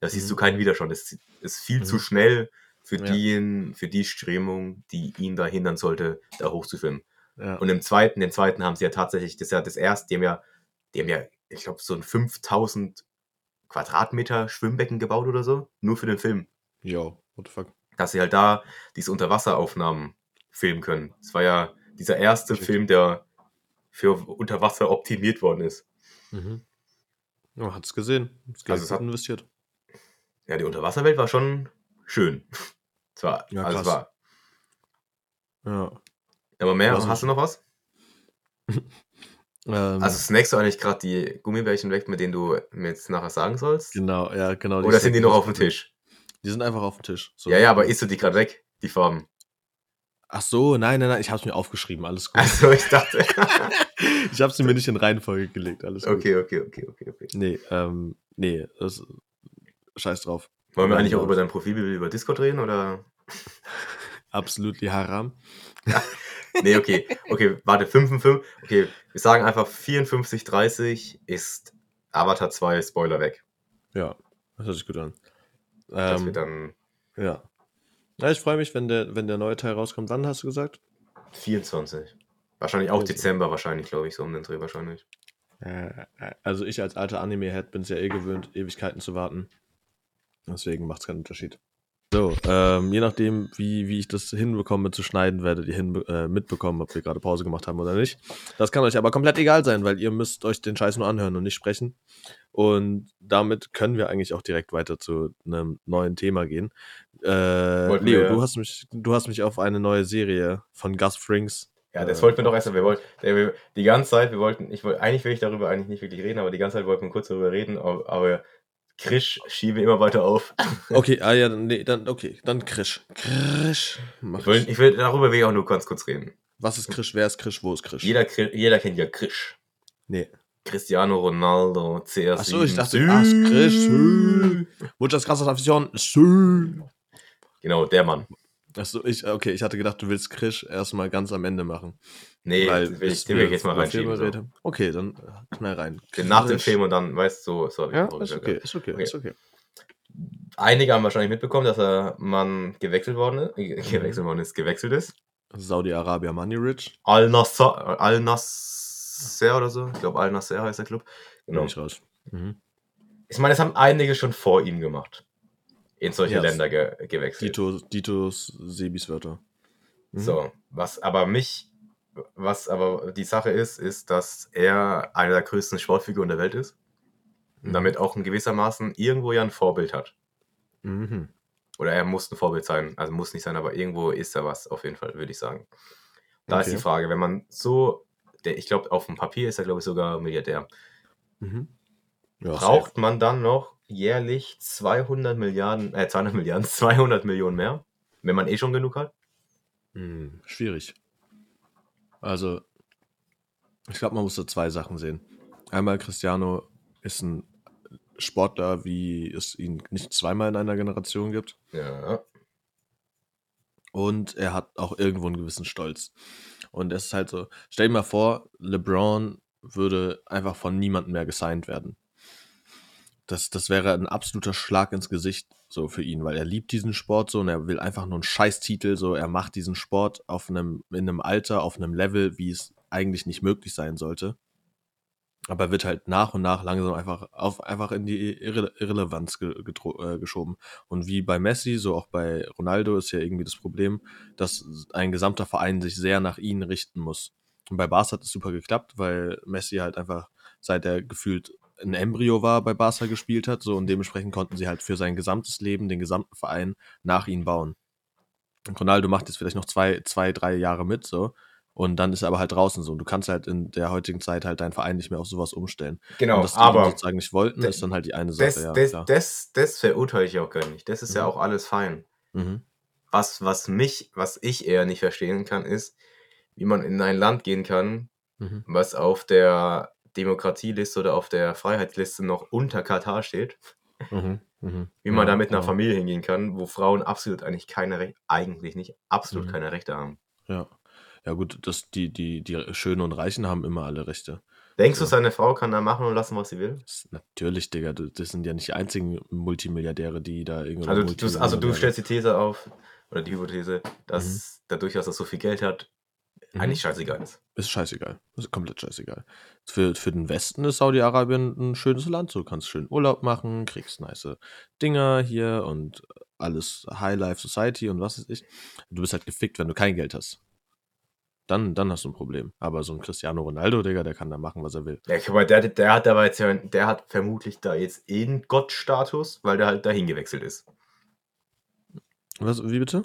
Da siehst Mhm. du keinen Widerstand. Das ist viel Mhm. zu schnell für, Ja. die, für die Strömung, die ihn da hindern sollte, da hochzufilmen. ja. Und im zweiten, den zweiten haben sie ja tatsächlich, das ist ja das erste, die haben ja, die haben ja, ich glaube, so ein 5000 Quadratmeter Schwimmbecken gebaut oder so, nur für den Film. Yo, what the fuck? Dass sie halt da diese Unterwasseraufnahmen filmen können. Das war ja dieser erste Perfekt. Film, der für Unterwasser optimiert worden ist. Mhm. Oh, hat's gesehen. Das Geld Also es hat- investiert. Ja, die Unterwasserwelt war schon schön. <laughs> Zwar, Ja, also es war. Ja. Aber mehr, hast du noch was? <laughs> Ähm, Also snackst du eigentlich gerade die Gummibärchen weg, mit denen du mir jetzt nachher sagen sollst? genau, ja, genau. Oder sind die noch auf dem Tisch? Die sind einfach auf dem Tisch. So. Ja, ja, aber isst du die gerade weg, die Farben? Ach so, nein, nein, nein, ich hab's mir aufgeschrieben, alles gut. Also ich dachte. <laughs> ich hab's mir nicht in Reihenfolge gelegt, alles gut. okay, okay, okay, okay, okay. Nee, ähm, nee, das, scheiß drauf. Wollen wir eigentlich auch über dein Profilbild über Discord reden oder? absolutely haram. <laughs> Nee, okay. Okay, warte, 55. Okay, wir sagen einfach 54, 30 ist Avatar 2 Spoiler weg. Ja, das hört sich gut an. Dass wir Ähm, dann ja. ja. Ich freue mich, wenn der, wenn der neue Teil rauskommt. Wann hast du gesagt? 24. Wahrscheinlich auch 24. Dezember, wahrscheinlich, glaube ich, so um den Dreh wahrscheinlich. Äh, also ich als alter Anime-Head bin es ja eh gewöhnt, Ewigkeiten zu warten. Deswegen macht es keinen Unterschied. So, ähm, je nachdem, wie, wie ich das hinbekomme zu schneiden, werdet ihr hin, äh, mitbekommen, ob wir gerade Pause gemacht haben oder nicht. Das kann euch aber komplett egal sein, weil ihr müsst euch den Scheiß nur anhören und nicht sprechen. Und damit können wir eigentlich auch direkt weiter zu einem neuen Thema gehen. Äh, Leo, du hast, mich, du hast mich auf eine neue Serie von Gus Frings. Ja, das äh, wollten wir doch erst. Wir wollten, wir, die ganze Zeit, wir wollten, ich wollte, eigentlich will ich darüber eigentlich nicht wirklich reden, aber die ganze Zeit wollten wir kurz darüber reden, aber Krisch schiebe immer weiter auf. <laughs> Okay, ah ja, dann- nee, dann, okay, dann Krisch. Krisch. Mach Ich will, ich will, darüber will ich auch nur ganz kurz reden. Was ist Krisch? Wer ist Krisch? Wo ist Krisch? Jeder, jeder kennt ja Krisch. Nee. Cristiano Ronaldo, CR7. Achso, ich dachte, ah, Krisch. Muchas gracias, afición. Genau, der Mann. Achso, ich, okay, ich hatte gedacht, du willst Krisch erstmal ganz am Ende machen. Nee, weil will ich, den will ich jetzt mal reinschieben. So. Okay, dann äh, knall rein. Den Nach dem Krisch. Film und dann, weißt du, so, so Ja, ist okay, ist okay, Okay. ist okay. Einige haben wahrscheinlich mitbekommen, dass er Mann gewechselt worden ist, äh, gewechselt worden ist, gewechselt ist. Saudi-Arabia Money Rich. Al Nasser, Al oder so. Ich glaube, Al Nasser heißt der Club. Genau. Genau. Bin ich raus. Mhm. Ich meine, das haben einige schon vor ihm gemacht. In solche Ja, Länder ge gewechselt. Dito, Ditos Sebis Wörter. Mhm. So, was aber mich, was aber die Sache ist, ist, dass er einer der größten Sportfiguren der Welt ist. Und Mhm. damit auch in gewissermaßen irgendwo ja ein Vorbild hat. Mhm. Oder er muss ein Vorbild sein. Also muss nicht sein, aber irgendwo ist er was, auf jeden Fall, würde ich sagen. Da ist Okay. die Frage, wenn man so, der, ich glaube, auf dem Papier ist er, glaube ich, sogar Milliardär. Mhm. Ja, Braucht man dann noch jährlich 200 Milliarden, äh, 200 Milliarden, <laughs> 200 Millionen mehr, wenn man eh schon genug hat? Hm, schwierig. Also, ich glaube, man muss da zwei Sachen sehen. Einmal, Cristiano ist ein Sportler, wie es ihn nicht zweimal in einer Generation gibt. Ja. Und er hat auch irgendwo einen gewissen Stolz. Und es ist halt so, stell dir mal vor, LeBron würde einfach von niemandem mehr gesigned werden. Das, das wäre ein absoluter Schlag ins Gesicht so für ihn, weil er liebt diesen Sport so und er will einfach nur einen Scheißtitel, so er macht diesen Sport auf einem, in einem Alter, auf einem Level, wie es eigentlich nicht möglich sein sollte. Aber er wird halt nach und nach langsam einfach, auf, einfach in die Irre Irrelevanz ge äh, geschoben. Und wie bei Messi, so auch bei Ronaldo ist ja irgendwie das Problem, dass ein gesamter Verein sich sehr nach ihnen richten muss. Und bei Barca hat es super geklappt, weil Messi halt einfach, seit er gefühlt ein Embryo war, bei Barca gespielt hat, so und dementsprechend konnten sie halt für sein gesamtes Leben den gesamten Verein nach ihm bauen. Und Ronaldo macht jetzt vielleicht noch zwei, zwei, drei Jahre mit, so. Und dann ist er aber halt draußen so. Und du kannst halt in der heutigen Zeit halt deinen Verein nicht mehr auf sowas umstellen. Genau, und dass die aber sozusagen nicht wollten, ist dann halt die eine Sache, das, ja. das, das, das verurteile ich auch gar nicht. Das ist ja Mhm. auch alles fein. Mhm. Was, was mich, was ich eher nicht verstehen kann, ist, wie man in ein Land gehen kann, Mhm. was auf der Demokratieliste oder auf der Freiheitsliste noch unter Katar steht, Mhm. Mhm. <laughs> wie man Ja, da mit einer ja. Familie hingehen kann, wo Frauen absolut eigentlich keine Rechte, eigentlich nicht, absolut Mhm. keine Rechte haben. Ja. Ja, gut, das, die, die, die Schönen und Reichen haben immer alle Rechte. Denkst du, seine Frau kann da machen und lassen, was sie will? Natürlich, Digga, das sind ja nicht die einzigen Multimilliardäre, die da irgendwie. Also du, also du Multimilliardäre- stellst die These auf, oder die Hypothese, dass dadurch, dass er so viel Geld hat, Mhm. eigentlich scheißegal ist. Ist scheißegal. Ist komplett scheißegal. Für, für den Westen ist Saudi-Arabien ein schönes Land. Du kannst schön Urlaub machen, kriegst nice Dinger hier und alles High Life Society und was weiß ich. Du bist halt gefickt, wenn du kein Geld hast. Dann, dann hast du ein Problem. Aber so ein Cristiano Ronaldo, Digga, der kann da machen, was er will. Ja, guck mal, der, der hat aber jetzt ja, der hat vermutlich da jetzt eh einen Gottstatus, weil der halt dahin gewechselt ist. Was, wie bitte?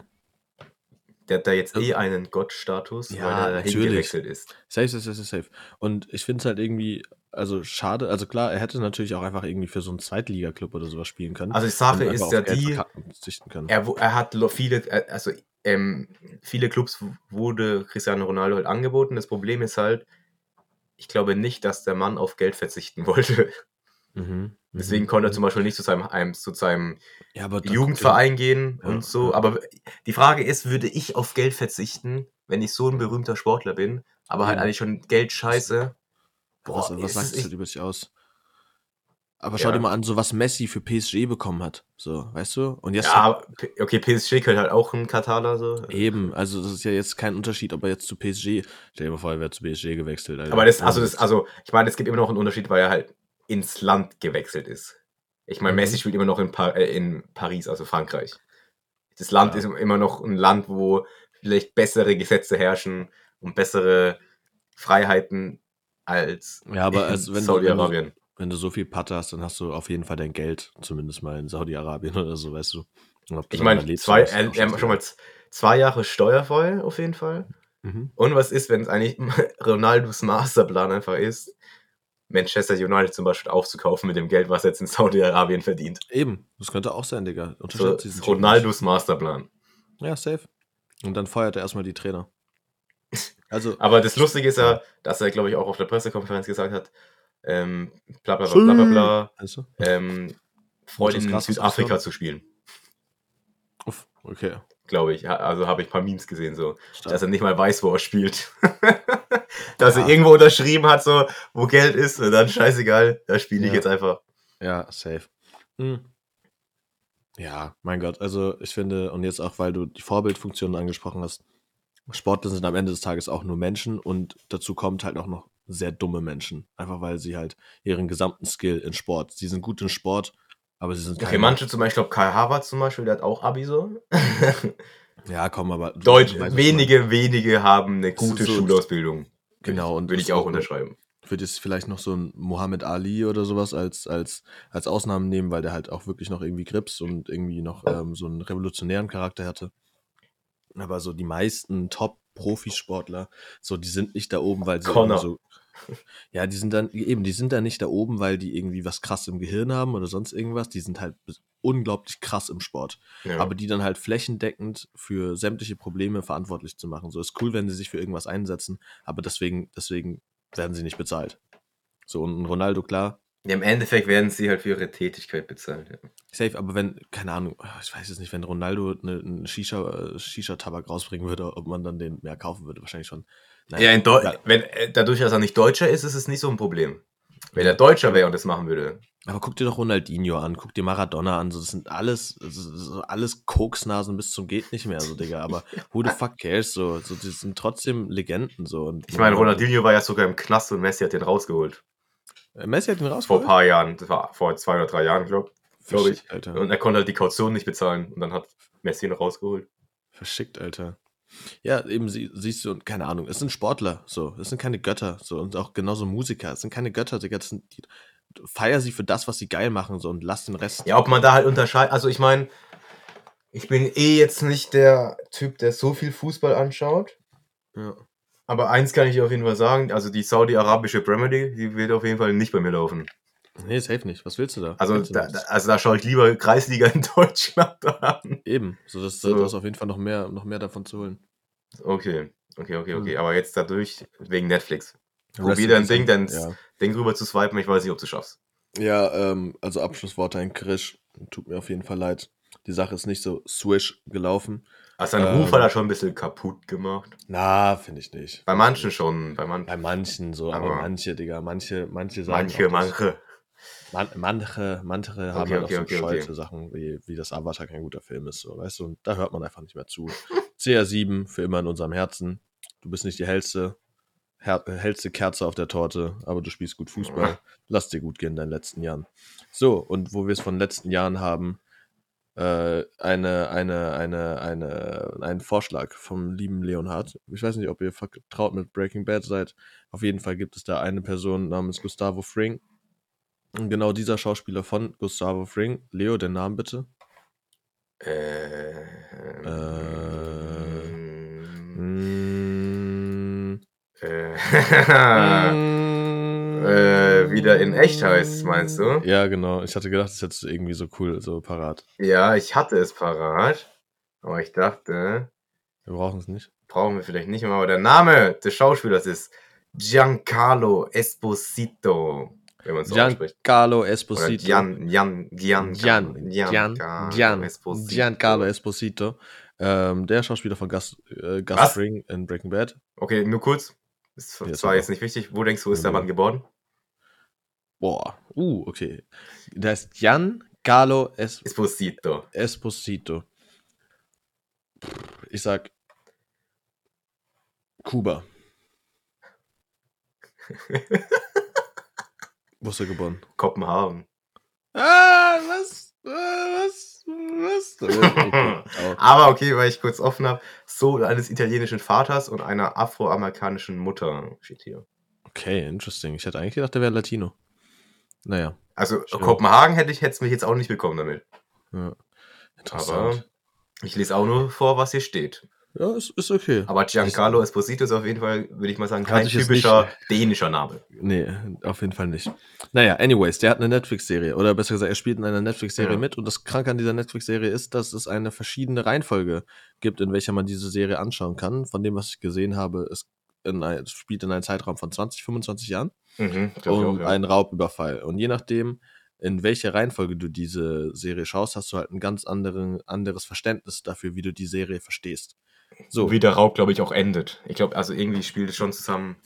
Der hat da jetzt eh einen Gottstatus, Ja, weil er natürlich. gewechselt ist. Safe, safe, safe, safe. Und ich finde es halt irgendwie, also schade, also klar, er hätte natürlich auch einfach irgendwie für so einen Zweitliga-Club oder sowas spielen können. Also die Sache ist ja die, er, er hat viele, äh, also ähm, viele Clubs wurde Cristiano Ronaldo halt angeboten. Das Problem ist halt, ich glaube nicht, dass der Mann auf Geld verzichten <laughs> wollte. Mhm. Deswegen Mhm, konnte er zum Beispiel nicht zu seinem, einem, zu seinem Ja, Jugendverein gehen Ja, und so. Aber die Frage ist, würde ich auf Geld verzichten, wenn ich so ein berühmter Sportler bin, aber halt eigentlich schon Geld scheiße? Was, Boah, was ist sagt es halt über sich aus? Aber schau Ja. dir mal an, so was Messi für PSG bekommen hat. So, weißt du? Und jetzt Ja, okay, PSG könnte halt auch ein Kataler so. eben, also das ist ja jetzt kein Unterschied, ob er jetzt zu PSG. Stell dir mal vor, er wäre zu PSG gewechselt. Alter. Aber das, also Ohne das, also, ich meine, es gibt immer noch einen Unterschied, weil er halt ins Land gewechselt ist. Ich meine, Mhm. Messi spielt immer noch in, pa äh, in Paris, also Frankreich. Das Land Ja. ist immer noch ein Land, wo vielleicht bessere Gesetze herrschen und bessere Freiheiten als Ja, aber also wenn Saudi-Arabien. wenn du so viel Patte hast, dann hast du auf jeden Fall dein Geld, zumindest mal in Saudi-Arabien <laughs> oder so, weißt du. Ich meine, zwei, er, er schon mal zwei Jahre steuerfrei auf jeden Fall. Mhm. Und was ist, wenn es eigentlich <laughs> Ronaldos Masterplan einfach ist, Manchester United zum Beispiel aufzukaufen mit dem Geld, was er jetzt in Saudi-Arabien verdient? Eben, das könnte auch sein, Digga. So, Ronaldos Masterplan. Ja, safe. Und dann feuert er erstmal die Trainer. <laughs> Also, Aber das Lustige ist ja, dass er, glaube ich, auch auf der Pressekonferenz gesagt hat, ähm, bla bla bla bla bla, bla du? ähm, Freundin in Südafrika zu spielen, Uff, okay. glaube ich. Also habe ich ein paar Memes gesehen, so, Stark. dass er nicht mal weiß, wo er spielt. <laughs> <laughs> dass Ja. er irgendwo unterschrieben hat, so, wo Geld ist, und dann scheißegal, da spiele ich Ja. jetzt einfach. Ja, safe. Hm. Ja, mein Gott, also ich finde, und jetzt auch, weil du die Vorbildfunktionen angesprochen hast, Sportler sind am Ende des Tages auch nur Menschen und dazu kommt halt auch noch sehr dumme Menschen. Einfach weil sie halt ihren gesamten Skill in Sport, sie sind gut in Sport, aber sie sind Okay, manche zum Beispiel, ich glaube, Kai Havertz zum Beispiel, der hat auch Abi so. Ja, komm, aber. Deutsch, wenige, wenige haben eine gute so- Schulausbildung. Genau, und Würde ich auch unterschreiben. würde jetzt vielleicht noch so ein Mohammed Ali oder sowas als, als, als Ausnahmen nehmen, weil der halt auch wirklich noch irgendwie Grips und irgendwie noch ähm, so einen revolutionären Charakter hatte. Aber so die meisten Top-Profisportler, so die sind nicht da oben, weil sie so. Ja, die sind dann, eben, die sind da nicht da oben, weil die irgendwie was krass im Gehirn haben oder sonst irgendwas. Die sind halt unglaublich krass im Sport. Ja. Aber die dann halt flächendeckend für sämtliche Probleme verantwortlich zu machen. So ist cool, wenn sie sich für irgendwas einsetzen, aber deswegen, deswegen werden sie nicht bezahlt. So, und Ronaldo, klar, Ja, Im Endeffekt werden sie halt für ihre Tätigkeit bezahlt. Ja. safe, aber wenn, keine Ahnung, ich weiß es nicht, wenn Ronaldo eine, einen Shisha, äh, Shisha-Tabak rausbringen würde, ob man dann den mehr kaufen würde, wahrscheinlich schon. Ja, Deu Ja. wenn, äh, dadurch, dass er nicht Deutscher ist, ist es nicht so ein Problem. Wenn er Deutscher wäre und das machen würde. Aber guck dir doch Ronaldinho an, guck dir Maradona an, so, das sind alles, so alles Koksnasen bis zum geht nicht mehr, so, Digga, aber <laughs> who the fuck cares, so, so die sind trotzdem Legenden, so. Und Ich meine, Ronaldinho war ja sogar im Knast und Messi hat den rausgeholt. Äh, Messi hat ihn Vor ein rausgeholt? paar Jahren. Das war vor zwei oder drei Jahren, glaube glaub ich. Alter. Und er konnte halt die Kaution nicht bezahlen. Und dann hat Messi ihn rausgeholt. Verschickt, Alter. Ja, eben sie, siehst du, keine Ahnung, es sind Sportler, so, es sind keine Götter, so, und auch genauso Musiker, es sind keine Götter, Digga, das sind, die, feier sie für das, was sie geil machen, so, und lass den Rest. Ja, ob man da halt unterscheidet. Also, ich meine, ich bin eh jetzt nicht der Typ, der so viel Fußball anschaut. Ja. Aber eins kann ich dir auf jeden Fall sagen: Also, die saudi-arabische Premier League, die wird auf jeden Fall nicht bei mir laufen. Nee, safe nicht. Was willst du da? Also, du da, da, also da schaue ich lieber Kreisliga in <laughs> Deutschland an. Eben, so, dass So. ist auf jeden Fall noch mehr, noch mehr davon zu holen. Okay, okay, okay, okay. Hm. Aber jetzt dadurch, wegen Netflix. Probier in dein Ding, an- dann Ja, Ding rüber zu swipen, ich weiß nicht, ob du schaffst. ja ähm, also Abschlussworte ein Krisch. Tut mir auf jeden Fall leid. Die Sache ist nicht so swish gelaufen. Also sein Ähm. Ruf hat er schon ein bisschen kaputt gemacht. Na, finde ich nicht. Bei manchen schon, bei manchen. Bei manchen so, aber, Aber- manche, Digga, manche, manche sagen Manche, manche. Man, manche, manche haben Okay, halt okay, auch so okay, okay. Sachen, wie, wie das Avatar kein guter Film ist, so, weißt du, und da hört man einfach nicht mehr zu. <laughs> CR7 für immer in unserem Herzen. Du bist nicht die hellste, her, hellste Kerze auf der Torte, aber du spielst gut Fußball. <laughs> Lass dir gut gehen in deinen letzten Jahren. So, und wo wir es von letzten Jahren haben, äh, eine, eine, eine, eine, einen Vorschlag vom lieben Leonhard. Ich weiß nicht, ob ihr vertraut mit Breaking Bad seid. Auf jeden Fall gibt es da eine Person namens Gustavo Fring. Und genau dieser Schauspieler von Gustavo Fring. Leo, den Namen bitte. Äh, Mm. ähm, äh, äh, <laughs> wieder in echt heißt, meinst du? Ja, genau. Ich hatte gedacht, das ist jetzt irgendwie so cool, so parat. Ja, ich hatte es parat. Aber ich dachte, Wir brauchen es nicht. brauchen wir vielleicht nicht mehr. Aber der Name des Schauspielers ist Giancarlo Esposito. Wenn man es so ausspricht. Giancarlo Esposito. Gian, Gian, Gian, Gian, Gian, Gian, Esposito. Giancarlo Esposito. Ähm, der Schauspieler von Gus, äh, Gus? Fring in Breaking Bad. Okay, nur kurz. Das Ja, war super. jetzt nicht wichtig. Wo denkst du, ist der Ja. Mann geboren? Boah, uh, okay. Der ist Giancarlo es Esposito. Esposito. Ich sag Kuba. <laughs> Wo ist er geboren? Kopenhagen. Ah, was? Was? Was? <laughs> Oh. <laughs> Aber okay, weil ich kurz offen habe. Sohn eines italienischen Vaters und einer afroamerikanischen Mutter steht hier. Okay, interesting. Ich hätte eigentlich gedacht, der wäre Latino. Naja, Also Stimmt. Kopenhagen hätte ich jetzt mich jetzt auch nicht bekommen damit. ja. Aber Interessant. ich lese auch nur vor, was hier steht. Ja, ist, ist okay. Aber Giancarlo Esposito ist auf jeden Fall, würde ich mal sagen, kein typischer dänischer Name. Nee, auf jeden Fall nicht. Naja, anyways, der hat eine Netflix-Serie. Oder besser gesagt, er spielt in einer Netflix-Serie Ja. mit. Und das Kranke an dieser Netflix-Serie ist, dass es eine verschiedene Reihenfolge gibt, in welcher man diese Serie anschauen kann. Von dem, was ich gesehen habe, es, in es spielt in einem Zeitraum von 20, 25 Jahren. Mhm, um auch, ja. einen Raubüberfall. Und je nachdem, in welcher Reihenfolge du diese Serie schaust, hast du halt ein ganz anderen, anderes Verständnis dafür, wie du die Serie verstehst. So, Wie der Raub, glaube ich, auch endet. Ich glaube, also irgendwie spielt es schon zusammen,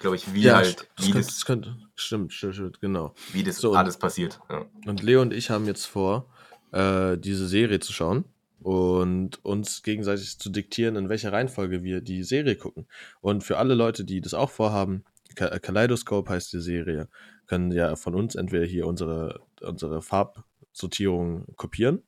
glaube ich, wie ja, halt, das wie könnte, das, das könnte, stimmt, stimmt, stimmt, genau. wie das So, alles passiert. Ja. Und Leo und ich haben jetzt vor, äh, diese Serie zu schauen und uns gegenseitig zu diktieren, in welcher Reihenfolge wir die Serie gucken. Und für alle Leute, die das auch vorhaben, Ka- Kaleidoscope heißt die Serie, können ja von uns entweder hier unsere, unsere Farbsortierung kopieren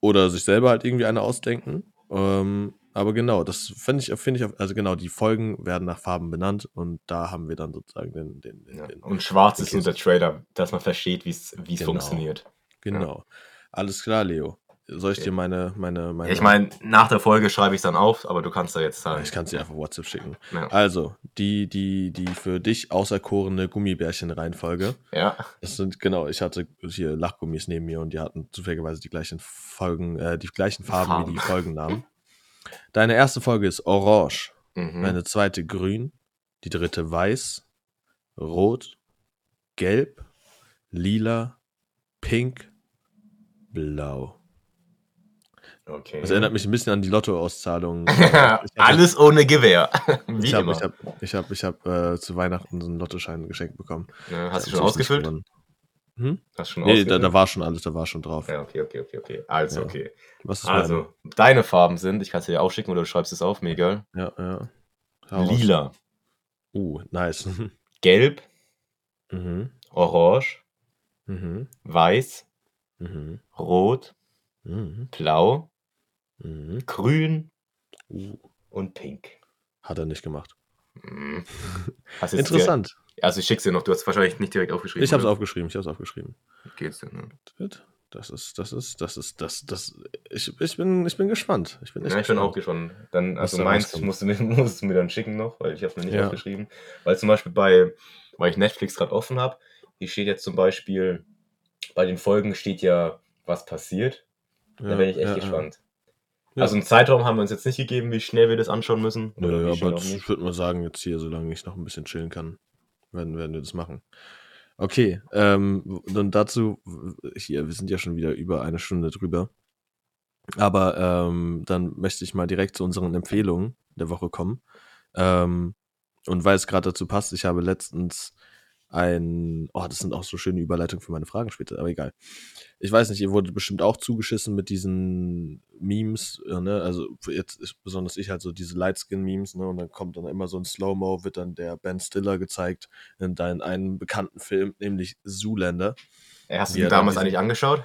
oder sich selber halt irgendwie eine ausdenken. Ähm, aber genau, das finde ich, finde ich, also genau, die Folgen werden nach Farben benannt und da haben wir dann sozusagen den, den, den, Ja. den Und schwarz ist nur der Trailer, dass man versteht, wie es wie es Genau. funktioniert. Genau. Alles klar, Leo. Soll ich dir meine, meine, meine. Ich meine, nach der Folge schreibe ich es dann auf, aber du kannst da jetzt sagen. ich kann es dir einfach WhatsApp schicken. Ja. Also, die, die, die für dich auserkorene Gummibärchen-Reihenfolge. ja. Das sind, genau, ich hatte hier Lachgummis neben mir und die hatten zufälligerweise die gleichen Folgen, äh, die gleichen Farben, Farben. wie die Folgennamen. Deine erste Folge ist Orange, Mhm. deine zweite Grün, die dritte Weiß, Rot, Gelb, Lila, Pink, Blau. Okay. Das erinnert mich ein bisschen an die Lottoauszahlung. <laughs> Alles ohne Gewehr. <laughs> Wie Ich habe ich hab, ich hab, ich hab, äh, zu Weihnachten so einen Lottoschein geschenkt bekommen. Ja, hast du schon ausgefüllt? Hm? Hast du schon Nee, da, da war schon alles, da war schon drauf. ja, okay, okay, okay, okay. Also, Ja. okay. Ist meine? Also, deine Farben sind, ich kann es dir auch schicken oder du schreibst es auf, mir egal. Ja, ja. Hau raus. Lila, Uh, nice. <laughs> Gelb, mhm. Orange, Mhm. Weiß, Mhm. Rot, Mhm. Blau, Mhm. Grün Uh, und Pink. hat er nicht gemacht. Mhm. <laughs> Jetzt Interessant. Dir, also ich schick's dir noch, du hast wahrscheinlich nicht direkt aufgeschrieben. Ich habe es oder? aufgeschrieben, ich habe es aufgeschrieben. Geht's denn? Ne? Das ist, das ist, das ist, das, das. Ich, ich bin, ich bin gespannt. Ich bin echt Ja, ich bin auch gespannt. Dann, also da meins musst du, mir, <laughs> musst du mir dann schicken noch, weil ich habe mir nicht Ja. aufgeschrieben. Weil zum Beispiel bei, weil ich Netflix gerade offen habe, hier steht jetzt zum Beispiel, bei den Folgen steht ja, was passiert. Da Ja, bin ich echt gespannt. Ja. Also einen Zeitraum haben wir uns jetzt nicht gegeben, wie schnell wir das anschauen müssen. Ja. Schnell aber ich würde mal sagen, jetzt hier, solange ich noch ein bisschen chillen kann, werden, werden wir das machen. Okay, ähm, dann dazu, hier, wir sind ja schon wieder über eine Stunde drüber. Aber ähm, dann möchte ich mal direkt zu unseren Empfehlungen der Woche kommen. Ähm, und weil es gerade dazu passt, ich habe letztens ein, oh, das sind auch so schöne Überleitungen für meine Fragen später, aber egal. Ich weiß nicht, ihr wurdet bestimmt auch zugeschissen mit diesen Memes, äh, ne? Also jetzt ist besonders ich halt so diese Lightskin-Memes, ne? Und dann kommt dann immer so ein Slow-Mo, wird dann der Ben Stiller gezeigt in deinem einen bekannten Film, nämlich Zoolander. Hast du dann damals eigentlich angeschaut?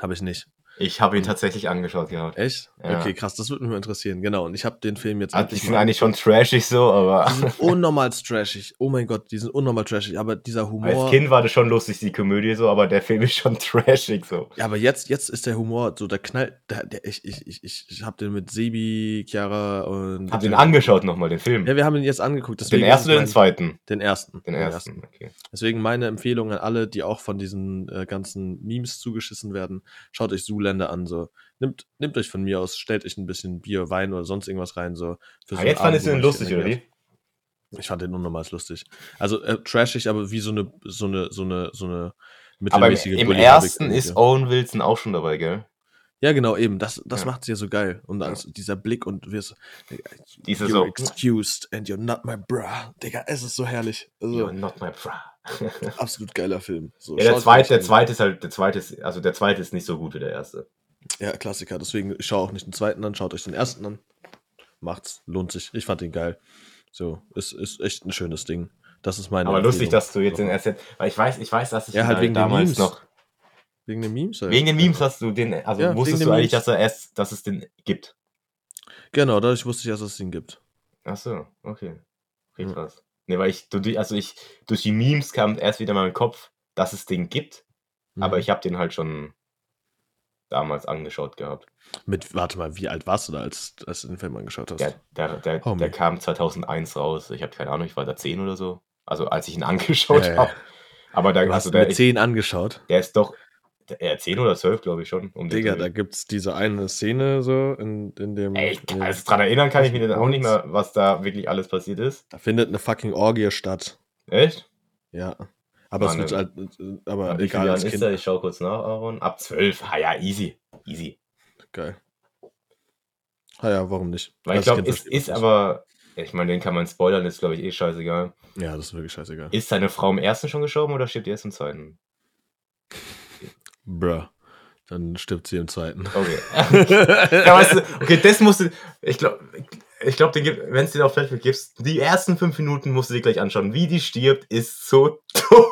Habe ich nicht. Ich habe ihn Und- tatsächlich angeschaut gehabt. Echt? Ja. Okay, krass, das würde mich mal interessieren. Genau, und ich habe den Film jetzt endlich die sind eigentlich schon trashig so, aber Die sind unnormal trashig. Oh mein Gott, die sind unnormal trashig. Aber dieser Humor. als Kind war das schon lustig, die Komödie so, aber der Film ist schon <laughs> trashig so. Ja, aber jetzt, jetzt ist der Humor so, der knallt. Der, der, ich ich, ich, ich, habe den mit Sebi, Chiara und. Hab den angeschaut nochmal, den Film. Ja, wir haben ihn jetzt angeguckt. den ersten oder den zweiten? Den ersten. Den ersten, okay. Deswegen meine Empfehlung an alle, die auch von diesen äh, ganzen Memes zugeschissen werden. Schaut euch Zoolander an. So. Nimmt, nehmt euch von mir aus, stellt euch ein bisschen Bier, Wein oder sonst irgendwas rein. So, für Ah, so jetzt Abend, fandest du den lustig, oder wie? Ich fand den unnormal lustig. Also äh, trashig, aber wie so eine, so eine, so eine, so eine Aber im, mittelmäßige im ersten ist Owen Wilson auch schon dabei, gell? Ja, genau, eben. Das, das Ja. macht sie ja so geil. Und Ja. dieser Blick und wir so, Diese you're so, excused and you're not my bra. Digga, es ist so herrlich. Also, you're not my bra. Absolut geiler Film. So, Ja, der zweite, der zweite ist halt, der zweite ist, also der zweite ist nicht so gut wie der erste. Ja, Klassiker. Deswegen, ich schaue auch nicht den zweiten an, schaut euch den ersten an. Macht's, lohnt sich. Ich fand ihn geil. So, ist, ist echt ein schönes Ding. Das ist meine Aber lustig, Empfehlung. dass du jetzt den ersten, weil ich weiß, ich weiß, dass es Ja, halt wegen den damals Memes. noch, Wegen den Memes halt. wegen den Memes hast du den, also Ja, wegen wusstest den du eigentlich, Memes. dass er erst, dass es den gibt. Genau, dadurch wusste ich, dass es ihn gibt. Ach so, okay. Okay, krass. Nee, weil ich, du- also ich, durch die Memes kam erst wieder in meinen Kopf, dass es den gibt, aber Mhm. ich habe den halt schon damals angeschaut gehabt. Mit, warte mal, wie alt warst du da, als, als du den Film angeschaut hast? Der, der, der, Homie. der kam 2001 raus. Ich habe keine Ahnung, ich war da 10 oder so. Also als ich ihn <laughs> angeschaut Äh, habe. Aber da, du hast also ihn der, mit ist, 10 angeschaut. der ist doch, ja, 10 oder 12, glaube ich schon. Um Digga, da gibt's diese eine Szene so in, in dem. Ich, in also dran erinnern kann ich mich dann auch nicht mehr, was da wirklich alles passiert ist. da findet eine fucking Orgie statt. Echt? Ja. Aber es Mann, wird halt, aber Ab wie egal, als Jahren ist er? Ich schau kurz nach, Aaron. Ab 12. Ah ja, easy. Easy. Geil. Ah ja, warum nicht? Weil ich glaube, Kind ist, aber, ich meine, den kann man spoilern, ist glaube ich eh scheißegal. Ja, das ist wirklich scheißegal. Ist seine Frau im ersten schon gestorben oder stirbt die erst im zweiten? Bruh. Dann stirbt sie im zweiten. Okay. <laughs> ja, weißt du, okay, das musst du, ich glaube, ich glaube, wenn es den auf Netflix gibst, die ersten fünf Minuten musst du dir gleich anschauen. Wie die stirbt, ist so <laughs> tot.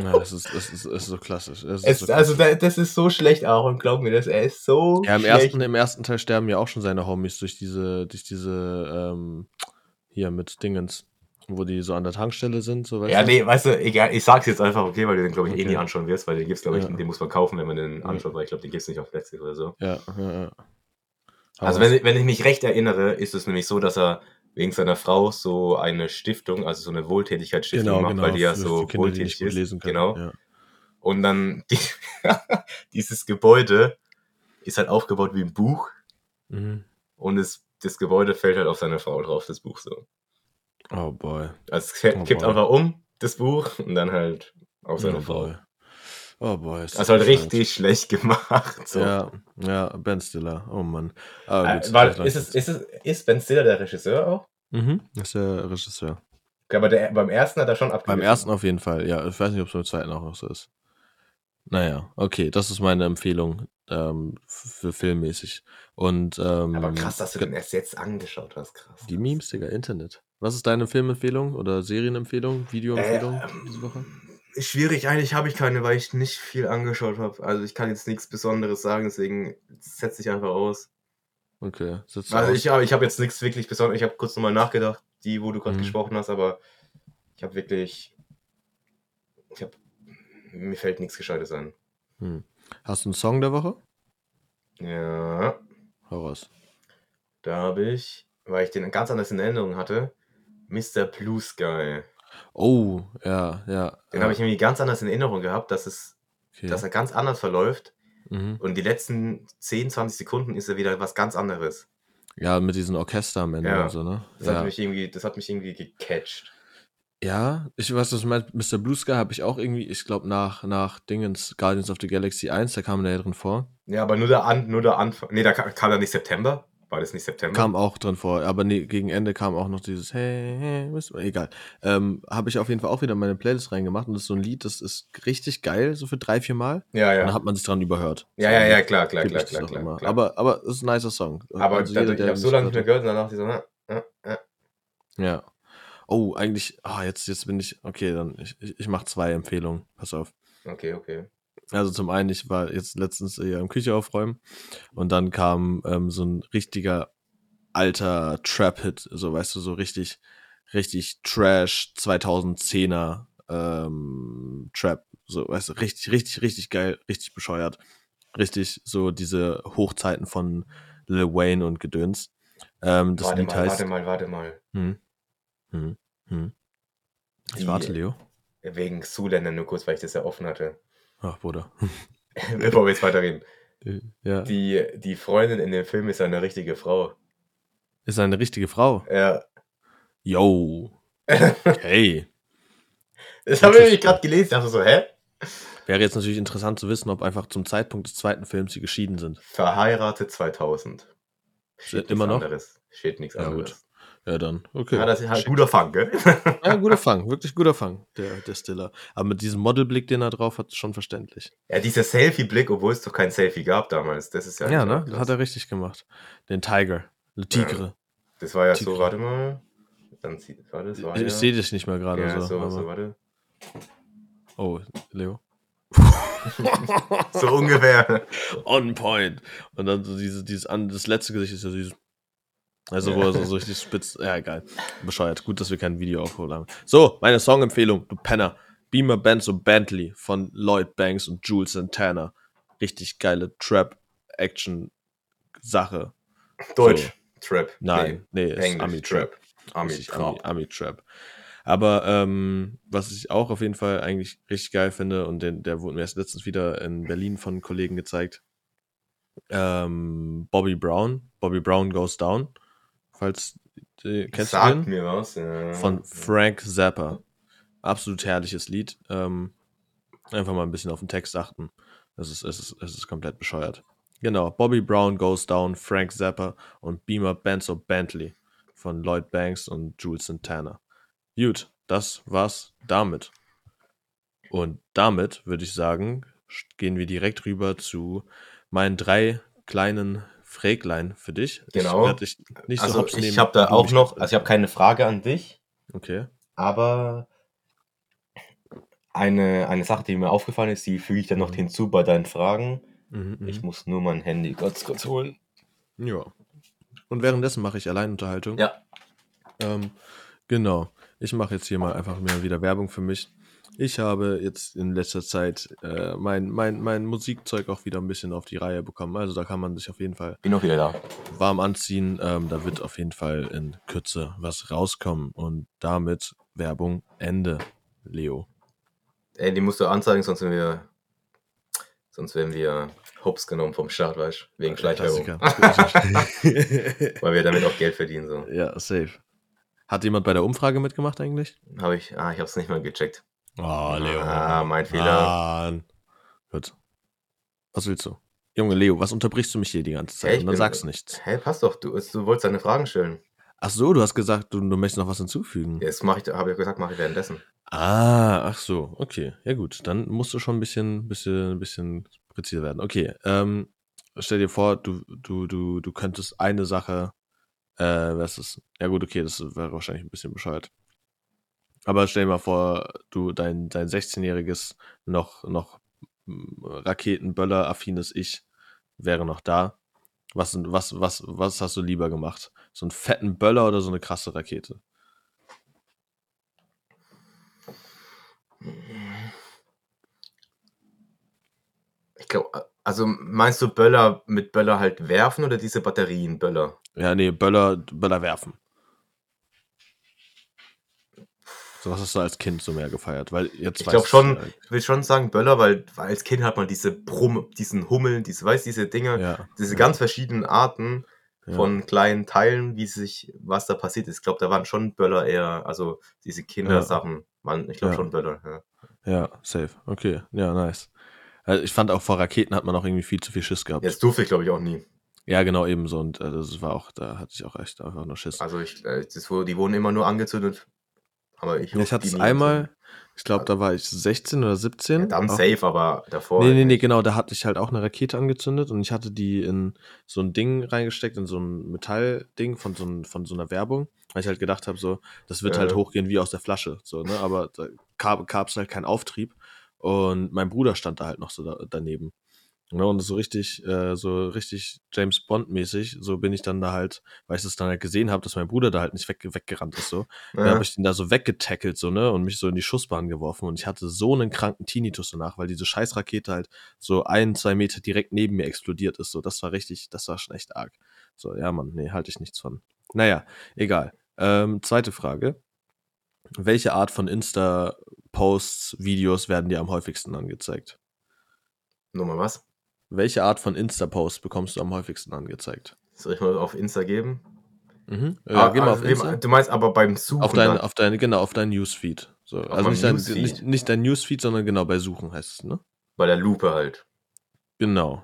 ja, das ist, das ist, das ist so klassisch. Ist Es, so also, klassisch. da, das ist so schlecht, Aaron, glaub mir das. Er ist so ja, im schlecht. ersten, im ersten Teil sterben ja auch schon seine Homies durch diese, durch diese, ähm, hier mit Dingens, wo die so an der Tankstelle sind, so weißt Ja, du? nee, weißt du, egal, ich sag's jetzt einfach, okay, weil du den, glaube ich, eh Okay. nie anschauen wirst, weil den gibt's, glaube ich, Ja. den muss man kaufen, wenn man den anschaut, weil ich glaube, den gibt's nicht auf Netflix oder so. Ja, ja, ja. Also, wenn, wenn ich mich recht erinnere, ist es nämlich so, dass er wegen seiner Frau so eine Stiftung, also so eine Wohltätigkeitsstiftung genau, macht, genau, weil die ja so Kinder, die nicht wohltätig ist. lesen können. Genau. Ja. Und dann die, <laughs> dieses Gebäude ist halt aufgebaut wie ein Buch Mhm. und es, das Gebäude fällt halt auf seine Frau drauf, das Buch so. Oh boy. Also es Oh kippt boy. einfach um, das Buch, und dann halt auf seine Oh Frau. boy. Oh boy. ist Also halt richtig schlecht <laughs> gemacht. So. Ja, ja, Ben Stiller. Oh Mann. Aber Äh, gut, weil, vielleicht ist, es, ist, es, ist Ben Stiller der Regisseur auch? Mhm, ist der Regisseur. Okay, Aber der, beim ersten hat er schon Beim abgeliefert. ersten auf jeden Fall, ja. Ich weiß nicht, ob es beim zweiten auch noch so ist. Naja, okay, das ist meine Empfehlung ähm, für filmmäßig. Und ähm, Aber krass, dass du den erst jetzt angeschaut hast, krass. die Memes, Digga, Internet. Was ist deine Filmempfehlung oder Serienempfehlung, Videoempfehlung diese Woche? schwierig, eigentlich habe ich keine, weil ich nicht viel angeschaut habe. Also ich kann jetzt nichts Besonderes sagen, deswegen setze ich einfach aus. Okay, sitzt Also aus. ich, habe- ich habe jetzt nichts wirklich Besonderes. Ich habe kurz nochmal nachgedacht, die, wo du gerade Mhm. gesprochen hast, aber ich habe wirklich. Ich habe. Mir fällt nichts Gescheites ein. Hm. Hast du einen Song der Woche? Ja, Hau raus. da habe ich, weil ich den ganz anders in Erinnerung hatte, Mr. Blue Sky. Oh, ja, ja. Den ja, habe ich irgendwie ganz anders in Erinnerung gehabt, dass, es, okay. dass er ganz anders verläuft. mhm. Und die letzten 10, 20 Sekunden ist er wieder was ganz anderes. Ja, mit diesen Orchester am Ende Ja, und so, ne? Das, ja. hat mich irgendwie, das hat mich irgendwie gecatcht. Ja, ich weiß, was du meinst. Mr. Blue Sky habe ich auch irgendwie, ich glaube, nach, nach Dingens Guardians of the Galaxy 1, da kam der ja drin vor. Ja, aber nur der, An nur der Anfang. Nee, da kam, kam er nicht September. War das nicht September? Kam auch drin vor, aber nee, gegen Ende kam auch noch dieses Hey, hey, Mr. egal. Ähm, habe ich auf jeden Fall auch wieder in meine Playlist reingemacht und das ist so ein Lied, das ist richtig geil, so für drei, vier Mal. Ja, Und dann ja. hat man sich dran überhört. Ja, So, ja, ja, klar, klar, klar, klar, klar, klar. Aber, aber es ist ein nicer Song. Aber Also jeder, ich habe so lange nicht mehr gehört und danach so, äh, äh, hat. Ja. Oh, eigentlich, ah, jetzt, jetzt bin ich, okay, dann, ich, ich, ich mache zwei Empfehlungen. Pass auf. okay, okay. Also zum einen, ich war jetzt letztens hier im Küche aufräumen und dann kam ähm, so ein richtiger alter Trap-Hit, so weißt du, so richtig, richtig Trash 2010er ähm, Trap, so weißt du, richtig, richtig, richtig geil, richtig bescheuert, richtig so diese Hochzeiten von Lil Wayne und Gedöns. Ähm, das Warte Lied mal, heißt. warte mal, warte mal. Hm, hm, hm. Ich Die- warte, Leo. Wegen Zuländer nur kurz, weil ich das ja offen hatte. Ach, Bruder. <laughs> Bevor wir jetzt weiterreden. ja. Die, die Freundin in dem Film ist eine richtige Frau. Ist eine richtige Frau. Ja, Yo. Okay. <laughs> Das habe ich nämlich gerade gelesen. Ich dachte so, hä? Wäre jetzt natürlich interessant zu wissen, ob einfach zum Zeitpunkt des zweiten Films sie geschieden sind. Verheiratet 2000. Steht Immer noch? Anderes. Steht nichts Ja, anderes. Ja, dann. Okay. Ja, das ist halt Schick. guter Fang, gell? <laughs> Ja, guter Fang. Wirklich guter Fang, der, der Stiller. Aber mit diesem Modelblick, den er drauf hat, schon verständlich. Ja, dieser Selfie-Blick, obwohl es doch kein Selfie gab damals. Das ist ja. Ja, ne? Das hat er richtig gemacht. Den Tiger. Le Tigre. Das war ja Tigre. so, warte mal. Dann sieht, warte, das war Ich, ja, sehe dich nicht mehr gerade ja, so. so, so, warte. Oh, Leo. <laughs> So ungefähr. <laughs> On point. Und dann so dieses, dieses das letzte Gesicht ist ja dieses. Also, wo er so, so richtig spitz. Ja, egal. Bescheuert. Gut, dass wir kein Video aufgeholt haben. So, meine Songempfehlung, du Penner. Beamer Benz und Bentley von Lloyd Banks und Jules Santana. Richtig geile Trap-Action-Sache. Deutsch. Trap. Nein, nee, ist Englisch. Ami-Trap. Trap. Ami, genau. Ami, Ami-Trap. Aber ähm, was ich auch auf jeden Fall eigentlich richtig geil finde, und den, der wurde mir erst letztens wieder in Berlin von Kollegen gezeigt, ähm, Bobby Brown. Bobby Brown Goes Down. Falls, äh, kennst den? mir was. Ja. Von Frank Zappa. Absolut herrliches Lied. Ähm, einfach mal ein bisschen auf den Text achten. Es ist, es ist, es ist komplett bescheuert. Genau, Bobby Brown Goes Down, Frank Zappa und Beamer Benzo Bentley von Lloyd Banks und Jules Santana. Gut, das war's damit. Und damit würde ich sagen, gehen wir direkt rüber zu meinen drei kleinen Fräglein für dich. Genau. Ich werd dich nicht so Also hops ich habe da auch noch, also ich habe keine Frage an dich, Okay. aber eine, eine Sache, die mir aufgefallen ist, die füge ich dann noch Mhm. hinzu bei deinen Fragen. Mhm, Ich mhm. muss nur mein Handy kurz kurz holen. Ja. Und währenddessen mache ich Alleinunterhaltung. Ja. Ähm, genau. Ich mache jetzt hier mal einfach mal wieder Werbung für mich. Ich habe jetzt in letzter Zeit äh, mein, mein, mein Musikzeug auch wieder ein bisschen auf die Reihe bekommen. Also da kann man sich auf jeden Fall Bin auch wieder da. warm anziehen. Ähm, da wird auf jeden Fall in Kürze was rauskommen. Und damit Werbung Ende, Leo. Ey, die musst du anzeigen, sonst werden wir, sonst werden wir hops genommen vom Staat, weißt du? Wegen Schleichwerbung. Klassiker. <laughs> Weil wir damit auch Geld verdienen, so. ja, safe. Hat jemand bei der Umfrage mitgemacht eigentlich? Habe ich, ah, ich hab's nicht mal gecheckt. Oh, Leo. Ah, mein Fehler. Mann. Gut. Was willst du? Junge Leo, was unterbrichst du mich hier die ganze Zeit? Hey, Und dann bin- sagst du nichts. Hä, passt doch, du, du wolltest deine Fragen stellen. Ach so, du hast gesagt, du, du möchtest noch was hinzufügen. Jetzt mache ich, habe ich gesagt, mache ich währenddessen. Ah, ach so, okay. Ja gut, dann musst du schon ein bisschen, bisschen, bisschen präziser werden. Okay, ähm, stell dir vor, du, du, du, du könntest eine Sache, äh, was ist, ja gut, okay, das wäre wahrscheinlich ein bisschen bescheuert. Aber stell dir mal vor, du, dein, dein 16-jähriges, noch, noch mm, Raketenböller-affines Ich wäre noch da. Was, was, was, was hast du lieber gemacht? So einen fetten Böller oder so eine krasse Rakete? Ich glaube, also meinst du Böller mit Böller halt werfen oder diese Batterien Böller? Ja, nee, Böller, Böller werfen. So was hast du als Kind so mehr gefeiert, weil jetzt Ich weiß glaube schon, halt. ich will schon sagen Böller, weil, weil als Kind hat man diese Brumm, diesen Hummeln, diese, weißt diese Dinge, Ja, diese ja, ganz verschiedenen Arten ja. von kleinen Teilen, wie sich, was da passiert ist. Ich glaube, da waren schon Böller eher, also diese Kindersachen, waren, ich glaube schon Böller. Ja. Safe. Okay, ja, nice. Also ich fand auch vor Raketen hat man auch irgendwie viel zu viel Schiss gehabt. Jetzt durfte ich, glaube ich, auch nie. Ja, genau, ebenso. Und äh, das war auch, da hatte ich auch echt einfach nur Schiss. Also ich, äh, das, die wurden immer nur angezündet. Aber ich, Ja, ich hatte es einmal, angezündet. ich glaube, da war ich 16 oder 17. Ja, dann auch- safe, aber davor. Nee, nee, nee, genau, da hatte ich halt auch eine Rakete angezündet und ich hatte die in so ein Ding reingesteckt, in so ein Metallding von so, ein, von so einer Werbung, weil ich halt gedacht habe, so, das wird halt Ja. hochgehen wie aus der Flasche, so, ne, aber da gab es halt keinen Auftrieb und mein Bruder stand da halt noch so da, daneben. Ne, und so richtig, äh, so richtig James Bond-mäßig, so bin ich dann da halt, weil ich das dann halt gesehen habe, dass mein Bruder da halt nicht weg, weggerannt ist, so. Da Ja. habe ich den da so weggetackelt, so, ne, und mich so in die Schussbahn geworfen. Und ich hatte so einen kranken Tinnitus danach, weil diese Scheißrakete halt so ein, zwei Meter direkt neben mir explodiert ist. So, das war richtig, das war schon echt arg. So, ja, Mann, nee, halte ich nichts von. Naja, egal. Ähm, zweite Frage. Welche Art von Insta-Posts, Videos werden dir am häufigsten angezeigt? Nochmal was? Welche Art von Insta-Posts bekommst du am häufigsten angezeigt? Soll ich mal auf Insta geben? Mhm. Ja, Ah, geh mal also auf Insta. du meinst aber beim Suchen. Auf dann. auf deine, genau, auf dein Newsfeed. So, also nicht dein, Newsfeed? nicht, nicht dein Newsfeed, sondern genau bei Suchen heißt es, ne? Bei der Lupe halt. Genau.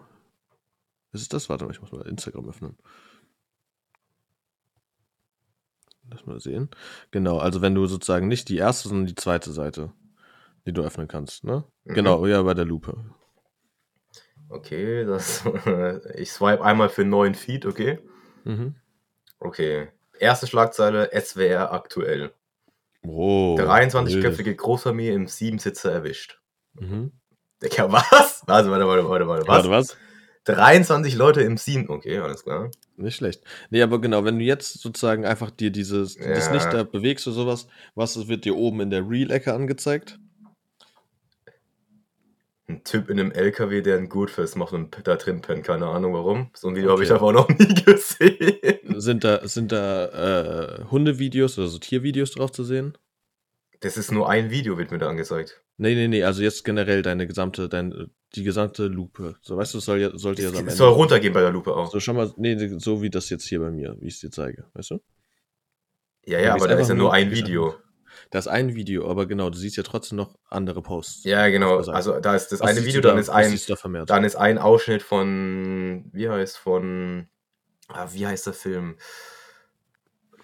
Was ist das? Warte mal, ich muss mal Instagram öffnen. Lass mal sehen. Genau, also wenn du sozusagen nicht die erste, sondern die zweite Seite, die du öffnen kannst, ne? Mhm. Genau, ja, bei der Lupe. Okay, das. <laughs> ich swipe einmal für einen neuen Feed, okay? Mhm. Okay. Erste Schlagzeile SWR aktuell. Oh. 23-köpfige Großfamilie im Siebensitzer erwischt. Mhm. Digga, <laughs> was? Warte, warte, warte, warte, warte. Was? Warte, was? 23 Leute im Sieben. Okay, alles klar. Nicht schlecht. Nee, aber genau, wenn du jetzt sozusagen einfach dir dieses, das Ja. nicht da bewegst oder sowas, was wird dir oben in der Real-Ecke angezeigt? Ein Typ in einem LKW, der ein Gutfest macht und da drin pennt. Keine Ahnung warum. So ein Video habe ich Okay. aber noch nie <laughs> gesehen. Sind da, sind da äh, Hundevideos oder so Tiervideos drauf zu sehen? Das ist nur ein Video, wird mir da angezeigt. Nee, nee, nee, also jetzt generell deine gesamte, dein, die gesamte Lupe. So, weißt du, es soll ja, sollte ja am es soll runtergehen bei der Lupe auch. so, schon mal, nee, so wie das jetzt hier bei mir, wie ich es dir zeige, weißt du? Ja, Ja, aber da ist ja nur ein Video. Das ist ein Video, aber genau, du siehst ja trotzdem noch andere Posts. Ja, genau. Also, da ist das Was eine Video, du dann da, ist ein, da dann ist ein Ausschnitt von, wie heißt von, ah, wie heißt der Film?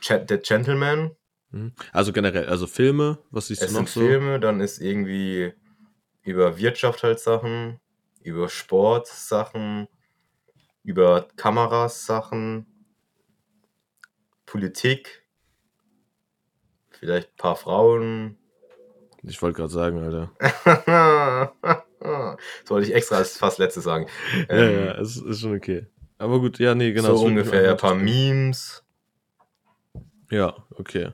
Ch The Gentleman. Mhm. Also generell, also Filme, was siehst Es du noch sind so? Filme, dann ist irgendwie über Wirtschaft halt Sachen, über Sport Sachen, über Kameras Sachen, Politik, vielleicht ein paar Frauen. Ich wollte gerade sagen, Alter. <laughs> das wollte ich extra als fast letzte sagen. ja, Ähm, ja, es ist schon okay. Aber gut, ja, nee, genau. so ungefähr, ein paar. Memes. Ja, okay.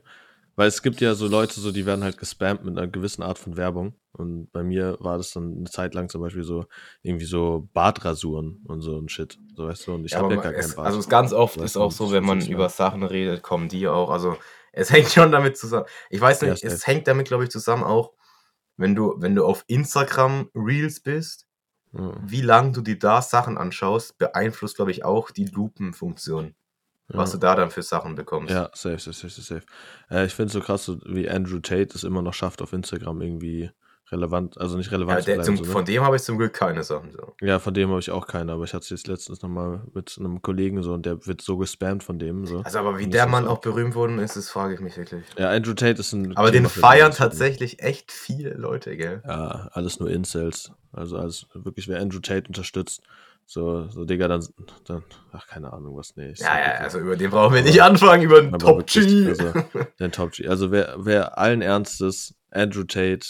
Weil es gibt ja so Leute, so, die werden halt gespammt mit einer gewissen Art von Werbung. Und bei mir war das dann eine Zeit lang zum Beispiel so, irgendwie so Bartrasuren und so ein Shit. So weißt du, und ich Ja, habe ja gar keinen es, Bart. also ganz oft Weißt ist auch so, wenn man über. Sachen redet, kommen die auch. Also es hängt schon damit zusammen. Ich weiß Ja, nicht, es safe. hängt damit, glaube ich, zusammen auch, wenn du, wenn du auf Instagram Reels bist, Ja, wie lange du dir da Sachen anschaust, beeinflusst, glaube ich, auch die Lupenfunktion. Was du ja. da dann für Sachen bekommst. Ja, safe, safe, safe, safe. Äh, ich finde es so krass, wie Andrew Tate es immer noch schafft, auf Instagram irgendwie relevant, also nicht relevant Ja, der, bleiben. zum, so, ne? von dem habe ich zum Glück keine Sachen. So. Ja, von dem habe ich auch keine, aber ich hatte es jetzt letztens nochmal mit einem Kollegen so und der wird so gespammt von dem. So. Also, aber wie der Mann auch- berühmt worden ist, das frage ich mich wirklich. Ja, Andrew Tate ist ein. Aber den Thema für feiern tatsächlich echt viele Leute, gell? Ja, alles nur Incels. Also alles wirklich, wer Andrew Tate unterstützt. So, so Digga, dann, dann ach, keine Ahnung was, nee. ich Ja, ja, also über den brauchen wir Aber- nicht anfangen, über den aber Top wirklich, G. also- <laughs> Den Top G. Also wer, wer allen Ernstes Andrew Tate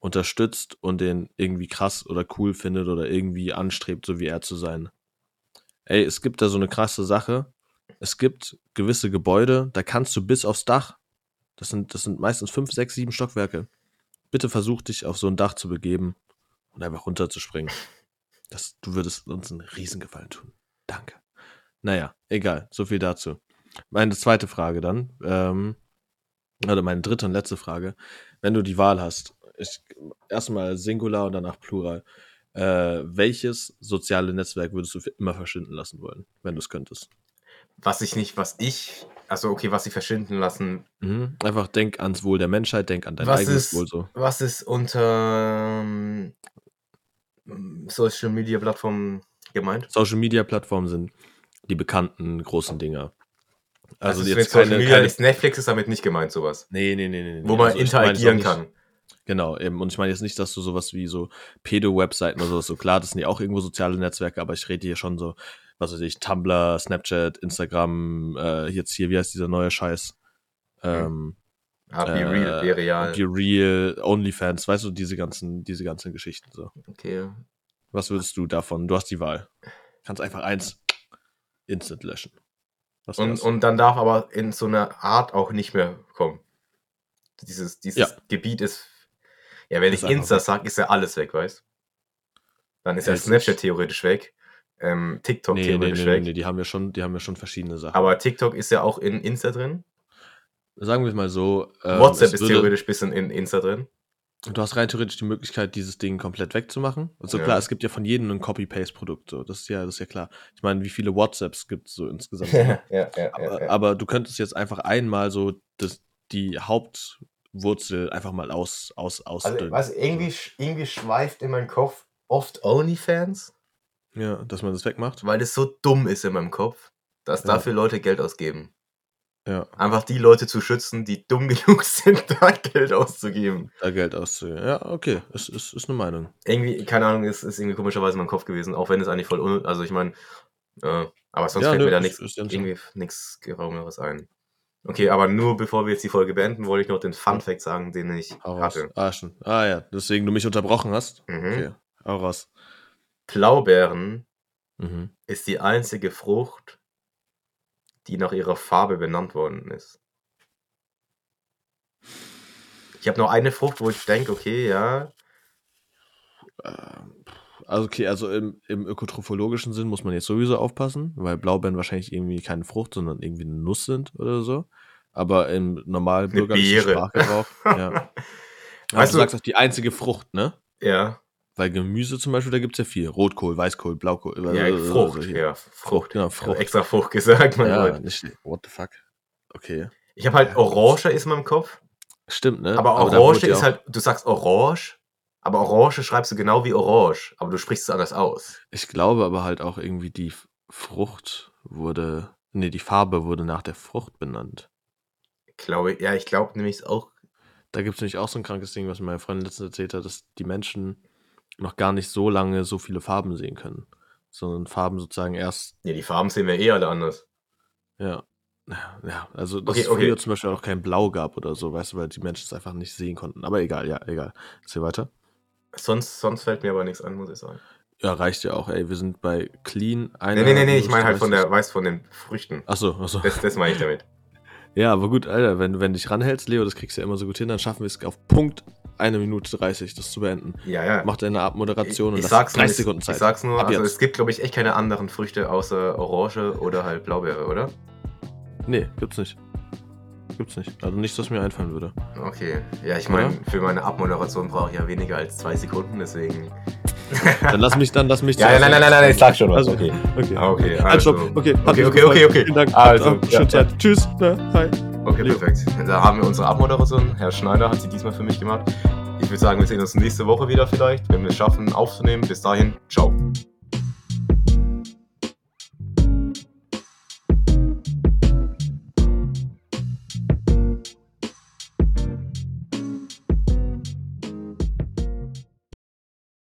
unterstützt und den irgendwie krass oder cool findet oder irgendwie anstrebt, so wie er zu sein. Ey, es gibt da so eine krasse Sache. Es gibt gewisse Gebäude, da kannst du bis aufs Dach. Das sind, das sind meistens fünf, sechs, sieben Stockwerke. Bitte versuch dich auf so ein Dach zu begeben und einfach runterzuspringen. Das, du würdest uns einen Riesengefallen tun. Danke. Naja, egal. So viel dazu. Meine zweite Frage dann. Ähm, oder meine dritte und letzte Frage. Wenn du die Wahl hast, ich, erstmal Singular und danach Plural. Äh, welches soziale Netzwerk würdest du für immer verschwinden lassen wollen, wenn du es könntest? Was ich nicht, was ich, also okay, was ich verschwinden lassen. Mhm. Einfach denk ans Wohl der Menschheit, denk an dein Was eigenes ist- Wohl so. Was ist unter ähm, Social Media Plattformen gemeint? Social Media Plattformen sind die bekannten großen Dinger. Also, Also, jetzt wenn Social keine, Media keine Netflix ist damit nicht gemeint, sowas. Nee, nee, nee, nee. Wo man Also interagieren nicht- kann. Genau, eben. Und ich meine jetzt nicht, dass du sowas wie so Pedo-Webseiten oder sowas, so klar, das sind ja auch irgendwo soziale Netzwerke, aber ich rede hier schon so, was weiß ich, Tumblr, Snapchat, Instagram, äh, jetzt hier, wie heißt dieser neue Scheiß? Ähm, Ah, be äh, real, be real. Be Real, OnlyFans, weißt du, diese ganzen, diese ganzen Geschichten so. Okay. Was würdest du davon? Du hast die Wahl. Kannst einfach eins instant löschen. Was Und, wär's? und dann darf aber in so einer Art auch nicht mehr kommen. Dieses, dieses Ja. Gebiet ist. Ja, wenn ich Insta weg. sag, ist ja alles weg, weißt Dann ist Ja, Snapchat theoretisch weg. Ähm, TikTok nee, nee, nee, theoretisch nee, weg. nee, die haben ja schon, die haben ja schon verschiedene Sachen. Aber TikTok ist ja auch in Insta drin. sagen wir es mal so. ähm, WhatsApp ist würde- theoretisch ein bisschen in Insta drin. Du hast rein theoretisch die Möglichkeit, dieses Ding komplett wegzumachen. Also Ja. klar, es gibt ja von jedem ein Copy-Paste-Produkt. So. Das, ist ja, das ist ja klar. Ich meine, wie viele WhatsApps gibt es so insgesamt? <laughs> ja, ja, ja, aber, aber du könntest jetzt einfach einmal so das, die Hauptwurzel einfach mal aus, aus, Also, ausdünnen. was irgendwie, irgendwie schweift in meinem Kopf oft OnlyFans, Ja, dass man das wegmacht. weil es so dumm ist in meinem Kopf, dass Ja. dafür Leute Geld ausgeben. Ja, Einfach die Leute zu schützen, die dumm <laughs> genug sind, da Geld auszugeben. da Geld auszugeben. Ja, okay, ist, ist, ist eine Meinung. Irgendwie, keine Ahnung, ist, ist irgendwie komischerweise in meinem Kopf gewesen, auch wenn es eigentlich voll un Also ich meine, äh, aber sonst Ja, fällt nö, mir da nichts irgendwie nichts Geraumeres ein. Okay, aber nur bevor wir jetzt die Folge beenden, wollte ich noch den Fun Fact sagen, den ich Hau raus. hatte. Ah, schon. Ah ja, deswegen du mich unterbrochen hast. Mhm. Okay, hau raus. Blaubeeren Mhm. ist die einzige Frucht, die nach ihrer Farbe benannt worden ist. Ich habe nur eine Frucht, wo ich denke, okay, ja, Ähm, Also okay, also im, im ökotrophologischen Sinn muss man jetzt sowieso aufpassen, weil Blaubeeren wahrscheinlich irgendwie keine Frucht, sondern irgendwie eine Nuss sind oder so. Aber im normal eine bürgerlichen. Sprachgebrauch, ja. <laughs> Aber Weißt du du- sagst auch die einzige Frucht, ne? ja, Weil Gemüse zum Beispiel, da gibt es ja viel. Rotkohl, Weißkohl, Blaukohl. ja, äh, Frucht, hier. ja, Frucht. genau, Frucht. extra Frucht gesagt, mein Ja, nicht, what the fuck. Okay. Ich habe halt Ja. Orange ist in meinem Kopf, Stimmt, ne? aber Orange ja ist halt, du sagst Orange, aber Orange schreibst du genau wie Orange, aber du sprichst es anders aus. Ich glaube aber halt auch irgendwie die Frucht wurde, nee, die Farbe wurde nach der Frucht benannt. Ich glaube, ja, ich glaube nämlich auch, Da gibt es nämlich auch so ein krankes Ding, was mir meine Freundin letztens erzählt hat, dass die Menschen noch gar nicht so lange so viele Farben sehen können. Sondern Farben sozusagen erst, ja, die Farben sehen wir eh alle anders. ja. Ja, also dass Okay, es früher okay. zum Beispiel auch kein Blau gab oder so, weißt du, weil die Menschen es einfach nicht sehen konnten. Aber egal, ja, egal. Erzähl weiter. Sonst, sonst fällt mir aber nichts an, muss ich sagen. Ja, reicht ja auch, ey. Wir sind bei clean. Nee, nee, nee, nee, ich meine halt von der, weißt von den Früchten. Achso, achso. Das, das meine ich damit. <laughs> Ja, aber gut, Alter, wenn, wenn du dich ranhältst, Leo, das kriegst du ja immer so gut hin, dann schaffen wir es auf Punkt eine Minute 30, das zu beenden. Ja, ja. Mach deine Abmoderation ich, und ich lass sag's nur, 30 ich, Sekunden Zeit. ich sag's nur, Ab also jetzt. es gibt, glaube ich, echt keine anderen Früchte außer Orange oder halt Blaubeere, oder? Nee, gibt's nicht. Gibt's nicht. Also nichts, was mir einfallen würde. Okay. Ja, ich meine, für meine Abmoderation brauche ich ja weniger als zwei Sekunden, deswegen. <laughs> Dann lass mich, dann lass mich Ja, nein, nein, nein, nein, ich sag schon was, Also, okay. okay. Ah, okay, also-. Okay, okay, okay, okay, okay. Vielen Dank. Also, Habt auch schöne Zeit. Tschüss. Hi. Okay, perfekt. Da haben wir unsere Abmoderation. Herr Schneider hat sie diesmal für mich gemacht. Ich würde sagen, wir sehen uns nächste Woche wieder vielleicht, wenn wir es schaffen aufzunehmen. Bis dahin, ciao.